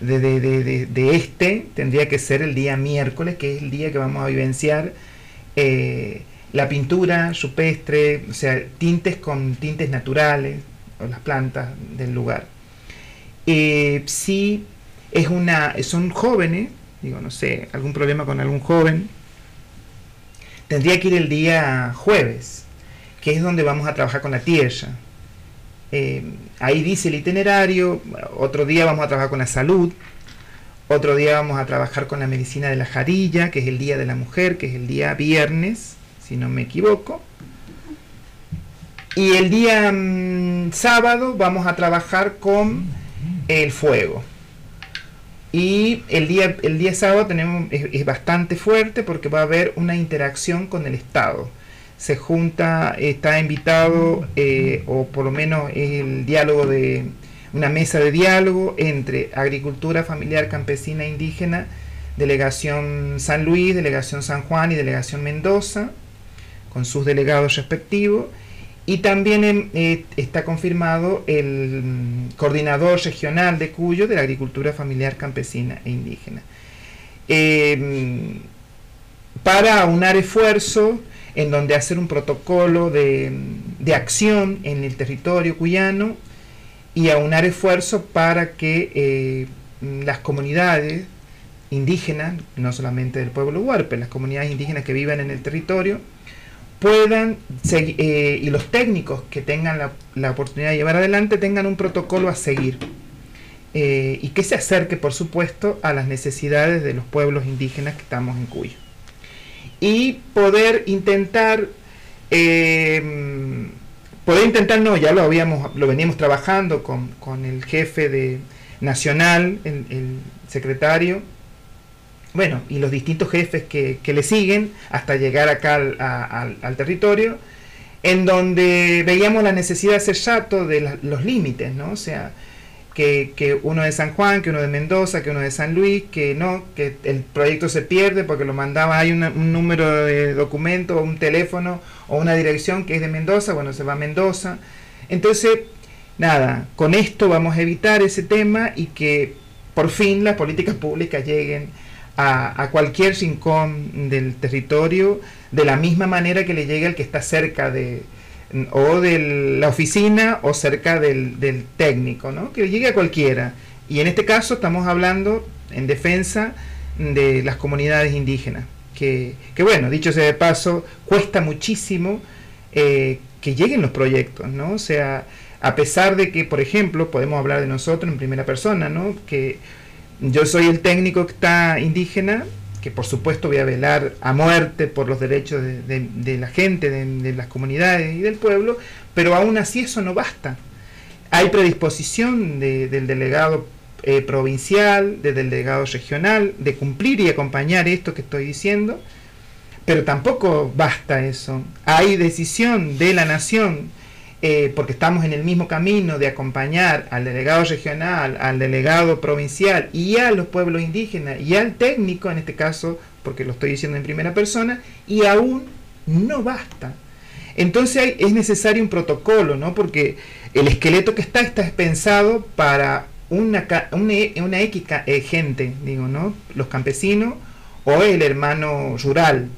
de, de, este tendría que ser el día miércoles, que es el día que vamos a vivenciar eh, la pintura rupestre, o sea, tintes con tintes naturales, o las plantas del lugar. Eh, si es una, son jóvenes, digo, no sé, algún problema con algún joven, tendría que ir el día jueves, que es donde vamos a trabajar con la tierra. Eh, ahí dice el itinerario, otro día vamos a trabajar con la salud, otro día vamos a trabajar con la medicina de la jarilla, que es el día de la mujer, que es el día viernes, si no me equivoco. Y el día mmm, sábado vamos a trabajar con el fuego. Y el día, el día sábado tenemos, es, bastante fuerte porque va a haber una interacción con el Estado se junta, está invitado, eh, o por lo menos el diálogo de una mesa de diálogo entre agricultura familiar campesina e indígena, delegación San Luis, delegación San Juan y delegación Mendoza, con sus delegados respectivos. Y también eh, está confirmado el mm, coordinador regional de Cuyo de la agricultura familiar campesina e indígena. Eh, para aunar esfuerzos en donde hacer un protocolo de, acción en el territorio cuyano y aunar esfuerzos para que eh, las comunidades indígenas, no solamente del pueblo huarpe, las comunidades indígenas que viven en el territorio, puedan eh, y los técnicos que tengan la, oportunidad de llevar adelante tengan un protocolo a seguir eh, y que se acerque, por supuesto, a las necesidades de los pueblos indígenas que estamos en Cuyo. Y poder intentar eh, poder intentar no ya lo habíamos lo veníamos trabajando con, con el jefe de nacional el, secretario bueno y los distintos jefes que, que le siguen hasta llegar acá al, al, territorio en donde veíamos la necesidad de ser chato de los límites no o sea que, uno de San Juan, que uno de Mendoza, que uno de San Luis, que no, que el proyecto se pierde porque lo mandaba, hay un número de documento, un teléfono o una dirección que es de Mendoza, bueno, se va a Mendoza. Entonces, nada, con esto vamos a evitar ese tema y que por fin las políticas públicas lleguen a, a cualquier rincón del territorio de la misma manera que le llegue al que está cerca de, o de la oficina o cerca del, técnico, ¿no? que llegue a cualquiera. Y en este caso estamos hablando en defensa de las comunidades indígenas, que, bueno, dicho sea de paso, cuesta muchísimo eh, que lleguen los proyectos, ¿no? O sea, a pesar de que, por ejemplo, podemos hablar de nosotros en primera persona, ¿no? Que yo soy el técnico que está indígena, que por supuesto voy a velar a muerte por los derechos de, la gente, de, las comunidades y del pueblo, pero aún así eso no basta. Hay predisposición del delegado eh, provincial, del delegado regional, de cumplir y acompañar esto que estoy diciendo, pero tampoco basta eso. Hay decisión de la nación eh, porque estamos en el mismo camino de acompañar al delegado regional, al delegado provincial y a los pueblos indígenas y al técnico, en este caso, porque lo estoy diciendo en primera persona, y aún no basta. Entonces es necesario un protocolo, ¿no? Porque el esqueleto que está está pensado para una, una, una X eh, gente, digo, ¿no? Los campesinos o el hermano rural.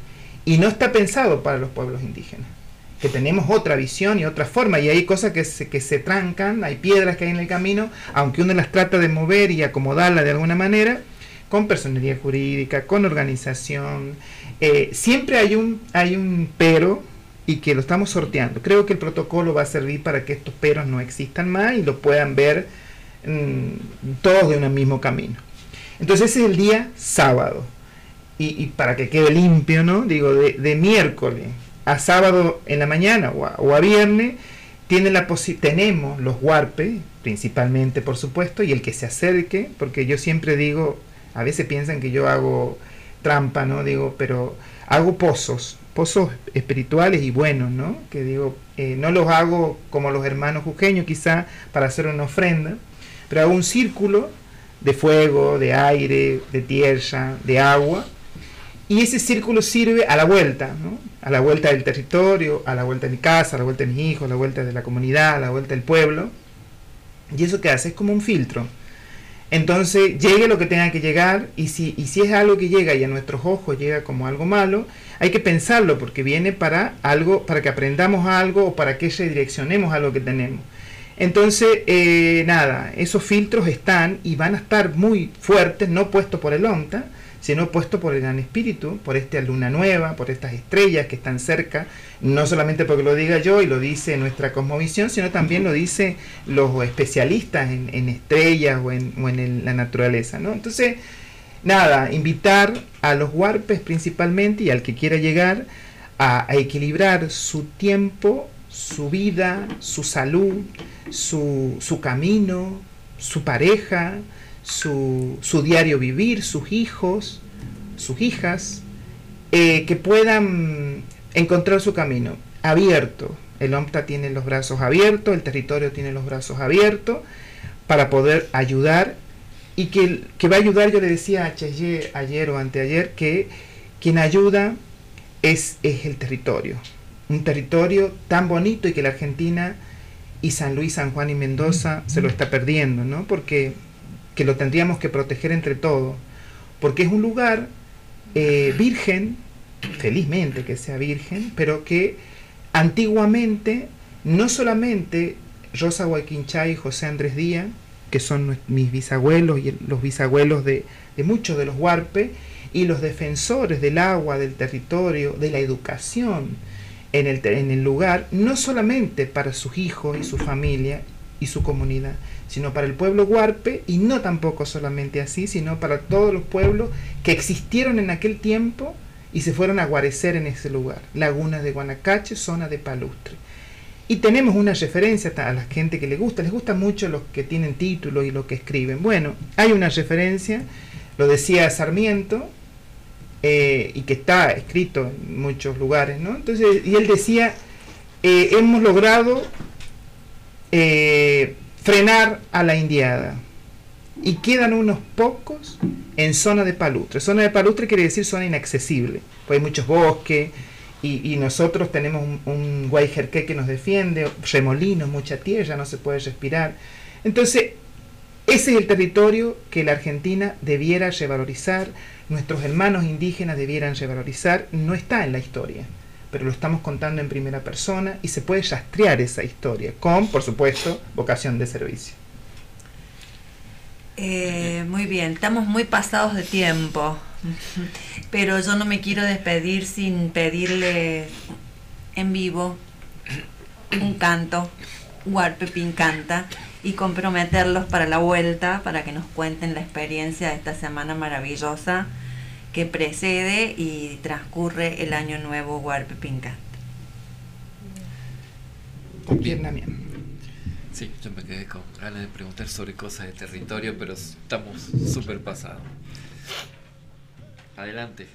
Y no está pensado para los pueblos indígenas que tenemos otra visión y otra forma, y hay cosas que se, que se trancan, hay piedras que hay en el camino, aunque uno las trata de mover y acomodarla de alguna manera, con personalidad jurídica, con organización, eh, siempre hay un, hay un pero y que lo estamos sorteando. Creo que el protocolo va a servir para que estos peros no existan más y lo puedan ver mm, todos de un mismo camino. Entonces ese es el día sábado. Y, para que quede limpio, ¿no? Digo, de, de miércoles a sábado en la mañana o a, viernes, tiene la tenemos los huarpes, principalmente por supuesto, y el que se acerque, porque yo siempre digo, a veces piensan que yo hago trampa, ¿no? Digo, pero hago pozos, pozos espirituales y buenos, ¿no? Que digo, eh, no los hago como los hermanos jujeños quizá para hacer una ofrenda, pero hago un círculo de fuego, de aire, de tierra, de agua, y ese círculo sirve a la vuelta, ¿no? a la vuelta del territorio, a la vuelta de mi casa, a la vuelta de mis hijos, a la vuelta de la comunidad, a la vuelta del pueblo. Y eso que hace es como un filtro. Entonces, llegue lo que tenga que llegar, y si, y si es algo que llega y a nuestros ojos llega como algo malo, hay que pensarlo, porque viene para algo, para que aprendamos algo o para que redireccionemos algo que tenemos. Entonces, eh, nada, esos filtros están y van a estar muy fuertes, no puestos por el ONTA, sino puesto por el Gran Espíritu, por esta luna nueva, por estas estrellas que están cerca, no solamente porque lo diga yo y lo dice nuestra cosmovisión, sino también lo dice los especialistas en, estrellas o en, la naturaleza. ¿no? Entonces, nada, invitar a los huarpes principalmente y al que quiera llegar a, equilibrar su tiempo, su vida, su salud, su, su camino, su pareja, su, su diario vivir, sus hijos, sus hijas, eh, que puedan encontrar su camino abierto. El OMTA tiene los brazos abiertos, el territorio tiene los brazos abiertos para poder ayudar y que, que va a ayudar, yo le decía a Cheyé ayer o anteayer, que quien ayuda es, es el territorio, un territorio tan bonito y que la Argentina y San Luis, San Juan y Mendoza se lo está perdiendo, ¿no? Porque que lo tendríamos que proteger entre todos, porque es un lugar eh, virgen, felizmente que sea virgen, pero que antiguamente no solamente Rosa Guayquinchay y José Andrés Díaz, que son mis bisabuelos y los bisabuelos de, muchos de los huarpes, y los defensores del agua, del territorio, de la educación en el, en el lugar, no solamente para sus hijos y su familia y su comunidad, sino para el pueblo huarpe y no tampoco solamente así, sino para todos los pueblos que existieron en aquel tiempo y se fueron a guarecer en ese lugar, Laguna de Guanacache, zona de Palustre. Y tenemos una referencia a la gente que le gusta, les gusta mucho los que tienen título y lo que escriben. Bueno, hay una referencia, lo decía Sarmiento, eh, y que está escrito en muchos lugares, ¿no? Entonces, y él decía, eh, hemos logrado eh, frenar a la indiada. Y quedan unos pocos en zona de palustre. Zona de palustre quiere decir zona inaccesible, pues hay muchos bosques y, nosotros tenemos un, un guayjerqué que nos defiende, remolinos, mucha tierra, no se puede respirar. Entonces, ese es el territorio que la Argentina debiera revalorizar, nuestros hermanos indígenas debieran revalorizar, no está en la historia pero lo estamos contando en primera persona y se puede rastrear esa historia con, por supuesto, vocación de servicio. Eh, muy bien, estamos muy pasados de tiempo, pero yo no me quiero despedir sin pedirle en vivo un canto, Huarpe Pincanta, y comprometerlos para la vuelta, para que nos cuenten la experiencia de esta semana maravillosa que precede y transcurre el año nuevo Huarpe Pincat. Sí, yo me quedé con ganas de preguntar sobre cosas de territorio, pero estamos súper pasados. Adelante,